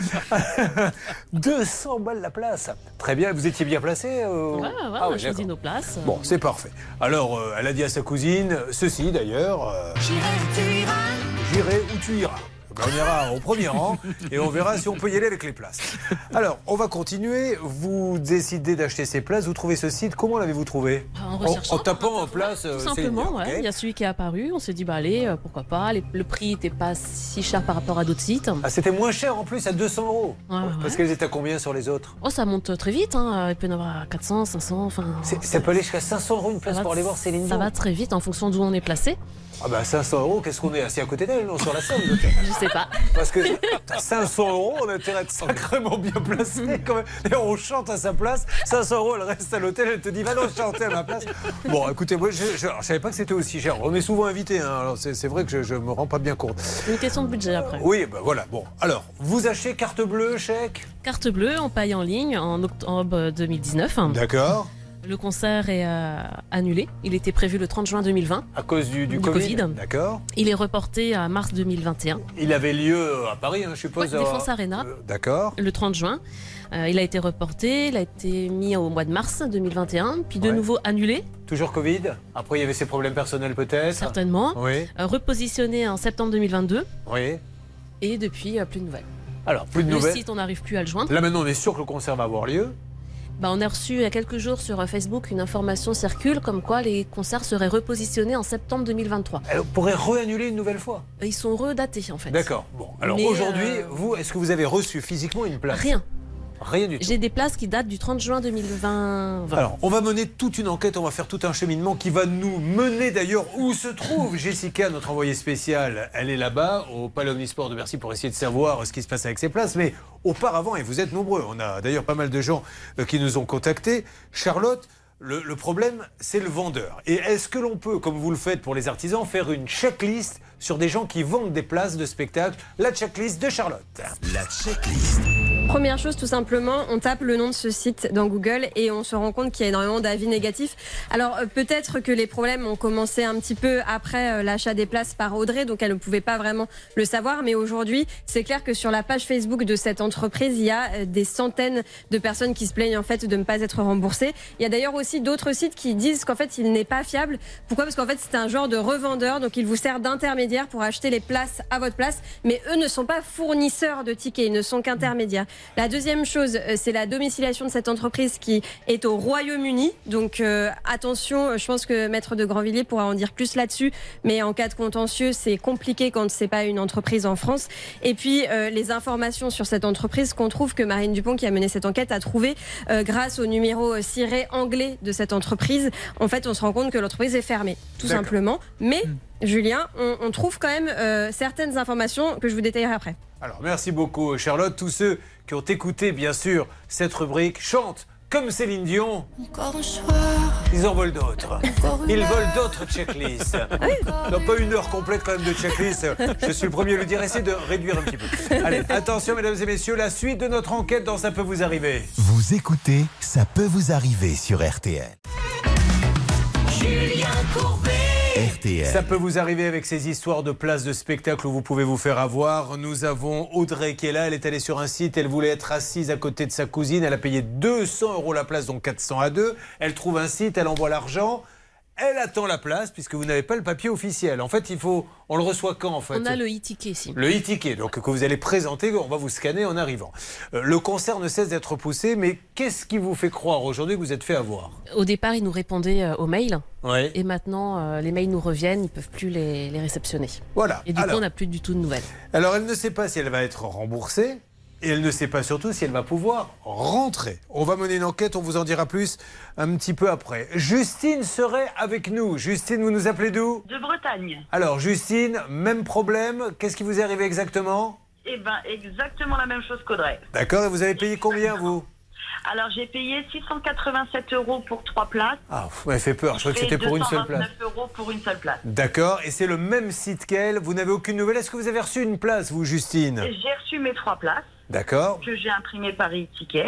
200 balles la place. Très bien, vous étiez bien placé euh, Ouais, ouais, ah on a choisi d'accord. nos places. Bon, c'est parfait. Alors, euh, elle a dit à sa cousine, ceci d'ailleurs. euh, J'irai où tu iras. On ira au premier rang et on verra si on peut y aller avec les places. Alors, on va continuer. Vous décidez d'acheter ces places. Vous trouvez ce site. Comment l'avez-vous trouvé En recherchant, en tapant en place. Tout euh, simplement, ouais. ok il y a celui qui est apparu. On s'est dit, bah allez, euh, pourquoi pas. Les- le prix n'était pas si cher par rapport à d'autres sites. Ah, c'était moins cher en plus à 200 euros. Ouais, ouais, Parce ouais. qu'elles étaient à combien sur les autres? Oh, ça monte très vite. Hein. Il peut y en avoir à 400, 500. Enfin, Ça peut aller jusqu'à 500 euros une place pour aller voir Céline Ça va très vite en fonction d'où on est placé. Ah bah 500 euros, qu'est-ce qu'on est assis à côté d'elle, non, sur la scène peut-être Je sais pas. Parce que t'as 500 euros, on a intérêt à être sacrément bien placé quand même. Et on chante à sa place. 500 euros, elle reste à l'hôtel, elle te dit va donc chanter à ma place. Bon, écoutez, moi je, je, alors, je savais pas que c'était aussi cher. On est souvent invité, hein, alors c'est c'est vrai que je, je me rends pas bien compte. Une question de budget après. Oui, bah voilà. Bon, alors, vous achetez carte bleue, chèque? Carte bleue, on paye en ligne en octobre 2019. D'accord. Le concert est euh, annulé. Il était prévu le 30 juin 2020. À cause du, du Du Covid. Covid. D'accord. Il est reporté à mars 2021. Il avait lieu à Paris, hein, je suppose. Ouais, à- Défense Arena. Euh, D'accord. Le 30 juin. Euh, il a été reporté, il a été mis au mois de mars 2021, puis de Ouais. nouveau annulé, Toujours Covid. Après, il y avait ses problèmes personnels peut-être. certainement. Oui. Euh, repositionné en septembre 2022, Oui. et depuis, euh, plus de nouvelles. Alors, plus de le nouvelles. site, on n'arrive plus à le joindre. Là maintenant, on est sûr que le concert va avoir lieu. Bah, on a reçu il y a quelques jours sur euh, Facebook une information circule comme quoi les concerts seraient repositionnés en septembre 2023. Elle pourrait réannuler une nouvelle fois? Ils sont redatés en fait. D'accord. Bon, alors aujourd'hui, euh, vous, est-ce que vous avez reçu physiquement une place? Rien. Rien du tout. J'ai des places qui datent du 30 juin 2020. Alors, on va mener toute une enquête, on va faire tout un cheminement qui va nous mener d'ailleurs où se trouve Jessica, notre envoyée spéciale. Elle est là-bas, au Palais Omnisport de Bercy, pour essayer de savoir ce qui se passe avec ses places. Mais auparavant, et vous êtes nombreux, on a d'ailleurs pas mal de gens euh, qui nous ont contactés. Charlotte, le, le problème, c'est le vendeur. Et est-ce que l'on peut, comme vous le faites pour les artisans, faire une checklist sur des gens qui vendent des places de spectacle La checklist de Charlotte. La checklist. Première chose, tout simplement, on tape le nom de ce site dans Google et on se rend compte qu'il y a énormément d'avis négatifs. Alors euh, peut-être que les problèmes ont commencé un petit peu après euh, l'achat des places par Audrey, donc elle ne pouvait pas vraiment le savoir. Mais aujourd'hui, c'est clair que sur la page Facebook de cette entreprise, il y a euh, des centaines de personnes qui se plaignent en fait de ne pas être remboursées. Il y a d'ailleurs aussi d'autres sites qui disent qu'en fait il n'est pas fiable. Pourquoi? Parce qu'en fait c'est un genre de revendeur, donc il vous sert d'intermédiaire pour acheter les places à votre place, mais eux ne sont pas fournisseurs de tickets, ils ne sont qu'intermédiaires. La deuxième chose, euh, c'est la domiciliation de cette entreprise qui est au Royaume-Uni. Donc euh, attention, euh, je pense que Maître de Grandvilliers pourra en dire plus là-dessus, mais en cas de contentieux, c'est compliqué quand c'est pas une entreprise en France. Et puis euh, les informations sur cette entreprise qu'on trouve que Marine Dupont, qui a mené cette enquête, a trouvé euh, grâce au numéro ciré anglais de cette entreprise. En fait, on se rend compte que l'entreprise est fermée, tout simplement. Mais Julien, on, on trouve quand même euh, certaines informations que je vous détaillerai après. Alors, merci beaucoup, Charlotte. Tous ceux qui ont écouté, bien sûr, cette rubrique chantent comme Céline Dion. Encore un soir, Ils en volent d'autres. Ils volent d'autres checklists. Non, pas une heure complète quand même de checklist. Je suis le premier à le dire. Essayez de réduire un petit peu. Allez, attention, mesdames et messieurs, la suite de notre enquête dans Ça peut vous arriver. Vous écoutez Ça peut vous arriver sur RTL. Julien Courbet. Ça peut vous arriver avec ces histoires de places de spectacle où vous pouvez vous faire avoir. Nous avons Audrey qui est là. Elle est allée sur un site. Elle voulait être assise à côté de sa cousine. Elle a payé 200 euros la place, donc 400 à 2. Elle trouve un site. Elle envoie l'argent. Elle attend la place puisque vous n'avez pas le papier officiel. En fait, il faut. On le reçoit quand en fait On a le e-ticket ici. Le e-ticket, donc que vous allez présenter, on va vous scanner en arrivant. Euh, le concert ne cesse d'être poussé, mais qu'est-ce qui vous fait croire aujourd'hui que vous êtes fait avoir? Au départ, ils nous répondaient euh, aux mails. Ouais. Et maintenant, euh, les mails nous reviennent, ils peuvent plus les, les réceptionner. Voilà. Et du Alors- coup, on n'a plus du tout de nouvelles. Alors, elle ne sait pas si elle va être remboursée. Et elle ne sait pas surtout si elle va pouvoir rentrer. On va mener une enquête, on vous en dira plus un petit peu après. Justine serait avec nous. Justine, vous nous appelez d'où? De Bretagne. Alors, Justine, même problème. Qu'est-ce qui vous est arrivé exactement? Eh ben, exactement la même chose qu'Audrey. D'accord, et vous avez payé combien, vous? Alors j'ai payé 687 euros pour trois places. Ah, ouais, fait peur. Je crois que c'était pour une seule place. 229 euros pour une seule place. D'accord. Et c'est le même site qu'elle. Vous n'avez aucune nouvelle. Est-ce que vous avez reçu une place, vous, Justine? J'ai reçu mes trois places D'accord. que j'ai imprimées par e-ticket.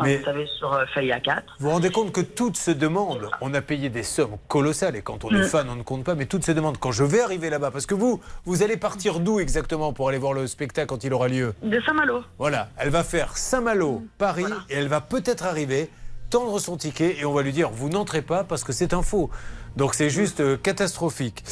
Enfin, Mais- Vous savez, sur euh, feuille A4. Vous vous rendez compte que toutes se demandent, on a payé des sommes colossales et quand on est Mm. fan, on ne compte pas, mais toutes se demandent quand je vais arriver là-bas, parce que vous, vous allez partir d'où exactement pour aller voir le spectacle quand il aura lieu? De Saint-Malo. Voilà, elle va faire Saint-Malo, Paris, et elle va peut-être arriver, tendre son ticket, et on va lui dire, vous n'entrez pas parce que c'est un faux. Donc c'est juste euh, catastrophique.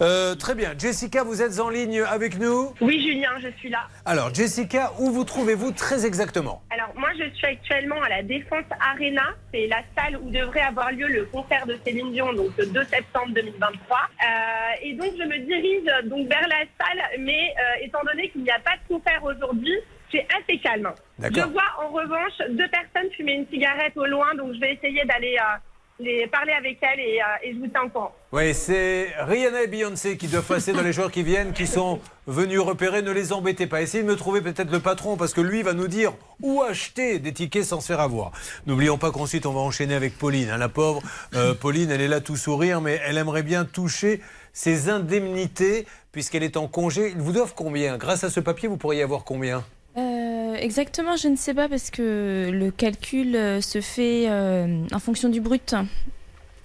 Euh, très bien, Jessica, vous êtes en ligne avec nous Oui, Julien, je suis là. Alors, Jessica, où vous trouvez-vous très exactement Alors, moi, je suis actuellement à la Défense Arena. C'est la salle où devrait avoir lieu le concert de Céline Dion, donc le 2 septembre 2023. Euh, et donc, je me dirige donc vers la salle, mais euh, étant donné qu'il n'y a pas de concert aujourd'hui, c'est assez calme. Je vois en revanche deux personnes fumer une cigarette au loin, donc je vais essayer d'aller euh, les parler avec elles et, euh, et je vous tiens au courant. Oui, c'est Rihanna et Beyoncé qui doivent passer dans les jours qui viennent, qui sont venus repérer. Ne les embêtez pas. Essayez de me trouver peut-être le patron, parce que lui va nous dire où acheter des tickets sans se faire avoir. N'oublions pas qu'ensuite on va enchaîner avec Pauline. hein, la pauvre euh, Pauline, elle est là tout sourire, mais elle aimerait bien toucher ses indemnités puisqu'elle est en congé. Ils vous doivent combien? Grâce à ce papier, vous pourriez avoir combien? Euh, exactement, je ne sais pas parce que le calcul euh, se fait euh, en fonction du brut.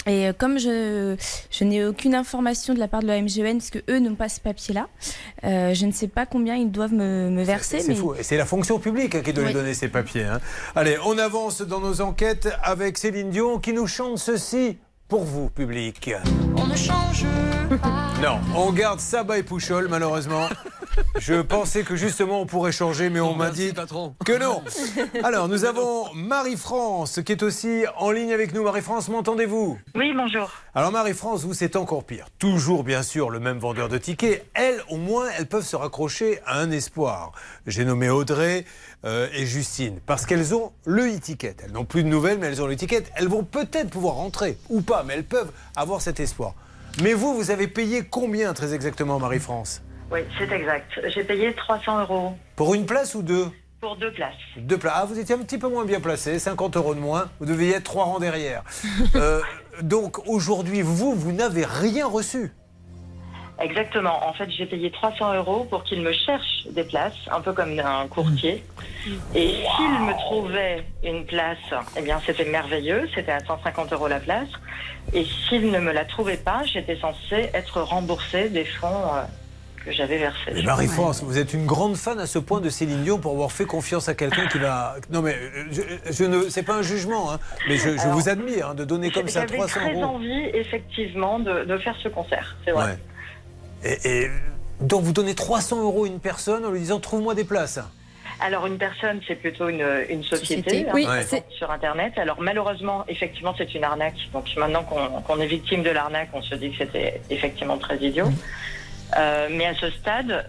Et euh, comme je, je n'ai aucune information de la part de la MGN, parce que eux n'ont pas ce papier-là, euh, je ne sais pas combien ils doivent me, me verser. C'est mais... fou. Et c'est la fonction publique hein, qui doit lui Oui. donner ces papiers. hein. Allez, on avance dans nos enquêtes avec Céline Dion qui nous chante ceci pour vous, public. On ne change pas. Non, on garde Saba et Pouchol, malheureusement. Je pensais que justement on pourrait changer, mais on m'a dit que non. Alors, nous avons Marie-France qui est aussi en ligne avec nous. Marie-France, m'entendez-vous? Oui, bonjour. alors Marie-France, vous, c'est encore pire. Toujours, bien sûr, le même vendeur de tickets. Elles, au moins, elles peuvent se raccrocher à un espoir. J'ai nommé Audrey euh, et Justine, parce qu'elles ont le e-ticket. Elles n'ont plus de nouvelles, mais elles ont le ticket. Elles vont peut-être pouvoir rentrer, ou pas, mais elles peuvent avoir cet espoir. Mais vous, vous avez payé combien, très exactement, Marie-France? Oui, c'est exact. J'ai payé 300 euros Pour une place ou deux pour deux places. Deux places. Ah, vous étiez un petit peu moins bien placé, 50 euros de moins. Vous deviez être trois rangs derrière. Euh, donc aujourd'hui, vous, vous n'avez rien reçu. Exactement. En fait, j'ai payé 300 euros pour qu'il me cherche des places, un peu comme un courtier. Et s'il me trouvait une place, eh bien, c'était merveilleux. C'était à 150 euros la place. Et s'il ne me la trouvait pas, j'étais censée être remboursée des fonds euh, que j'avais versés. Mais Marie-France, vous êtes une grande fan à ce point de Céline Dion pour avoir fait confiance à quelqu'un qui va. Non, mais euh, je, je ne. C'est pas un jugement, hein, mais je, je Alors, vous admire hein, de donner comme ça J'avais 300 très euros. envie, effectivement, de, de faire ce concert. C'est vrai. Ouais. Et, et donc vous donnez 300 euros à une personne en lui disant trouve-moi des places. Alors une personne, c'est plutôt une, une société, Société. hein, Oui, sur Internet. Alors malheureusement, effectivement, c'est une arnaque. Donc maintenant qu'on est victime de l'arnaque, on se dit que c'était effectivement très idiot. Euh, mais à ce stade,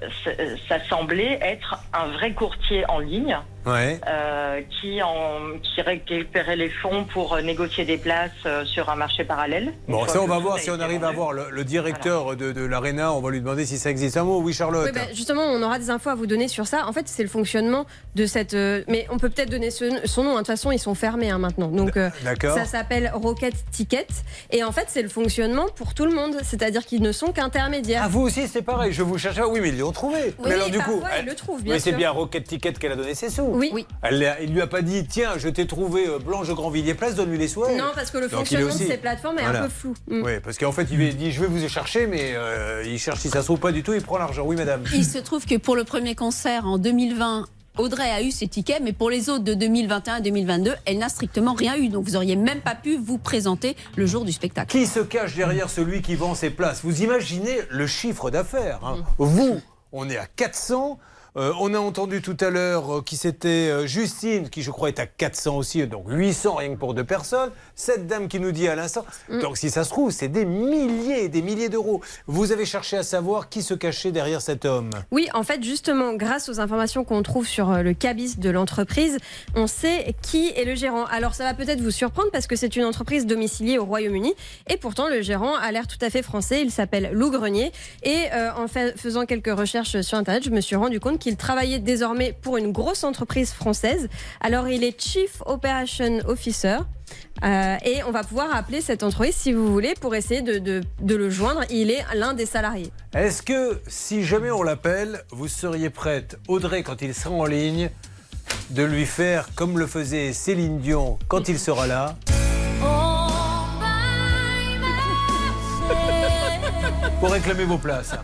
ça semblait être un vrai courtier en ligne Ouais. euh, qui, en, qui récupérait les fonds pour euh, négocier des places euh, sur un marché parallèle. Bon, ça on va voir a si on arrive à voir le, le directeur de, de l'Arena. On va lui demander si ça existe. Un mot, oui, Charlotte. Oui, bah, justement, on aura des infos à vous donner sur ça. En fait, c'est le fonctionnement de cette. euh, mais on peut peut-être donner ce- son nom. De toute façon, ils sont fermés hein, maintenant. Donc, euh, D'accord. ça s'appelle Rocket Ticket. Et en fait, c'est le fonctionnement pour tout le monde. C'est-à-dire qu'ils ne sont qu'intermédiaires. Ah, vous aussi, c'est pareil. Je vous cherchais. Oui, mais ils l'ont trouvé. Oui, mais alors, du parfois, coup, ils le trouvent, bien mais c'est bien Rocket Ticket qu'elle a donné ses sous. Oui. Oui. Elle, il lui a pas dit tiens, je t'ai trouvé euh, Blanche de Grandvilliers Place, donne-lui les soins. Non, parce que le Donc, fonctionnement de ces plateformes est Voilà. un peu flou. Mm. Oui, parce qu'en fait, il lui dit je vais vous y chercher, mais euh, il cherche si ça se trouve pas du tout, il prend l'argent. Oui, madame. Il se trouve que pour le premier concert en 2020, Audrey a eu ses tickets, mais pour les autres de 2021 et 2022, elle n'a strictement rien eu. Donc vous auriez même pas pu vous présenter le jour du spectacle. Qui se cache derrière celui qui vend ses places? Vous imaginez le chiffre d'affaires. hein. Vous, on est à 400. Euh, on a entendu tout à l'heure euh, qui c'était euh, Justine, qui je crois est à 400 aussi, donc 800 rien que pour deux personnes. Cette dame qui nous dit à l'instant. Donc si ça se trouve, c'est des milliers et des milliers d'euros. Vous avez cherché à savoir qui se cachait derrière cet homme. Oui, en fait, justement, grâce aux informations qu'on trouve sur le cabis de l'entreprise, on sait qui est le gérant. Alors, ça va peut-être vous surprendre parce que c'est une entreprise domiciliée au Royaume-Uni et pourtant le gérant a l'air tout à fait français. Il s'appelle Lou Grenier et en fa- faisant quelques recherches sur Internet, je me suis rendu compte qu'il travaillait désormais pour une grosse entreprise française. Alors il est Chief Operation Officer. Euh, et on va pouvoir appeler cette entreprise si vous voulez pour essayer de, de- de le joindre. Il est l'un des salariés. Est-ce que si jamais on l'appelle, vous seriez prête, Audrey, quand il sera en ligne, de lui faire comme le faisait Céline Dion quand il sera là pour réclamer vos places.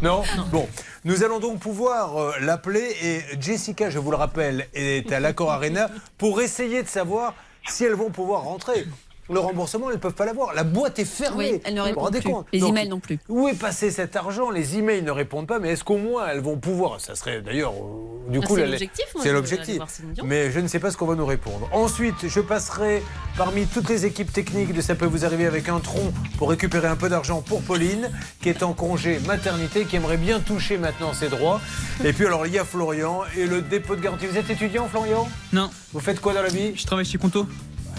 Non, Bon, nous allons donc pouvoir euh, l'appeler et Jessica, je vous le rappelle, est à l'Accor Arena pour essayer de savoir si elles vont pouvoir rentrer. Le remboursement, elles ne peuvent pas l'avoir. La boîte est fermée. Oui, elles ne Vous plus. compte Les Donc, emails non plus. Où est passé cet argent Les emails ne répondent pas, mais est-ce qu'au moins elles vont pouvoir Ça serait d'ailleurs, euh, du Ah, coup, c'est l'objectif, moi, C'est l'objectif. Mais je ne sais pas ce qu'on va nous répondre. Ensuite, je passerai parmi toutes les équipes techniques de Ça peut vous arriver avec un tronc pour récupérer un peu d'argent pour Pauline, qui est en congé maternité, qui aimerait bien toucher maintenant ses droits. Et puis alors, il y a Florian et le dépôt de garantie. Vous êtes étudiant, Florian? Non. Vous faites quoi dans la vie? Je travaille chez Conto.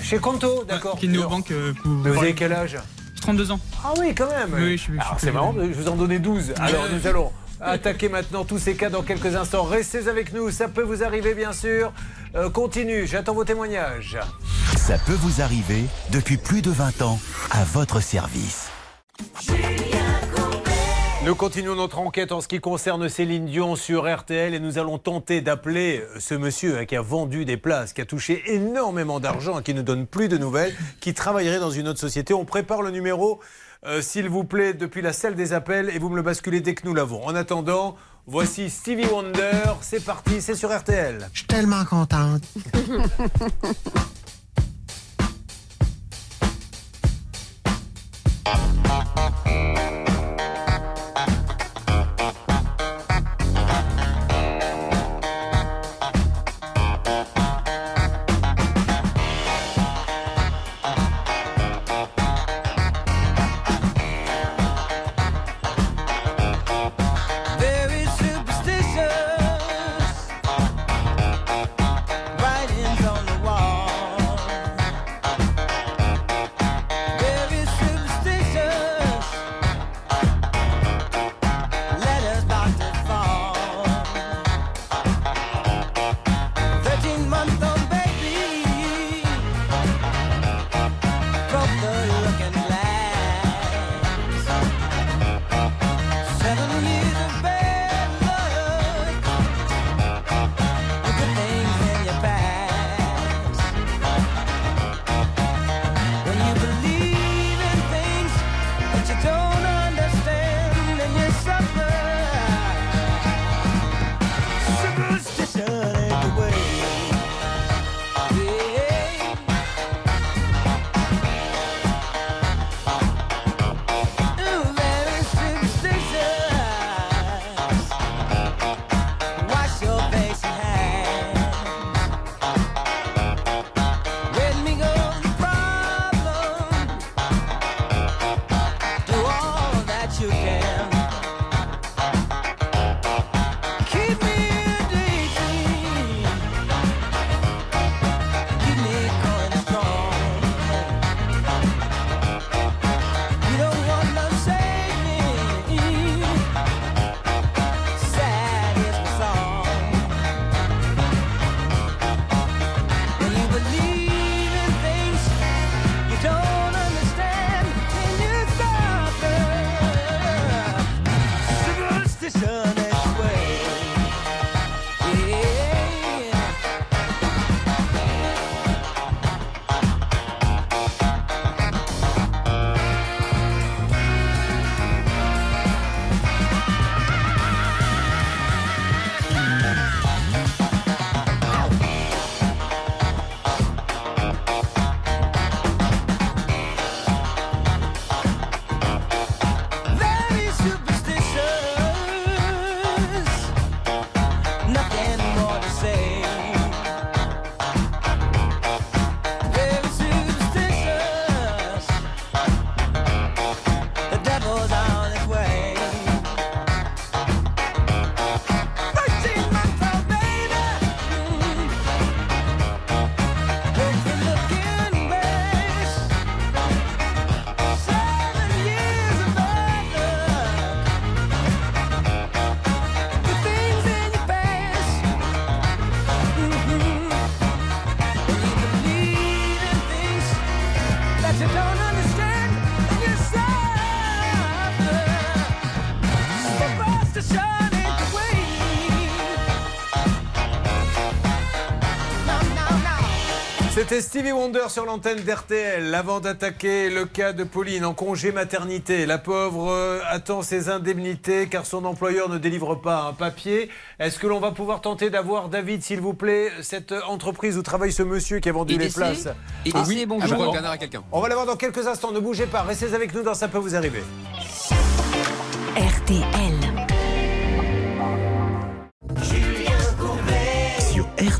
Chez Conto, d'accord. Qui est néobanque. euh, pour- Mais vous avez quel âge J'ai 32 ans. Ah oui, quand même. Oui, je suis. c'est marrant, je vous en donnais 12. Alors nous allons attaquer maintenant tous ces cas dans quelques instants. Restez avec nous, ça peut vous arriver bien sûr. Euh, continue, j'attends vos témoignages. Ça peut vous arriver depuis plus de 20 ans à votre service. Nous continuons notre enquête en ce qui concerne Céline Dion sur RTL et nous allons tenter d'appeler ce monsieur hein, qui a vendu des places, qui a touché énormément d'argent, qui ne donne plus de nouvelles, qui travaillerait dans une autre société. On prépare le numéro, euh, s'il vous plaît, depuis la salle des appels et vous me le basculez dès que nous l'avons. En attendant, voici Stevie Wonder. C'est parti, c'est sur RTL. Je suis tellement contente. C'était Stevie Wonder sur l'antenne d'RTL. Avant d'attaquer le cas de Pauline en congé maternité, la pauvre euh, attend ses indemnités car son employeur ne délivre pas un papier. Est-ce que l'on va pouvoir tenter d'avoir David, s'il vous plaît, cette entreprise où travaille ce monsieur qui a vendu les places IDC, Ah, bonjour. ah, Je crois bon. qu'on viendra à quelqu'un. On va l'avoir dans quelques instants. Ne bougez pas. Restez avec nous dans Ça peut vous arriver. RTL.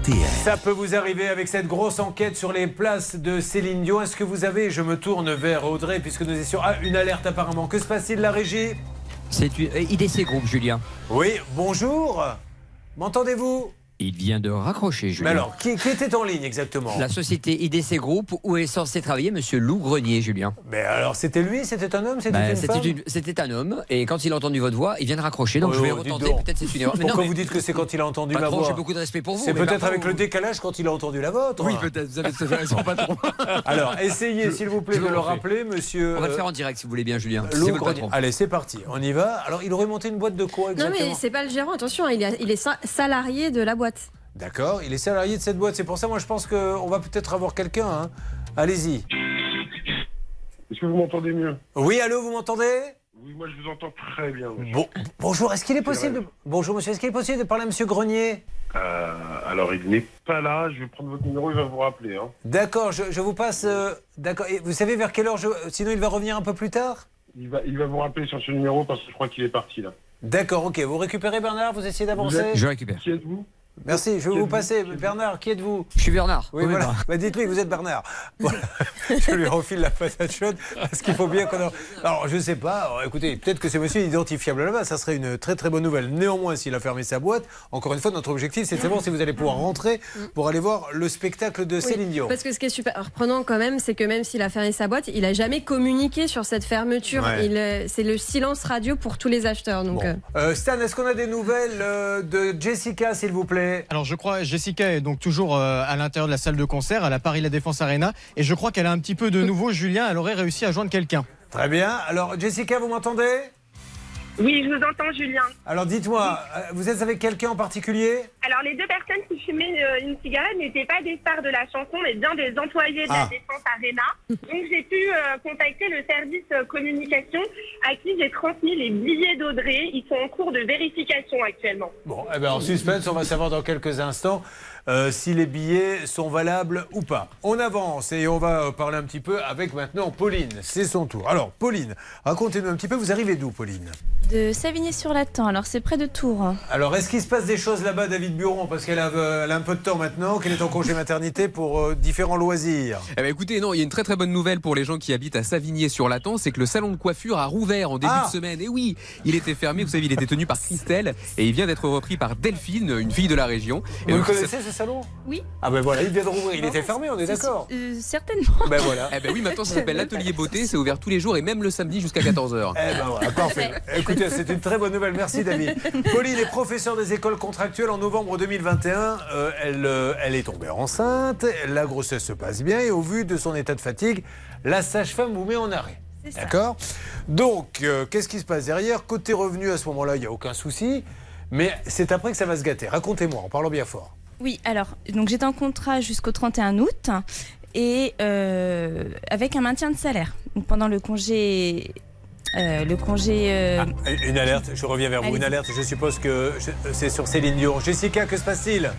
RTL. Ça peut vous arriver avec cette grosse enquête sur les places de Céline Dion. Est-ce que vous avez, je me tourne vers Audrey, puisque nous étions ah, une alerte apparemment. Que se passe-t-il, la régie? C'est une- euh, IDC Group, Julien. Oui, bonjour. M'entendez-vous? Il vient de raccrocher, Julien. Mais alors, qui, qui était en ligne exactement La société IDC Group où est censé travailler Monsieur Lou Grenier, Julien. Mais alors, c'était lui C'était un homme C'était une C'était femme une- c'était un homme et quand il a entendu votre voix, il vient de raccrocher. Donc Oh, je vais oh, retenter. Peut-être c'est une erreur. Mais non, Pourquoi mais- vous dites que c'est quand il a entendu la Patron, voix j'ai beaucoup de respect pour vous. C'est peut-être avec le décalage quand il a entendu la vôtre. Oui, peut-être. Vous avez tout raison, patron. Alors, essayez, s'il vous plaît, Je de vous le rappeler, monsieur. On va le euh, faire en direct si vous voulez bien, Julien. Lou Grenier. Allez, c'est parti. On y va. Alors, il aurait monté une boîte de quoi Non, exactement mais c'est pas le gérant, attention, il est, il est sa- salarié de la boîte. D'accord, il est salarié de cette boîte. C'est pour ça, moi, je pense qu'on va peut-être avoir quelqu'un. hein. Allez-y. Est-ce que vous m'entendez mieux? Oui, allô, vous m'entendez? Oui, moi je vous entends très bien. monsieur. Bon, bonjour, est-ce qu'il est possible de... Bonjour monsieur, est-ce qu'il est possible de parler à monsieur Grenier? Euh, alors, il n'est pas là. Je vais prendre votre numéro, il va vous rappeler. Hein. D'accord, je, je vous passe... euh, D'accord, et vous savez vers quelle heure je... Sinon il va revenir un peu plus tard? Il, va, il va vous rappeler sur ce numéro parce que je crois qu'il est parti là. D'accord, ok. Vous récupérez Bernard, vous essayez d'avancer? êtes- Je récupère. Qui êtes-vous? Merci, je vais vous passer. Bernard, qui êtes-vous? Je suis Bernard. Oui, voilà. bah. Dites-lui que vous êtes Bernard. Voilà. je lui refile la patate chaude parce qu'il faut bien qu'on. en- Alors, je sais pas. Alors, écoutez, peut-être que c'est monsieur identifiable là-bas. Ça serait une très très bonne nouvelle. Néanmoins, s'il a fermé sa boîte, encore une fois, notre objectif, c'est de savoir si vous allez pouvoir rentrer pour aller voir le spectacle de Oui, Céline Dion. Parce que ce qui est super reprenant quand même, c'est que même s'il a fermé sa boîte, il a jamais communiqué sur cette fermeture. Ouais. Il, euh, c'est le silence radio pour tous les acheteurs. Donc, euh, Euh, Stan, est-ce qu'on a des nouvelles euh, de Jessica, s'il vous plaît? Alors je crois Jessica est donc toujours euh, à l'intérieur de la salle de concert à la Paris La Défense Arena et je crois qu'elle a un petit peu de nouveau Julien, elle aurait réussi à joindre quelqu'un. Très bien. Alors, Jessica, vous m'entendez? Oui, je vous entends, Julien. Alors, dites-moi, euh, vous êtes avec quelqu'un en particulier? Alors, les deux personnes qui fumaient euh, une cigarette n'étaient pas des stars de la chanson, mais bien des employés de Ah. la Défense Arena. Donc, j'ai pu euh, contacter le service communication à qui j'ai transmis les billets d'Audrey. Ils sont en cours de vérification actuellement. Bon, eh ben, en suspense, on va savoir dans quelques instants euh, si les billets sont valables ou pas. On avance et on va euh, parler un petit peu avec maintenant Pauline. C'est son tour. Alors, Pauline, racontez-nous un petit peu, vous arrivez d'où, Pauline? De Savigny-sur-Latin, alors c'est près de Tours. Alors, est-ce qu'il se passe des choses là-bas, David Buron? Parce qu'elle a, euh, elle a un peu de temps maintenant, qu'elle est en congé maternité pour euh, différents loisirs. Eh ben, écoutez, non, il y a une très très bonne nouvelle pour les gens qui habitent à Savigny-sur-Latin, c'est que le salon de coiffure a rouvert en début Ah. de semaine. Et oui, il était fermé, vous savez, il était tenu par Christelle et il vient d'être repris par Delphine, une fille de la région. Et Vous le donc, connaissez, ce salon Oui. Ah ben voilà, il vient de rouvrir, il était fermé, on est d'accord Euh, certainement. Ben voilà. Eh ben oui, maintenant ça s'appelle l'atelier beauté, c'est ouvert tous les jours et même le samedi jusqu'à 14h. Eh ben voilà, parfait. Écoutez, c'est une très bonne nouvelle. Merci, David. Pauline est professeure des écoles contractuelles en novembre 2021. Euh, elle, euh, elle est tombée enceinte. La grossesse se passe bien et au vu de son état de fatigue, la sage-femme vous met en arrêt. ça. D'accord? Donc, euh, qu'est-ce qui se passe derrière? Côté revenu, à ce moment-là, il n'y a aucun souci. Mais c'est après que ça va se gâter. Racontez-moi, en parlant bien fort. Oui, alors, donc j'étais en contrat jusqu'au 31 août et euh, avec un maintien de salaire. Donc, pendant le congé. euh, le congé. euh, Une alerte, je reviens vers vous. Une alerte, je suppose que c'est sur Céline Dion. Jessica, que se passe-t-il?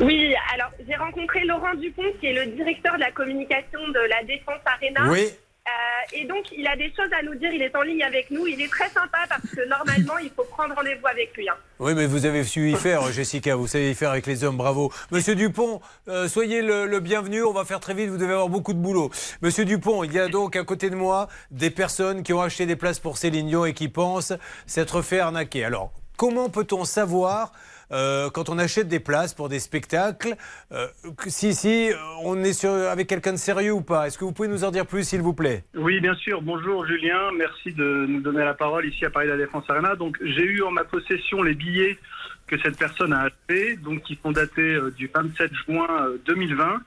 Oui, alors j'ai rencontré Laurent Dupont, qui est le directeur de la communication de la Défense Arena. Oui. Euh, et donc, il a des choses à nous dire. Il est en ligne avec nous. Il est très sympa parce que normalement, il faut prendre rendez-vous avec lui. hein. Oui, mais vous avez su y faire, Jessica. Vous savez y faire avec les hommes, bravo. Monsieur Dupont, euh, soyez le, bienvenu. On va faire très vite. Vous devez avoir beaucoup de boulot. Monsieur Dupont, il y a donc à côté de moi des personnes qui ont acheté des places pour Céline Dion et qui pensent s'être fait arnaquer. Alors, comment peut-on savoir euh, quand on achète des places pour des spectacles, euh, si, si euh, on est sur, avec quelqu'un de sérieux ou pas Est-ce que vous pouvez nous en dire plus, s'il vous plaît? Oui, bien sûr. Bonjour Julien, merci de nous donner la parole ici à Paris La Défense Arena. Donc j'ai eu en ma possession les billets que cette personne a achetés, donc qui sont datés du 27 juin euh, 2020.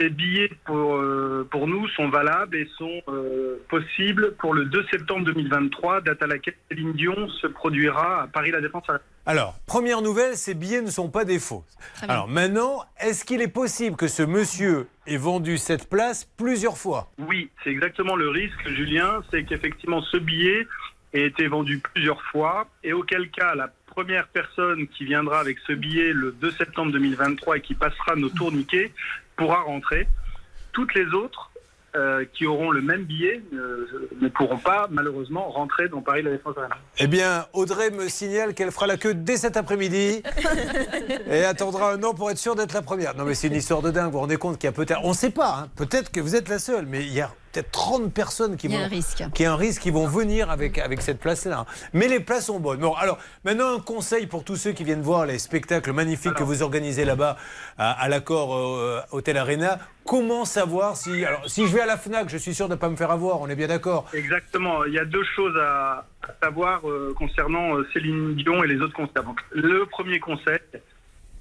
Ces billets pour, euh, pour nous sont valables et sont euh, possibles pour le 2 septembre 2023, date à laquelle Céline Dion se produira à Paris La Défense. Alors, première nouvelle, ces billets ne sont pas des faux. Alors maintenant, est-ce qu'il est possible que ce monsieur ait vendu cette place plusieurs fois? Oui, c'est exactement le risque, Julien, c'est qu'effectivement ce billet ait été vendu plusieurs fois et auquel cas la première personne qui viendra avec ce billet le 2 septembre 2023 et qui passera nos tourniquets pourra rentrer. Toutes les autres euh, qui auront le même billet euh, ne pourront pas malheureusement rentrer dans Paris La Défense Arena. Eh bien, Audrey me signale qu'elle fera la queue dès cet après-midi et attendra un an pour être sûre d'être la première. Non, mais c'est une histoire de dingue. Vous vous rendez compte qu'il y a peut-être. On ne sait pas, hein. peut-être que vous êtes la seule, mais il y a peut-être 30 personnes qui Il y a vont. un risque. Qui a un risque, qui vont venir avec, avec cette place-là. Mais les places sont bonnes. Bon, alors, maintenant, un conseil pour tous ceux qui viennent voir les spectacles magnifiques que vous organisez là-bas à, à l'accord euh, Hôtel Arena. Comment savoir si. Alors, si je vais à la Fnac, je suis sûr de ne pas me faire avoir, on est bien d'accord Exactement. Il y a deux choses à, à savoir euh, concernant euh, Céline Dion et les autres concerts. Donc, le premier conseil,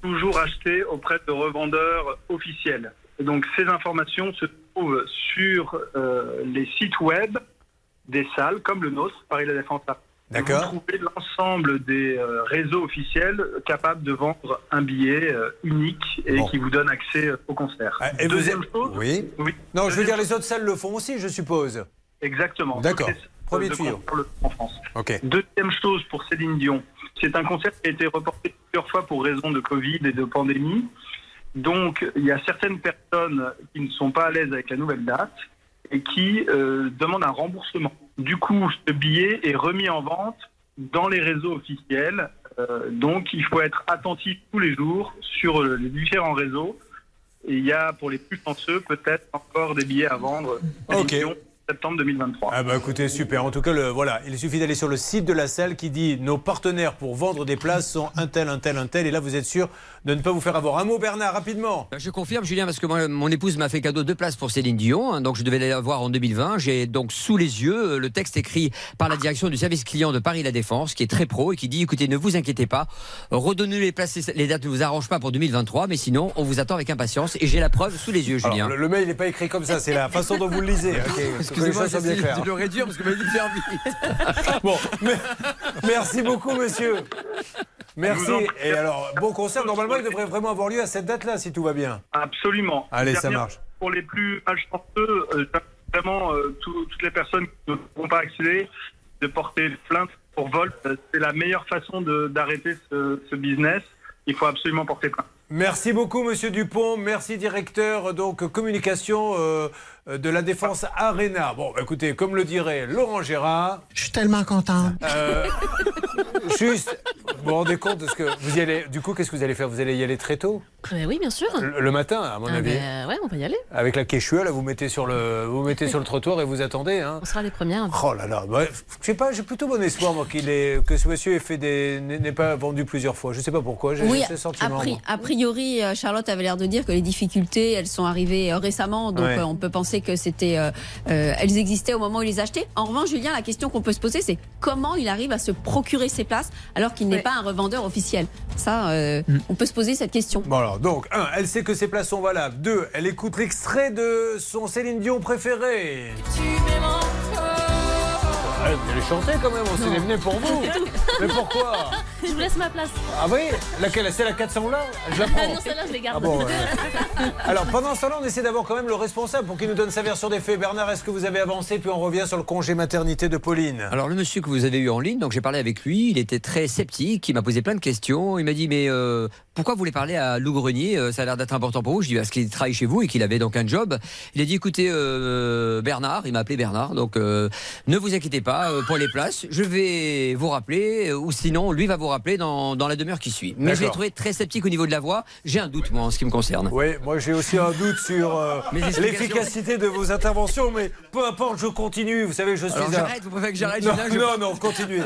toujours acheter auprès de revendeurs officiels. Et donc, ces informations se trouvent sur euh, les sites web des salles comme le nôtre, Paris La Défense. D'accord. Vous trouvez l'ensemble des euh, réseaux officiels capables de vendre un billet euh, unique et Bon. qui vous donne accès au concert. Et vous Deuxième chose, Oui. Non, je veux dire, les autres salles le font aussi, je suppose. Exactement. D'accord. Premier tuyau. en France. Ok. Deuxième chose pour Céline Dion, c'est un concert qui a été reporté plusieurs fois pour raison de Covid et de pandémie. Donc, il y a certaines personnes qui ne sont pas à l'aise avec la nouvelle date et qui euh, demandent un remboursement. Du coup, ce billet est remis en vente dans les réseaux officiels. Euh, donc, il faut être attentif tous les jours sur euh, les différents réseaux. Et il y a, pour les plus chanceux, peut-être encore des billets à vendre. Ok. Septembre 2023. Ah bah écoutez, super. En tout cas, le, voilà, il suffit d'aller sur le site de la salle qui dit nos partenaires pour vendre des places sont un tel, un tel, un tel. Et là, vous êtes sûr de ne pas vous faire avoir. Un mot, Bernard, rapidement. Ben, Je confirme, Julien, parce que moi, mon épouse m'a fait cadeau de places pour Céline Dion, hein, donc je devais la voir en 2020. J'ai donc sous les yeux euh, le texte écrit par la direction du service client de Paris La Défense, qui est très pro et qui dit écoutez, ne vous inquiétez pas, redonnez les places, les dates ne vous arrangent pas pour 2023, mais sinon, on vous attend avec impatience. Et j'ai la preuve sous les yeux, Julien. Alors, le, le mail n'est pas écrit comme ça, c'est la façon dont vous le lisez. Excusez-moi, j'essaie de le réduire parce que vous m'avez dit de faire vite. Bon, mais- merci beaucoup, monsieur. Merci. Et alors, bon concert, normalement, il devrait vraiment avoir lieu à cette date-là, si tout va bien. Absolument. Allez, ça marche. Pour les plus malchanceux, euh, vraiment, euh, tout- toutes les personnes qui ne pourront pas accéder, de porter plainte pour vol, euh, c'est la meilleure façon de- d'arrêter ce, ce business. Il faut absolument porter plainte. Merci beaucoup, Monsieur Dupont. Merci, directeur donc communication euh, de la Défense Arena. Bon, bah, écoutez, comme le dirait Laurent Gérard. Je suis tellement content. euh, juste, vous vous rendez compte de ce que vous y allez. Du coup, qu'est-ce que vous allez faire? Vous allez y aller très tôt, Euh, oui, bien sûr. le, le matin, à mon Ah, avis. ben, ouais, on va y aller. Avec la quechua, là, vous mettez sur le, vous mettez sur le trottoir et vous attendez. Hein. On sera les premières. Oh là là, bah, je sais pas, j'ai plutôt bon espoir moi qu'il ait, que ce monsieur ait fait des, n'ait pas vendu plusieurs fois. Je sais pas pourquoi. J'ai Oui, ce a, sentiment. pri- moi. a priori, euh, Charlotte avait l'air de dire que les difficultés, elles sont arrivées euh, récemment, donc Ouais. euh, on peut penser que c'était, euh, euh, elles existaient au moment où il les achetait. En revanche, Julien, la question qu'on peut se poser, c'est comment il arrive à se procurer ces places alors qu'il n'est Ouais. pas un revendeur officiel? Ça, euh, on peut se poser cette question. Bon alors, donc, un, elle sait que ses places sont valables. Deux, elle écoute l'extrait de son Céline Dion préféré. Ah, vous allez chanter quand même, on s'est venu pour vous. Mais pourquoi Je vous laisse ma place. Ah oui Laquelle C'est la 400 là Je la prends. non, celle-là, je les garde. Ah bon, ouais. Alors pendant ce temps-là, on essaie d'avoir quand même le responsable pour qu'il nous donne sa version des faits. Bernard, est-ce que vous avez avancé Puis on revient sur le congé maternité de Pauline? Alors le monsieur que vous avez eu en ligne, donc j'ai parlé avec lui, il était très sceptique, il m'a posé plein de questions, il m'a dit mais euh, pourquoi vous voulez parler à Lou Grenier Euh, Ça a l'air d'être important pour vous? Je dis parce qu'il travaille chez vous et qu'il avait donc un job. Il a dit écoutez euh, Bernard, il m'a appelé Bernard, donc euh, ne vous inquiétez pas pour les places, je vais vous rappeler ou sinon lui va vous rappeler dans, dans la demi-heure qui suit. Mais je l'ai trouvé très sceptique au niveau de la voix. J'ai un doute moi en ce qui me concerne. Oui, moi j'ai aussi un doute sur euh, l'efficacité de vos interventions, mais peu importe, je continue. Vous savez, je suis Alors un- j'arrête, vous préférez que j'arrête Non, je- non, non, continuez.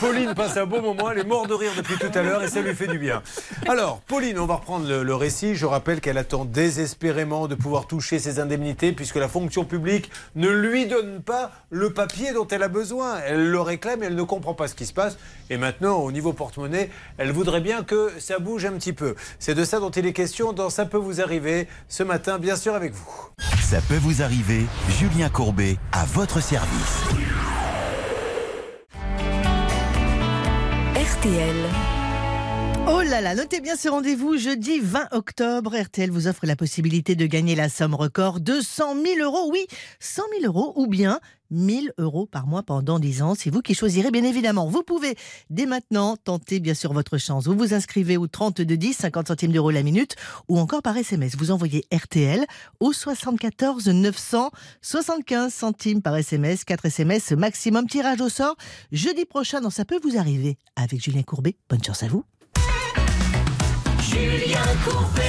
Pauline passe un bon moment, elle est morte de rire depuis tout à l'heure et ça lui fait du bien. Alors, Pauline, on va reprendre le, le récit. Je rappelle qu'elle attend désespérément de pouvoir toucher ses indemnités puisque la fonction publique ne lui donne pas le papier dont elle a besoin. Elle le réclame et elle ne comprend pas ce qui se passe. Et maintenant, au niveau porte-monnaie, elle voudrait bien que ça bouge un petit peu. C'est de ça dont il est question dans Ça peut vous arriver ce matin, bien sûr, avec vous. Ça peut vous arriver, Julien Courbet, à votre service. RTL. Oh là là, notez bien ce rendez-vous jeudi 20 octobre. RTL vous offre la possibilité de gagner la somme record de 100 000 euros. Oui, 100 000 euros ou bien 1000 euros par mois pendant 10 ans. C'est vous qui choisirez, bien évidemment. Vous pouvez dès maintenant tenter bien sûr votre chance. Vous vous inscrivez au 3210, 50 centimes d'euros la minute ou encore par SMS. Vous envoyez RTL au 74 900, 75 centimes par SMS, 4 SMS maximum. Tirage au sort jeudi prochain dans Ça peut vous arriver avec Julien Courbet. Bonne chance à vous. Julien Courbet.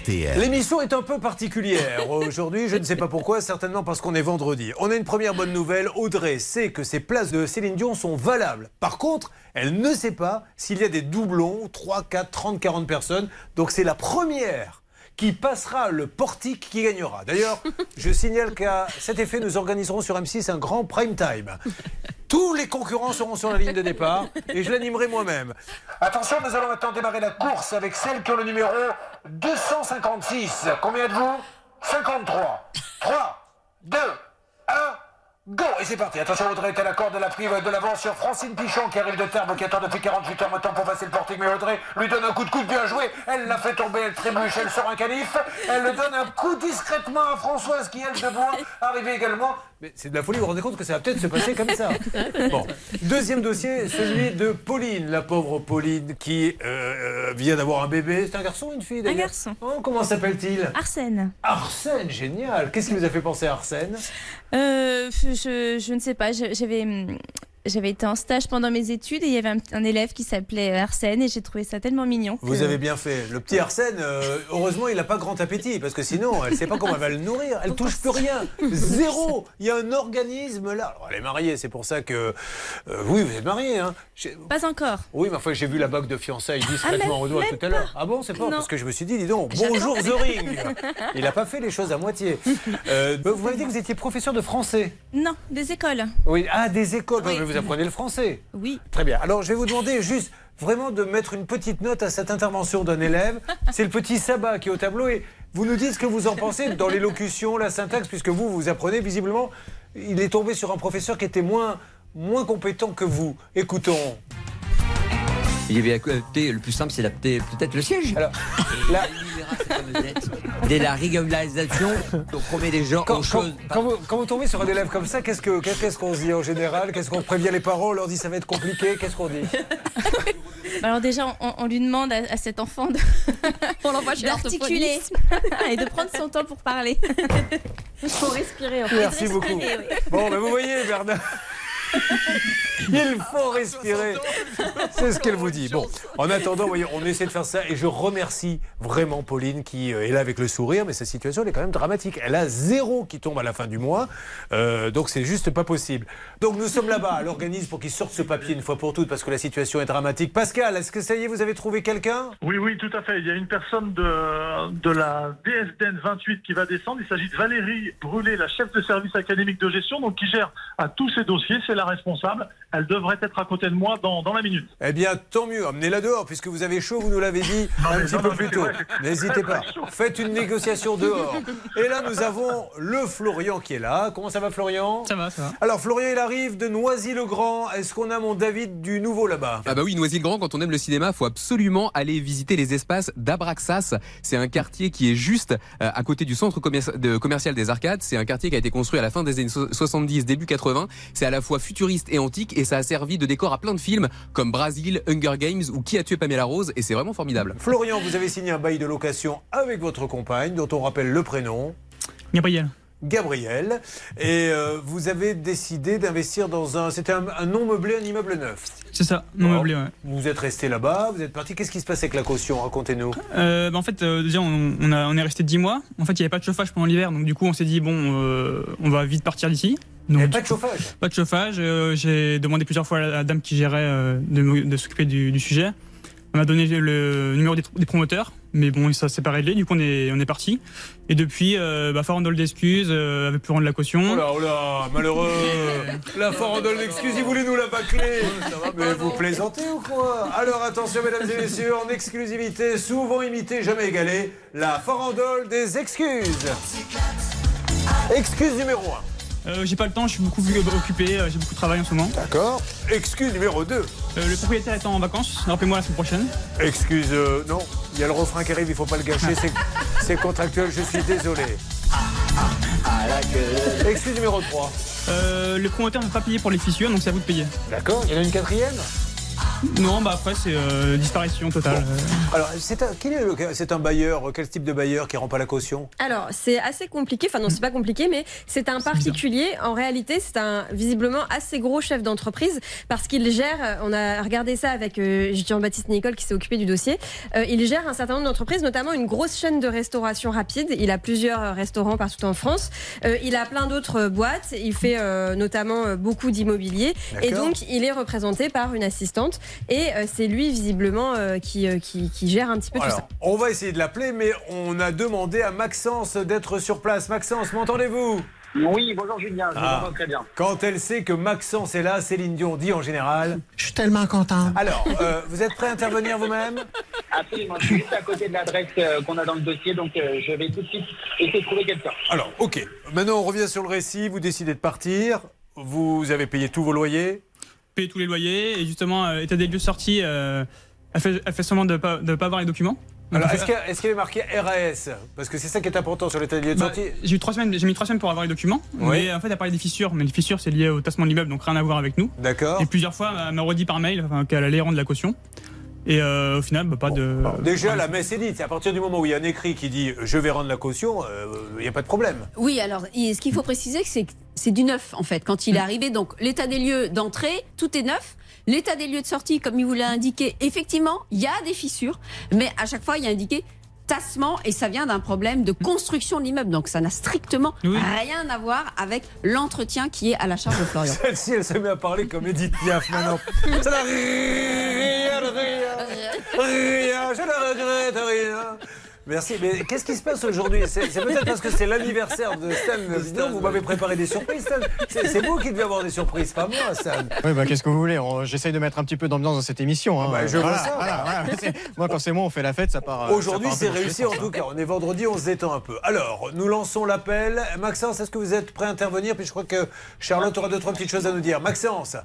RTL. L'émission est un peu particulière aujourd'hui, je ne sais pas pourquoi, certainement parce qu'on est vendredi. On a une première bonne nouvelle, Audrey sait que ses places de Céline Dion sont valables. Par contre, elle ne sait pas s'il y a des doublons, 3, 4, 30, 40 personnes. Donc c'est la première qui passera le portique qui gagnera. D'ailleurs, je signale qu'à cet effet, nous organiserons sur M6 un grand prime time. Tous les concurrents seront sur la ligne de départ et je l'animerai moi-même. Attention, nous allons maintenant démarrer la course avec celles qui ont le numéro 256. Combien êtes-vous? 53. 3, 2, 1. Go Et c'est parti. Attention, Audrey est à la corde de la prive de l'avance sur Francine Pichon qui arrive de Tarbes, qui attend depuis 48 heures maintenant pour passer le portique. Mais Audrey lui donne un coup de coude bien joué. Elle l'a fait tomber, elle trébuche, elle sort un canif. Elle le donne un coup discrètement à Françoise qui, elle, debout, arrivée également. Mais c'est de la folie, vous vous rendez compte que ça va peut-être se passer comme ça. Bon. Deuxième dossier, celui de Pauline, la pauvre Pauline qui euh, euh, vient d'avoir un bébé. C'est un garçon ou une fille Un garçon. Oh, comment s'appelle-t-il? Arsène. Arsène, génial. Qu'est-ce qui vous a fait penser à Arsène? Euh, je, je ne sais pas, j'avais hum, j'avais été en stage pendant mes études et il y avait un, un élève qui s'appelait Arsène et j'ai trouvé ça tellement mignon. Vous avez bien fait. Le petit Arsène, euh, heureusement, il n'a pas grand appétit, parce que sinon, elle ne sait pas comment elle va le nourrir. Elle touche plus rien. Zéro. Il y a un organisme là. Alors, elle est mariée, c'est pour ça que. euh, oui, vous êtes mariée. Hein. Pas encore. Oui, mais enfin, j'ai vu la bague de fiançailles Ah, discrètement au doigt tout à l'heure. Ah bon, c'est pas Non. Parce que je me suis dit, dis donc, bonjour The Ring. Il n'a pas fait les choses à moitié. Euh, vous m'avez dit que vous étiez professeur de français. Non, des écoles. Oui, ah, des écoles. Vous apprenez le français. Oui. Très bien. Alors, je vais vous demander juste vraiment de mettre une petite note à cette intervention d'un élève. C'est le petit sabbat qui est au tableau et vous nous dites ce que vous en pensez dans l'élocution, la syntaxe, puisque vous, vous apprenez visiblement. Il est tombé sur un professeur qui était moins, moins compétent que vous. Écoutons. Il y avait à côté, le plus simple, c'est d'adapter peut-être le siège. Alors, là, Dès la régularisation, on promet des gens Quand, aux quand- choses. quand vous, quand vous tombez sur un élève comme ça, qu'est-ce que- qu'est-ce qu'on se dit en général? Qu'est-ce qu'on prévient les parents? On leur dit ça va être compliqué Qu'est-ce qu'on dit? Alors déjà, on, on lui demande à, à cet enfant de- d'articuler et de prendre son temps pour parler. Il faut respirer. En fait. Merci beaucoup. Bon, ben vous voyez, Bernard. Il faut respirer. C'est ce qu'elle vous dit. Bon, en attendant, on essaie de faire ça et je remercie vraiment Pauline qui euh, est là avec le sourire, mais sa situation est quand même dramatique. Elle a zéro qui tombe à la fin du mois, Euh, donc c'est juste pas possible. Donc nous sommes là-bas à l'organisme pour qu'il sorte ce papier une fois pour toutes parce que la situation est dramatique. Pascal, est-ce que ça y est, vous avez trouvé quelqu'un? Oui, oui, tout à fait. Il y a une personne de, de la DSDN 28 qui va descendre. Il s'agit de Valérie Brûlé, la chef de service académique de gestion, donc qui gère à tous ces dossiers. C'est la responsable. Elle devrait être à côté de moi dans, dans la minute. Eh bien, tant mieux. Emmenez-la dehors, puisque vous avez chaud, vous nous l'avez dit Non, un petit non, peu non, plus tôt. N'hésitez pas. Faites une négociation dehors. Et là, nous avons le Florian qui est là. Comment ça va, Florian? Ça va, ça va. Alors, Florian, il arrive de Noisy-le-Grand. Est-ce qu'on a mon David du nouveau là-bas? Ah bah oui, Noisy-le-Grand, quand on aime le cinéma, faut absolument aller visiter les espaces d'Abraxas. C'est un quartier qui est juste euh, à côté du centre commercial des Arcades. C'est un quartier qui a été construit à la fin des années so- 70, début 80. C'est à la fois futuriste et antique et ça a servi de décor à plein de films comme Brasil, Hunger Games ou Qui a tué Pamela Rose et c'est vraiment formidable. Florian, vous avez signé un bail de location avec votre compagne, dont on rappelle le prénom. Gabriel. Gabriel. Et euh, vous avez décidé d'investir dans un. C'était un, un non meublé, un immeuble neuf. C'est ça, non meublé, ouais. Vous êtes resté là-bas, vous êtes parti. Qu'est-ce qui se passe avec la caution? Racontez-nous. Euh, bah, en fait, euh, déjà, on, on a- on est resté 10 mois. En fait, il n'y avait pas de chauffage pendant l'hiver, donc du coup, on s'est dit, bon, on va vite partir d'ici. Donc, pas de chauffage Pas de chauffage. J'ai demandé plusieurs fois à la dame qui gérait de, de s'occuper du, du sujet. On m'a donné le numéro des, des promoteurs, mais bon, ça s'est pas réglé. Du coup, on est, on est parti. Et depuis, euh, bah, farandole d'excuses, euh, avait pu rendre la caution. Oh là, oh là, malheureux La farandole d'excuses, il voulait nous la bâcler Mais vous plaisantez ou quoi? Alors attention, mesdames et messieurs, en exclusivité, souvent imité, jamais égalé, la farandole des excuses Excuse numéro 1. Euh, j'ai pas le temps, je suis beaucoup occupé, euh, j'ai beaucoup de travail en ce moment. D'accord. Excuse numéro 2. le propriétaire est en vacances, rappelez-moi la semaine prochaine. Excuse, euh, non, il y a le refrain qui arrive, il faut pas le gâcher, c'est- c'est contractuel, je suis désolé. Excuse numéro 3. Euh, le promoteur n'a pas payé pour les fissures, donc c'est à vous de payer. D'accord, il y en a une quatrième? Non, bah après c'est euh, disparition totale. Euh, Alors, c'est un, quel est le- c'est un bailleur, quel type de bailleur qui rend pas la caution? Alors, c'est assez compliqué. Enfin, non, c'est pas compliqué, mais c'est un particulier. En réalité, c'est un visiblement assez gros chef d'entreprise parce qu'il gère. On a regardé ça avec euh, Jean-Baptiste Nicole qui s'est occupé du dossier. Euh, il gère un certain nombre d'entreprises, notamment une grosse chaîne de restauration rapide. Il a plusieurs euh, restaurants partout en France. Euh, il a plein d'autres euh, boîtes. Il fait euh, notamment euh, beaucoup d'immobilier. Et donc, il est représenté par une assistante. Et euh, c'est lui, visiblement, euh, qui, euh, qui, qui gère un petit peu tout ça. Alors, on va essayer de l'appeler, mais on a demandé à Maxence d'être sur place. Maxence, m'entendez-vous? Oui, bonjour Julien, je vous Ah. très bien. Quand elle sait que Maxence est là, Céline Dion dit en général. Je suis tellement content. Alors, euh, vous êtes prêt à intervenir vous-même? Absolument, je suis juste à côté de l'adresse euh, qu'on a dans le dossier, donc euh, je vais tout de suite essayer de trouver quelqu'un. Alors, ok. Maintenant, on revient sur le récit. Vous décidez de partir. Vous avez payé tous vos loyers. Payer tous les loyers et justement, euh, état des lieux sortis, euh, elle, fait, elle fait seulement de ne pas, de pas avoir les documents. Donc, Alors, est-ce fait- qu'il y, qu'il y avait marqué RAS Parce que c'est ça qui est important sur l'état des lieux de Bah, sortie. j'ai eu trois semaines, j'ai mis trois semaines pour avoir les documents, Oui. mais en fait, elle parlait des fissures, mais les fissures c'est lié au tassement de l'immeuble, donc rien à voir avec nous. D'accord. Et plusieurs fois, elle m'a redit par mail enfin, qu'elle allait rendre la caution. Et euh, au final, bah, pas de. Déjà, la messe est dite. C'est à partir du moment où il y a un écrit qui dit je vais rendre la caution, euh, il n'y a pas de problème. Oui, alors ce qu'il faut préciser, c'est que c'est du neuf en fait. Quand il est arrivé, donc l'état des lieux d'entrée, tout est neuf. L'état des lieux de sortie, comme il vous l'a indiqué, effectivement, il y a des fissures, mais à chaque fois, il y a indiqué tassement et ça vient d'un problème de construction de l'immeuble. Donc ça n'a strictement rien à voir avec l'entretien qui est à la charge de Florian. Celle-ci, elle se met à parler comme Edith Piaf maintenant. Ça n'a rien, rien, rien, je ne regrette rien. Merci. Mais qu'est-ce qui se passe aujourd'hui? C'est peut-être parce que c'est l'anniversaire de Stan Bidon. Vous m'avez préparé des surprises, Stan. C'est vous qui devez avoir des surprises, pas moi, Stan. Oui, bah, qu'est-ce que vous voulez? On- J'essaye de mettre un petit peu d'ambiance dans cette émission. hein. bah, je vois Voilà, ça. voilà, voilà. C'est- Moi, quand c'est moi, on fait la fête, ça part. euh, Aujourd'hui, c'est réussi en tout hein. cas. On est vendredi, on se détend un peu. Alors, nous lançons l'appel. Maxence, est-ce que vous êtes prêt à intervenir? Puis je crois que Charlotte aura deux, trois petites choses à nous dire. Maxence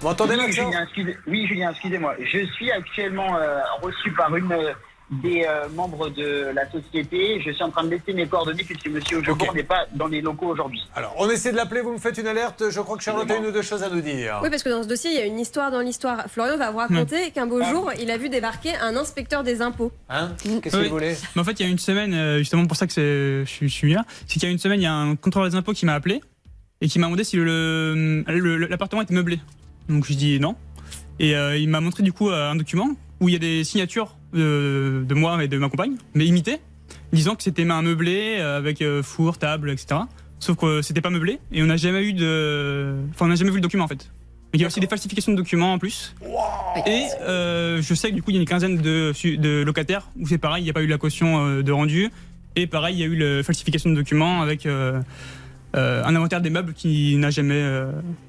Vous m'entendez, oui, Maxence? Julien, oui, Julien, excusez-moi. Je suis actuellement euh, reçu par une euh, des euh, membres de la société. Je suis en train de laisser mes coordonnées puisque Monsieur Ojebour n'est pas dans les locaux aujourd'hui. Alors, on essaie de l'appeler, vous me faites une alerte. Je crois que Charlotte a une ou deux choses à nous dire. Oui, parce que dans ce dossier, il y a une histoire dans l'histoire. Florian va vous raconter qu'un beau jour, il a vu débarquer un inspecteur des impôts. Hein Qu'est-ce Oui. qu'il voulait Mais en fait, il y a une semaine, euh, justement pour ça que je suis- là, c'est qu'il y a une semaine, il y a un contrôleur des impôts qui m'a appelé et qui m'a demandé si le- le- l'appartement était meublé. Donc je dis non. Et euh, il m'a montré du coup un document où il y a des signatures de, de moi et de ma compagne, mais imitées, disant que c'était un meublé euh, avec euh, four, table, etc. Sauf que c'était pas meublé et on n'a jamais eu de, enfin on n'a jamais vu le document en fait. Il y a aussi des falsifications de documents en plus. Et euh, je sais que du coup il y a une quinzaine de, de locataires où c'est pareil, il n'y a pas eu la caution de rendu. Et pareil, il y a eu la falsification de documents avec euh, euh, un inventaire des meubles qui n'a jamais,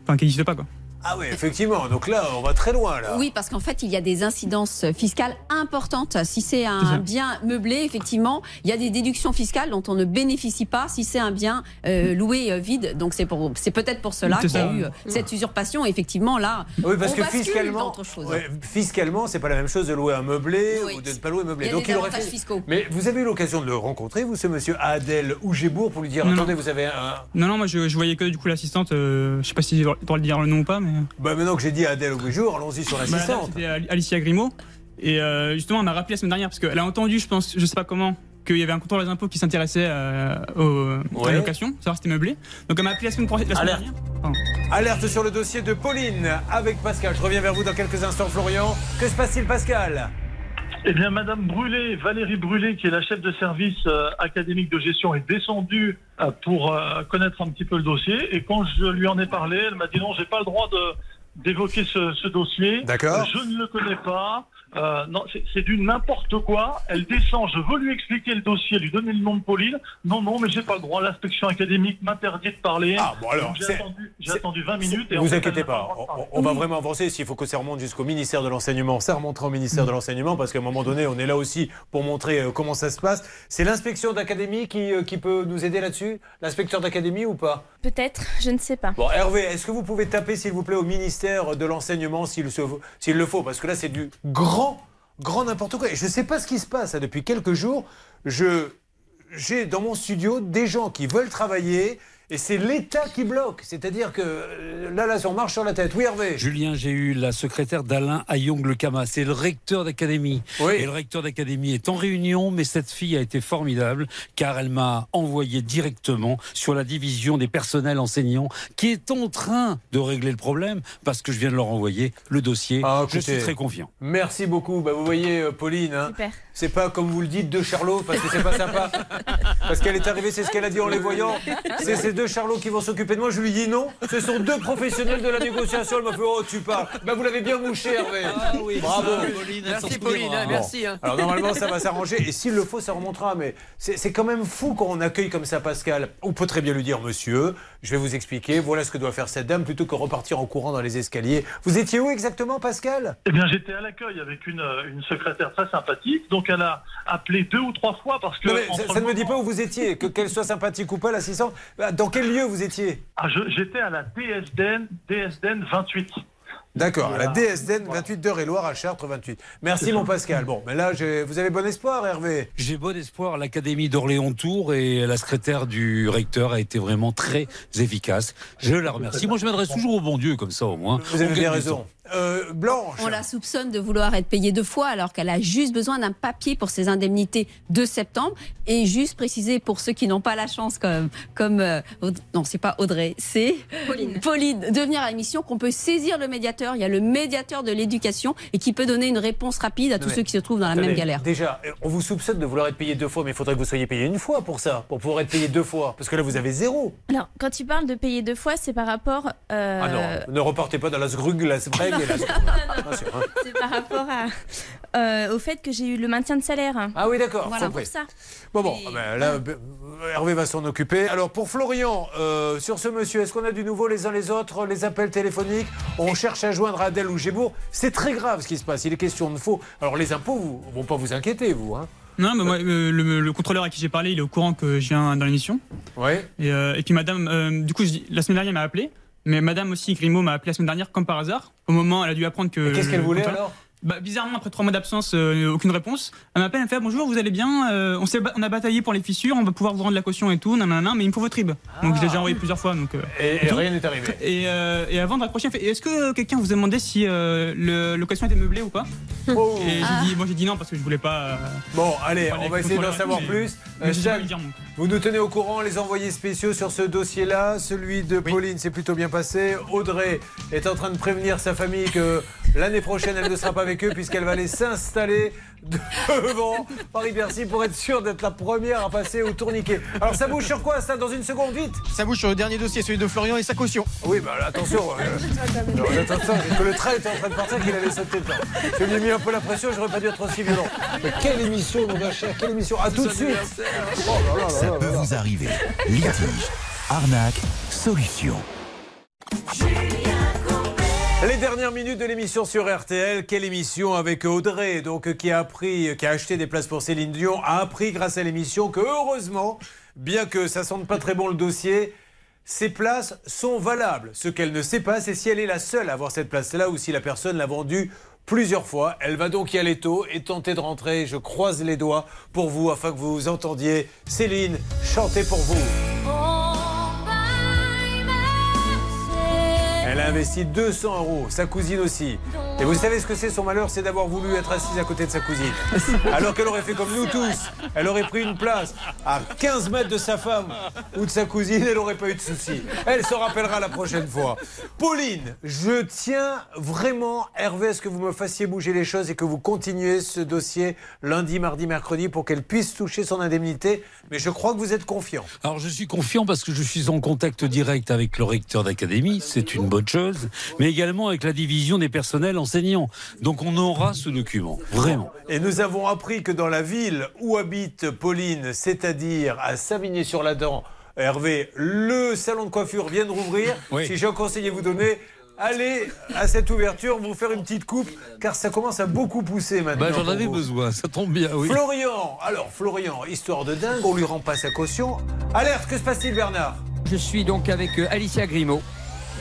enfin qui n'existe pas quoi. Ah oui, effectivement. Donc là, on va très loin, là. Oui, parce qu'en fait, il y a des incidences fiscales importantes. Si c'est un bien meublé, effectivement, il y a des déductions fiscales dont on ne bénéficie pas si c'est un bien euh, loué euh, vide. Donc c'est pour, c'est peut-être pour cela qu'il y a eu euh, cette usurpation. Effectivement, là, Oui, parce on que bascule fiscalement, dans autre chose. ouais, fiscalement, c'est pas la même chose de louer un meublé ou de ne pas louer un meublé. Il y a Donc des aurait avantages fait- fiscaux. Mais vous avez eu l'occasion de le rencontrer, vous, ce monsieur Adèle Ougébourg, pour lui dire Non, attendez, non. vous avez un. Non, non, moi je, je voyais que du coup l'assistante, euh, je sais pas si j'ai le droit de dire le nom ou pas, mais. Bah maintenant que j'ai dit Adèle Ougébourg, allons-y sur Bah, l'assistante. C'était Alicia Grimaud. Et euh, justement, elle m'a rappelé la semaine dernière parce qu'elle a entendu, je pense, je sais pas comment, qu'il y avait un contrôleur des impôts qui s'intéressait euh, au- à Ouais. la location, savoir si c'était meublé. Donc elle m'a appelé la semaine, pro- la semaine Alerte. dernière. Alerte sur le dossier de Pauline avec Pascal. Je reviens vers vous dans quelques instants, Florian. Que se passe-t-il, Pascal? Eh bien, Madame Brûlé, Valérie Brûlé, qui est la chef de service euh, académique de gestion, est descendue euh, pour euh, connaître un petit peu le dossier. Et quand je lui en ai parlé, elle m'a dit non, j'ai pas le droit de d'évoquer ce, ce dossier. D'accord. Je ne le connais pas. Euh, non, c'est du n'importe quoi. Elle descend, je veux lui expliquer le dossier, lui donner le nom de Pauline. Non, non, mais j'ai pas le droit. L'inspection académique m'interdit de parler. Ah, bon, alors, J'ai attendu, attendu 20 minutes. Et en vous fait, inquiétez pas, on, va vraiment avancer. S'il faut que ça remonte jusqu'au ministère de l'Enseignement, ça remontera au ministère de l'Enseignement parce qu'à un moment donné, on est là aussi pour montrer euh, comment ça se passe. C'est l'inspection d'académie qui, euh, qui peut nous aider là-dessus? L'inspecteur d'académie ou pas? Peut-être, je ne sais pas. Bon, Hervé, est-ce que vous pouvez taper, s'il vous plaît, au ministère de l'Enseignement s'il se- s'il le faut? Parce que là, c'est du grand, grand n'importe quoi. Et je ne sais pas ce qui se passe. hein. Depuis quelques jours, je, j'ai dans mon studio des gens qui veulent travailler et c'est l'État qui bloque. C'est-à-dire que euh, là, là, on marche sur la tête. Oui, Hervé Julien, j'ai eu la secrétaire d'Alain Ayong-Le-Kama. C'est le recteur d'académie. Et le recteur d'académie est en réunion, mais cette fille a été formidable car elle m'a envoyé directement sur la division des personnels enseignants qui est en train de régler le problème parce que je viens de leur envoyer le dossier. Ah, je suis écoutez, très confiant. Merci beaucoup. Bah, vous voyez, euh, Pauline, hein, Super. C'est pas comme vous le dites de Charlot, parce que c'est pas sympa. Parce qu'elle est arrivée, c'est ce qu'elle a dit en les voyant. C'est ces deux Charlots qui vont s'occuper de moi. Je lui dis non. Ce sont deux professionnels de la négociation. Elle m'a fait Oh, tu parles. Bah, vous l'avez bien mouché, Hervé. Ah oui, Bravo. ça, Pauline, Merci, Pauline, souviendra. hein, Bon. merci, hein. Alors, normalement, ça va s'arranger. Et s'il le faut, ça remontera. Mais c'est c'est quand même fou quand on accueille comme ça Pascal. On peut très bien lui dire Monsieur, je vais vous expliquer. Voilà ce que doit faire cette dame plutôt que repartir en courant dans les escaliers. Vous étiez où exactement, Pascal? Eh bien, j'étais à l'accueil avec une, euh, une secrétaire très sympathique. Donc, elle a appelé deux ou trois fois parce que. Non, mais ça, ne me dit pas où vous étiez, que qu'elle soit sympathique ou pas, l'assistante. Dans quel lieu vous étiez? Ah, J'étais à la DSDN, DSDN 28. D'accord, à la. DSDN 28 d'Eure-et-Loire à Chartres 28. Merci mon Pascal. Bon, mais là, j'ai- vous avez bon espoir, Hervé J'ai bon espoir. L'Académie d'Orléans-Tours et la secrétaire du recteur a été vraiment très efficace. Je la remercie. Moi, je m'adresse toujours au bon Dieu, comme ça, au moins. Vous avez On bien raison. Euh, Blanche On la soupçonne de vouloir être payée deux fois alors qu'elle a juste besoin d'un papier pour ses indemnités de septembre. Et juste préciser pour ceux qui n'ont pas la chance, comme, comme euh, non, c'est pas Audrey, c'est Pauline. Pauline, de venir à l'émission, qu'on peut saisir le médiateur. Il y a le médiateur de l'éducation et qui peut donner une réponse rapide à tous mais- ceux qui se trouvent dans la même galère. Déjà, euh, on vous soupçonne de vouloir être payé deux fois, mais il faudrait que vous soyez payé une fois pour ça, pour pouvoir être payé deux fois. Parce que là, vous avez zéro. Alors, quand tu parles de payer deux fois, c'est par rapport. euh, Ah non, ne repartez pas dans la sgrug, la Ah, c'est vrai. C'est par rapport à, euh, au fait que j'ai eu le maintien de salaire. Ah oui, d'accord, Voilà, compris. pour ça. Bon, bon, ah ben là, Hervé va s'en occuper. Alors, pour Florian, euh, sur ce monsieur, est-ce qu'on a du nouveau les uns les autres, les appels téléphoniques? On cherche à joindre Adèle ou Gébourg. C'est très grave ce qui se passe. Il est question de faux. Alors, les impôts vous, vont pas vous inquiéter, vous. Hein Non, mais moi, euh, le, le contrôleur à qui j'ai parlé, il est au courant que je viens dans l'émission. Ouais. Et, euh, et puis madame, euh, du coup, je dis- la semaine dernière, elle m'a appelé. Mais madame aussi, Grimaud, m'a appelé la semaine dernière, comme par hasard. Au moment, elle a dû apprendre que. Qu'est-ce qu'elle le voulait, alors? Bah, bizarrement, après trois mois d'absence, euh, aucune réponse. Elle m'appelle, elle me fait Bonjour, vous allez bien Euh, on, on a bataillé pour les fissures, on va pouvoir vous rendre la caution et tout, nanana, mais il me faut votre RIB. Donc je l'ai déjà envoyé plusieurs fois. Donc, euh, Et, rien n'est arrivé. Et, euh, et avant de raccrocher, elle fait Est-ce que quelqu'un vous a demandé si le location était meublée ou pas? Oh. Et Ah. j'ai dit, j'ai dit non parce que je voulais pas. Bon, allez, on va essayer d'en savoir plus. dire, vous nous tenez au courant, les envoyés spéciaux sur ce dossier-là. Celui de Pauline s'est plutôt bien passé. Audrey est en train de prévenir sa famille que l'année prochaine, elle ne sera pas avec eux puisqu'elle va aller s'installer devant Paris-Bercy pour être sûre d'être la première à passer au tourniquet. Alors ça bouge sur quoi ça Dans une seconde, vite? Ça bouge sur le dernier dossier, celui de Florian et sa caution. Oui, bah attention. euh, que le train était en train de partir qu'il allait sauter dedans. Je lui ai mis un peu la pression, j'aurais pas dû être aussi violent. Mais quelle émission, mon gars cher, quelle émission À tout de suite Oh là là là Ça là peut là. vous arriver. Litige, arnaque, solution. Les dernières minutes de l'émission sur RTL, quelle émission avec Audrey, donc qui a appris, qui a acheté des places pour Céline Dion, a appris grâce à l'émission que heureusement, bien que ça sente pas très bon le dossier, ces places sont valables. Ce qu'elle ne sait pas, c'est si elle est la seule à avoir cette place-là ou si la personne l'a vendue plusieurs fois. Elle va donc y aller tôt et tenter de rentrer. Je croise les doigts pour vous afin que vous entendiez Céline chanter pour vous. Elle a investi 200 euros, sa cousine aussi. Et vous savez ce que c'est son malheur C'est d'avoir voulu être assise à côté de sa cousine. Alors qu'elle aurait fait comme nous tous. Elle aurait pris une place à 15 mètres de sa femme ou de sa cousine, elle n'aurait pas eu de soucis. Elle se rappellera la prochaine fois. Pauline, je tiens vraiment, Hervé, à ce que vous me fassiez bouger les choses et que vous continuez ce dossier lundi, mardi, mercredi pour qu'elle puisse toucher son indemnité. Mais je crois que vous êtes confiant. Alors je suis confiant parce que je suis en contact direct avec le recteur d'académie, c'est une bonne mais également avec la division des personnels enseignants. Donc on aura ce document, vraiment. Et nous avons appris que dans la ville où habite Pauline, c'est-à-dire à Savigny-sur-la-Dent, Hervé, le salon de coiffure vient de rouvrir. Oui. Si j'ai un conseil à vous donner, allez à cette ouverture, vous faire une petite coupe, car ça commence à beaucoup pousser maintenant. Bah, J'en avais besoin, ça tombe bien, oui. Florian, alors Florian, histoire de dingue, on lui rend pas sa caution. Alerte, que se passe-t-il Bernard? Je suis donc avec euh, Alicia Grimaud,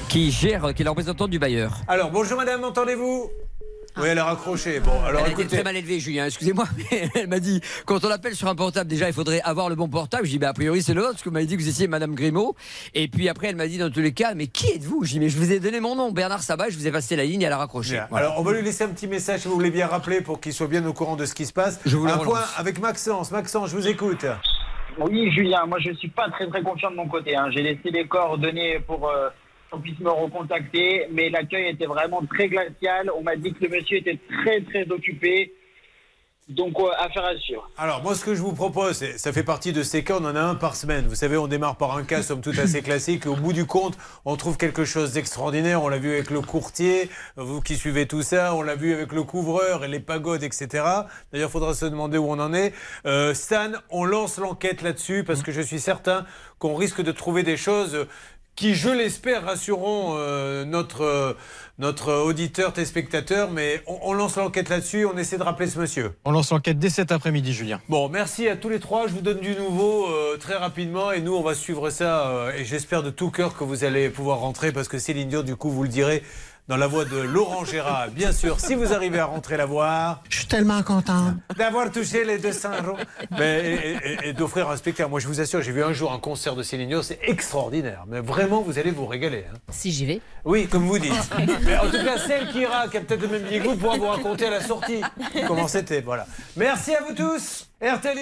qui gère, qui est la représentante du bailleur. Alors bonjour madame, entendez-vous? Oui, elle a raccroché. Bon, alors elle écoutez. très mal élevée, Julien. Excusez-moi, mais elle m'a dit quand on appelle sur un portable, déjà il faudrait avoir le bon portable. Je dis, bah, a priori c'est le vôtre, parce que vous m'avez dit que vous étiez Madame Grimaud. Et puis après, elle m'a dit dans tous les cas, mais qui êtes-vous? Je dis, mais je vous ai donné mon nom, Bernard Sabat. Je vous ai passé la ligne, elle a raccroché. Voilà. Alors, on va lui laisser un petit message, si vous voulez bien rappeler, pour qu'il soit bien au courant de ce qui se passe. Je vous le un relance. point avec Maxence. Maxence, je vous écoute. Oui, Julien, moi je suis pas très très confiant de mon côté. hein. J'ai laissé les coordonnées pour euh, qu'on puisse me recontacter, mais l'accueil était vraiment très glacial. On m'a dit que le monsieur était très très occupé. Donc, euh, affaire à suivre. Alors, moi, ce que je vous propose, ça fait partie de ces cas, on en a un par semaine. Vous savez, on démarre par un cas, somme toute, assez classique. Au bout du compte, on trouve quelque chose d'extraordinaire. On l'a vu avec le courtier, vous qui suivez tout ça. On l'a vu avec le couvreur et les pagodes, etc. D'ailleurs, il faudra se demander où on en est. Euh, Stan, on lance l'enquête là-dessus parce que je suis certain qu'on risque de trouver des choses qui, je l'espère, rassureront euh, notre, euh, notre auditeur, téléspectateur. Mais on, on lance l'enquête là-dessus. On essaie de rappeler ce monsieur. On lance l'enquête dès cet après-midi, Julien. Bon, merci à tous les trois. Je vous donne du nouveau euh, très rapidement et nous, on va suivre ça. et j'espère de tout cœur que vous allez pouvoir rentrer parce que Céline Dion, du coup, vous le direz dans la voix de Laurent Gérard. Bien sûr, si vous arrivez à rentrer la voir. Je suis tellement content. D'avoir touché les 200 euros. Mais, et et- et d'offrir un spectacle. Moi, je vous assure, j'ai vu un jour un concert de Céline Dion, c'est extraordinaire. Mais vraiment, vous allez vous régaler. hein. Si j'y vais. Oui, comme vous dites. Mais en tout cas, celle qui ira, qui a peut-être le même billet que vous, pourra vous raconter à la sortie comment c'était. Voilà. Merci à vous tous. RTL.